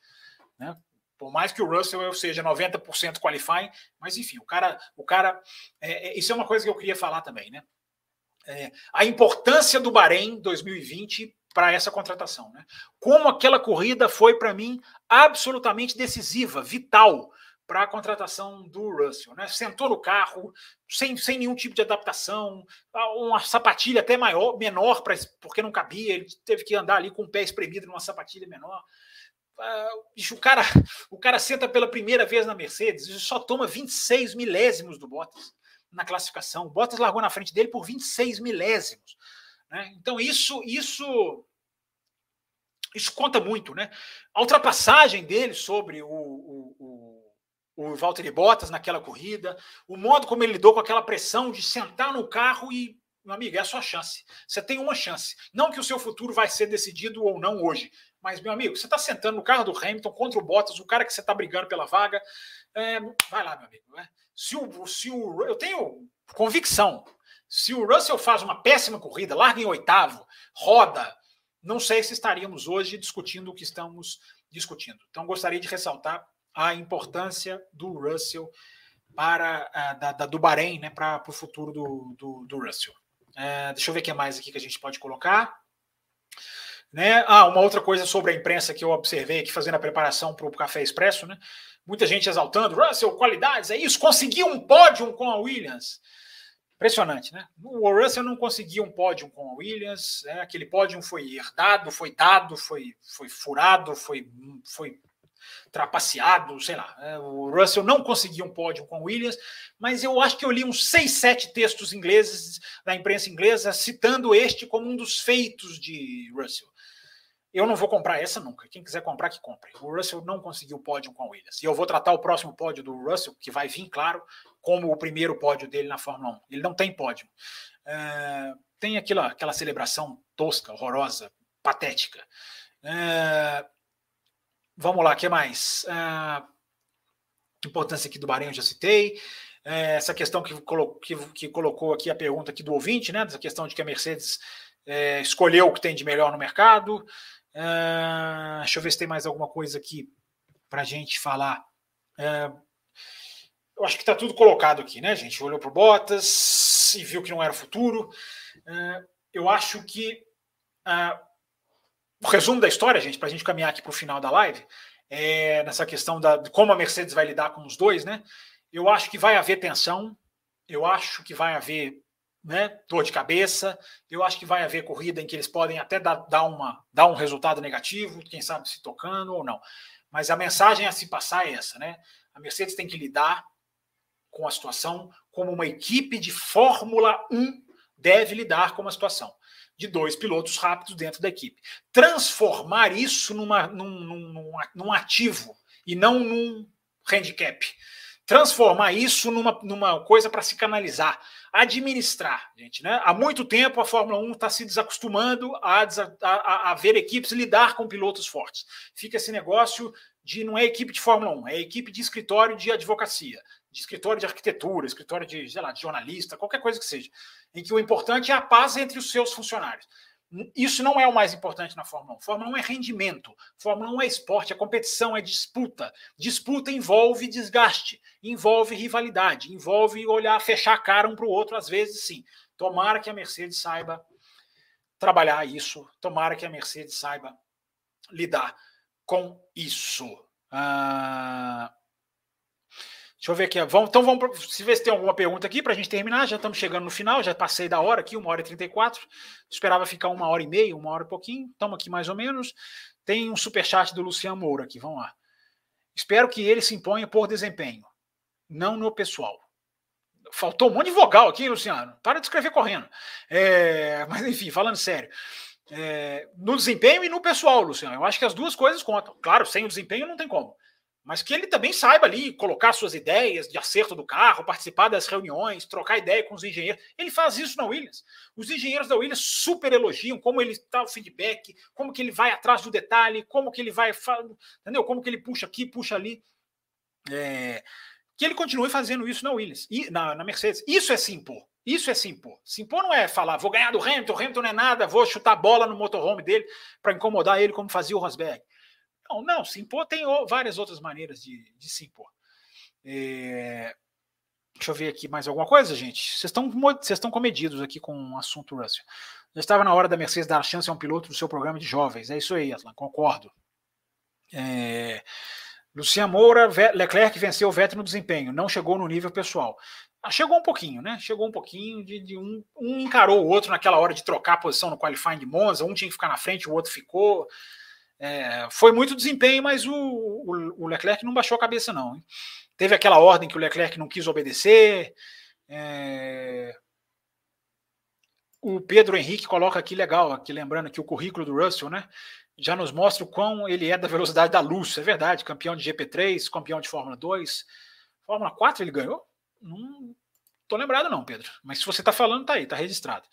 Né? Por mais que o Russell seja 90% qualifying, mas enfim, o cara. O cara é, é, isso é uma coisa que eu queria falar também, né? É, a importância do Bahrein 2020 para essa contratação. Né? Como aquela corrida foi, para mim, absolutamente decisiva, vital para a contratação do Russell. Né? Sentou no carro, sem, sem nenhum tipo de adaptação, uma sapatilha até maior, menor, pra, porque não cabia, ele teve que andar ali com o pé espremido numa sapatilha menor. Uh, o, cara, [LAUGHS] o cara senta pela primeira vez na Mercedes e só toma 26 milésimos do Bottas na classificação. O Bottas largou na frente dele por 26 milésimos. Né? Então, isso, isso isso conta muito, né? A ultrapassagem dele sobre o, o, o o Valtteri Bottas naquela corrida, o modo como ele lidou com aquela pressão de sentar no carro e, meu amigo, é a sua chance. Você tem uma chance. Não que o seu futuro vai ser decidido ou não hoje, mas, meu amigo, você está sentando no carro do Hamilton contra o Bottas, o cara que você está brigando pela vaga. É, vai lá, meu amigo. Né? Se o, se o, eu tenho convicção. Se o Russell faz uma péssima corrida, larga em oitavo, roda, não sei se estaríamos hoje discutindo o que estamos discutindo. Então, gostaria de ressaltar a importância do Russell para uh, da, da, do Bahrein, né, para o futuro do, do, do Russell. Uh, deixa eu ver o que mais aqui que a gente pode colocar. Né? Ah, uma outra coisa sobre a imprensa que eu observei aqui fazendo a preparação para o Café Expresso, né? Muita gente exaltando, Russell, qualidades, é isso, conseguiu um pódio com a Williams. Impressionante, né? O Russell não conseguiu um pódio com a Williams, né? aquele pódio foi herdado, foi dado, foi, foi furado, foi, foi trapaceado, sei lá. Né? O Russell não conseguiu um pódio com o Williams, mas eu acho que eu li uns seis, sete textos ingleses da imprensa inglesa citando este como um dos feitos de Russell. Eu não vou comprar essa nunca. Quem quiser comprar, que compre. O Russell não conseguiu pódio com o Williams. E eu vou tratar o próximo pódio do Russell, que vai vir, claro, como o primeiro pódio dele na Fórmula 1. Ele não tem pódio. É, tem aquilo, aquela celebração tosca, horrorosa, patética. É, Vamos lá, o que mais? Ah, importância aqui do Bahrein, eu já citei. É, essa questão que, colo que, que, colocou aqui a pergunta aqui do ouvinte, né? Essa questão de que a Mercedes é, escolheu o que tem de melhor no mercado. É, deixa eu ver se tem mais alguma coisa aqui para a gente falar. É, eu acho que está tudo colocado aqui, né, gente? Olhou para o Bottas e viu que não era o futuro. É, eu acho que ah, o resumo da história, gente, para a gente caminhar aqui para o final da live, é nessa questão da, de como a Mercedes vai lidar com os dois, né? Eu acho que vai haver tensão, eu acho que vai haver né, dor de cabeça, eu acho que vai haver corrida em que eles podem até dar, dar, uma, dar um resultado negativo, quem sabe se tocando ou não. Mas a mensagem a se passar é essa, né? A Mercedes tem que lidar com a situação como uma equipe de Fórmula 1 deve lidar com a situação de dois pilotos rápidos dentro da equipe. Transformar isso numa, num, num, num ativo e não num handicap. Transformar isso numa, numa coisa para se canalizar, administrar, gente. Né? Há muito tempo a Fórmula 1 está se desacostumando a, a, a ver equipes lidar com pilotos fortes. Fica esse negócio de não é equipe de Fórmula 1, é equipe de escritório de advocacia, de escritório de arquitetura, escritório de, sei lá, de jornalista, qualquer coisa que seja, em que o importante é a paz entre os seus funcionários. Isso não é o mais importante na Fórmula 1. Fórmula 1 é rendimento. Fórmula 1 é esporte, é competição, é disputa. Disputa envolve desgaste, envolve rivalidade, envolve olhar, fechar a cara um para o outro, às vezes sim. Tomara que a Mercedes saiba trabalhar isso, tomara que a Mercedes saiba lidar com isso. Ah, deixa eu ver aqui. Vamos, então vamos se ver se tem alguma pergunta aqui para a gente terminar. Já estamos chegando no final, já passei da hora aqui, uma hora e 34. Esperava ficar uma hora e meia, uma hora e pouquinho. Estamos aqui mais ou menos. Tem um superchat do Luciano Moura aqui, vamos lá. Espero que ele se imponha por desempenho, não no pessoal. Faltou um monte de vogal aqui, Luciano. Para de escrever correndo. É, mas enfim, falando sério é, no desempenho e no pessoal, Luciano. Eu acho que as duas coisas contam. Claro, sem o desempenho não tem como. Mas que ele também saiba ali colocar suas ideias de acerto do carro, participar das reuniões, trocar ideia com os engenheiros. Ele faz isso na Williams. Os engenheiros da Williams super elogiam como ele está o feedback, como que ele vai atrás do detalhe, como que ele vai, entendeu? Como que ele puxa aqui, puxa ali. É, que ele continue fazendo isso na Williams e na, na Mercedes. Isso é se impor. Isso é se impor. Se impor não é falar, vou ganhar do Hamilton, o Hamilton não é nada, vou chutar bola no motorhome dele para incomodar ele, como fazia o Rosberg. Não, não, se impor tem várias outras maneiras de, de se impor. É... Deixa eu ver aqui mais alguma coisa, gente. Vocês estão, vocês estão comedidos aqui com o assunto Russell. Já estava na hora da Mercedes dar a chance a um piloto do seu programa de jovens. É isso aí, Atlan, concordo. É... Lucian Moura, Leclerc venceu o Vettel no desempenho, não chegou no nível pessoal. Ah, chegou um pouquinho, né? Chegou um pouquinho de, de um, um, encarou o outro naquela hora de trocar a posição no qualifying de Monza, um tinha que ficar na frente, o outro ficou. É, foi muito desempenho, mas o, o, o, Leclerc não baixou a cabeça, não. Hein? Teve aquela ordem que o Leclerc não quis obedecer. É... O Pedro Henrique coloca aqui legal, aqui lembrando que o currículo do Russell, né? Já nos mostra o quão ele é da velocidade da luz, é verdade. Campeão de GP3, campeão de Fórmula 2. Fórmula 4 ele ganhou? Não tô lembrado, não, Pedro. Mas se você está falando, tá aí, tá registrado.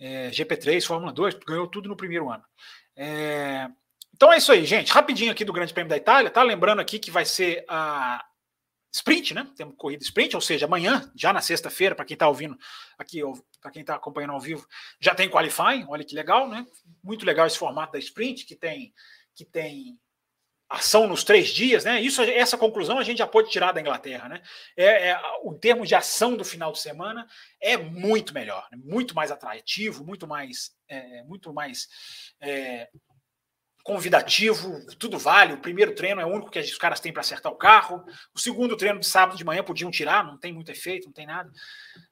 É, GP3, Fórmula 2, ganhou tudo no primeiro ano. É, então é isso aí, gente. Rapidinho aqui do Grande Prêmio da Itália, tá? Lembrando aqui que vai ser a sprint, né? Temos corrida sprint, ou seja, amanhã, já na sexta-feira, para quem está ouvindo aqui, para quem está acompanhando ao vivo, já tem qualifying. Olha que legal, né? Muito legal esse formato da sprint que tem que tem ação nos três dias, né? Isso, essa conclusão a gente já pode tirar da Inglaterra, né? É, é o termo de ação do final de semana é muito melhor, né? muito mais atrativo, muito mais, é, muito mais é, convidativo, tudo vale. O primeiro treino é o único que os caras têm para acertar o carro. O segundo treino de sábado de manhã podiam tirar, não tem muito efeito, não tem nada.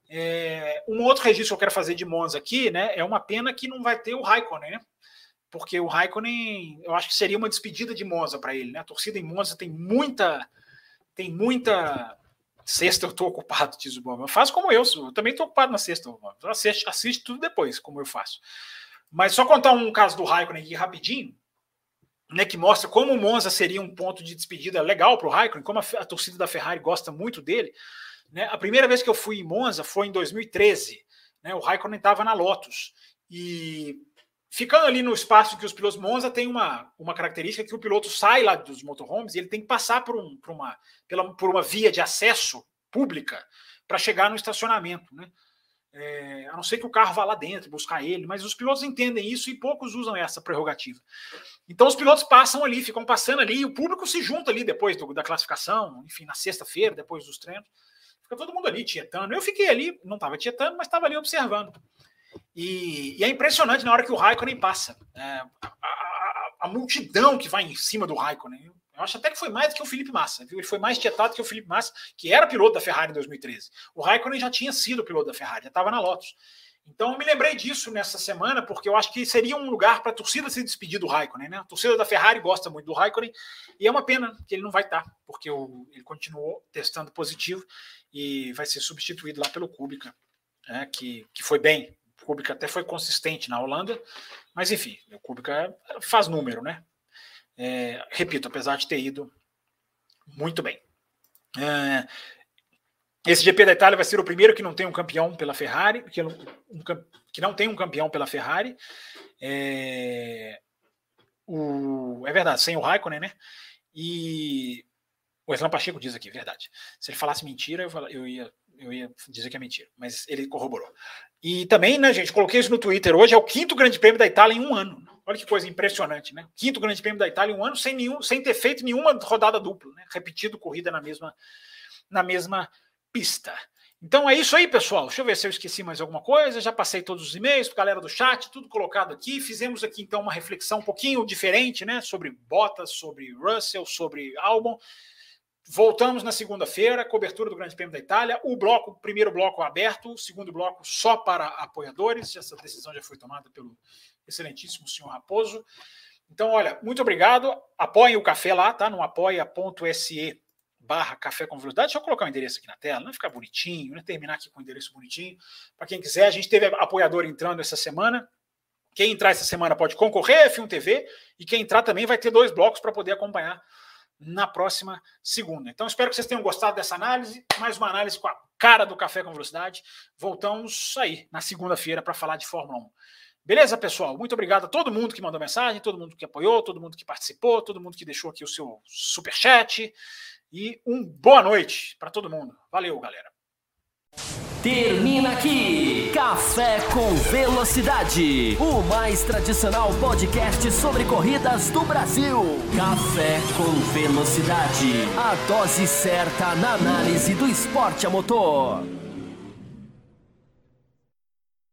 É, um outro registro que eu quero fazer de Monza aqui, né? É uma pena que não vai ter o Raikkonen, né? porque o Raikkonen, eu acho que seria uma despedida de Monza para ele, né? A torcida em Monza tem muita tem muita sexta eu estou ocupado, diz o Bom. Faz como eu, eu também estou ocupado na sexta. Assiste, assiste tudo depois, como eu faço. Mas só contar um caso do Raikkonen aqui rapidinho, né, que mostra como o Monza seria um ponto de despedida legal para o Raikkonen, como a, a, torcida da Ferrari gosta muito dele. Né? A primeira vez que eu fui em Monza foi em 2013. Né? O Raikkonen estava na Lotus. E Ficando ali no espaço que os pilotos Monza tem uma, uma característica que o piloto sai lá dos motorhomes e ele tem que passar por, um, por, uma, pela, por uma via de acesso pública para chegar no estacionamento. Né? É, a não ser que o carro vá lá dentro buscar ele, mas os pilotos entendem isso e poucos usam essa prerrogativa. Então os pilotos passam ali, ficam passando ali, e o público se junta ali depois do, da classificação, enfim, na sexta-feira, depois dos treinos. Fica todo mundo ali tietando. Eu fiquei ali, não estava tietando, mas estava ali observando. E, e, é impressionante na hora que o Raikkonen passa. É, a, a, a, multidão que vai em cima do Raikkonen. Eu acho até que foi mais do que o Felipe Massa. Viu? Ele foi mais tietado que o Felipe Massa, que era piloto da Ferrari em 2013. O Raikkonen já tinha sido piloto da Ferrari, já estava na Lotus. Então eu me lembrei disso nessa semana, porque eu acho que seria um lugar para a torcida se despedir do Raikkonen. Né? A torcida da Ferrari gosta muito do Raikkonen, e é uma pena que ele não vai estar, porque ele continuou testando positivo e vai ser substituído lá pelo Kubica, né? que, que foi bem, Kubica até foi consistente na Holanda, mas enfim, o Kubica faz número, né? É, repito, apesar de ter ido Muito bem. É, esse GP da Itália vai ser o primeiro que não tem um campeão pela Ferrari, que, um, que não tem um campeão pela Ferrari. É, o, é verdade, sem o Raikkonen, né? E o Islam Pacheco diz aqui, verdade. Se ele falasse mentira, eu, eu, ia, eu ia dizer que é mentira, mas ele corroborou. E também, né, gente, coloquei isso no Twitter hoje, é o quinto grande prêmio da Itália em um ano. Olha que coisa impressionante, né? Quinto grande prêmio da Itália um ano sem, nenhum, sem ter feito nenhuma rodada dupla, né? Repetido corrida na mesma, na mesma pista. Então é isso aí, pessoal. Deixa eu ver se eu esqueci mais alguma coisa. Já passei todos os e-mails galera do chat, tudo colocado aqui. Fizemos aqui então uma reflexão um pouquinho diferente, né? Sobre Bottas, sobre Russell, sobre Albon. Voltamos na segunda-feira, cobertura do Grande Prêmio da Itália. O bloco, o primeiro bloco aberto, o segundo bloco só para apoiadores. Essa decisão já foi tomada pelo excelentíssimo senhor Raposo. Então, olha, muito obrigado. Apoiem o café lá, tá? No apoia.se barra café com velocidade. Deixa eu colocar o endereço aqui na tela, não ficar bonitinho, né? terminar aqui com o endereço bonitinho. Para quem quiser, a gente teve apoiador entrando essa semana. Quem entrar essa semana pode concorrer a F1 TV e quem entrar também vai ter dois blocos para poder acompanhar na próxima segunda. Então, espero que vocês tenham gostado dessa análise. Mais uma análise com a cara do Café com Velocidade. Voltamos aí na segunda-feira para falar de Fórmula 1. Beleza, pessoal? Muito obrigado a todo mundo que mandou mensagem, todo mundo que apoiou, todo mundo que participou, todo mundo que deixou aqui o seu super chat. E um boa noite para todo mundo. Valeu, galera. Termina aqui Café com Velocidade, o mais tradicional podcast sobre corridas do Brasil. Café com Velocidade, a dose certa na análise do esporte a motor.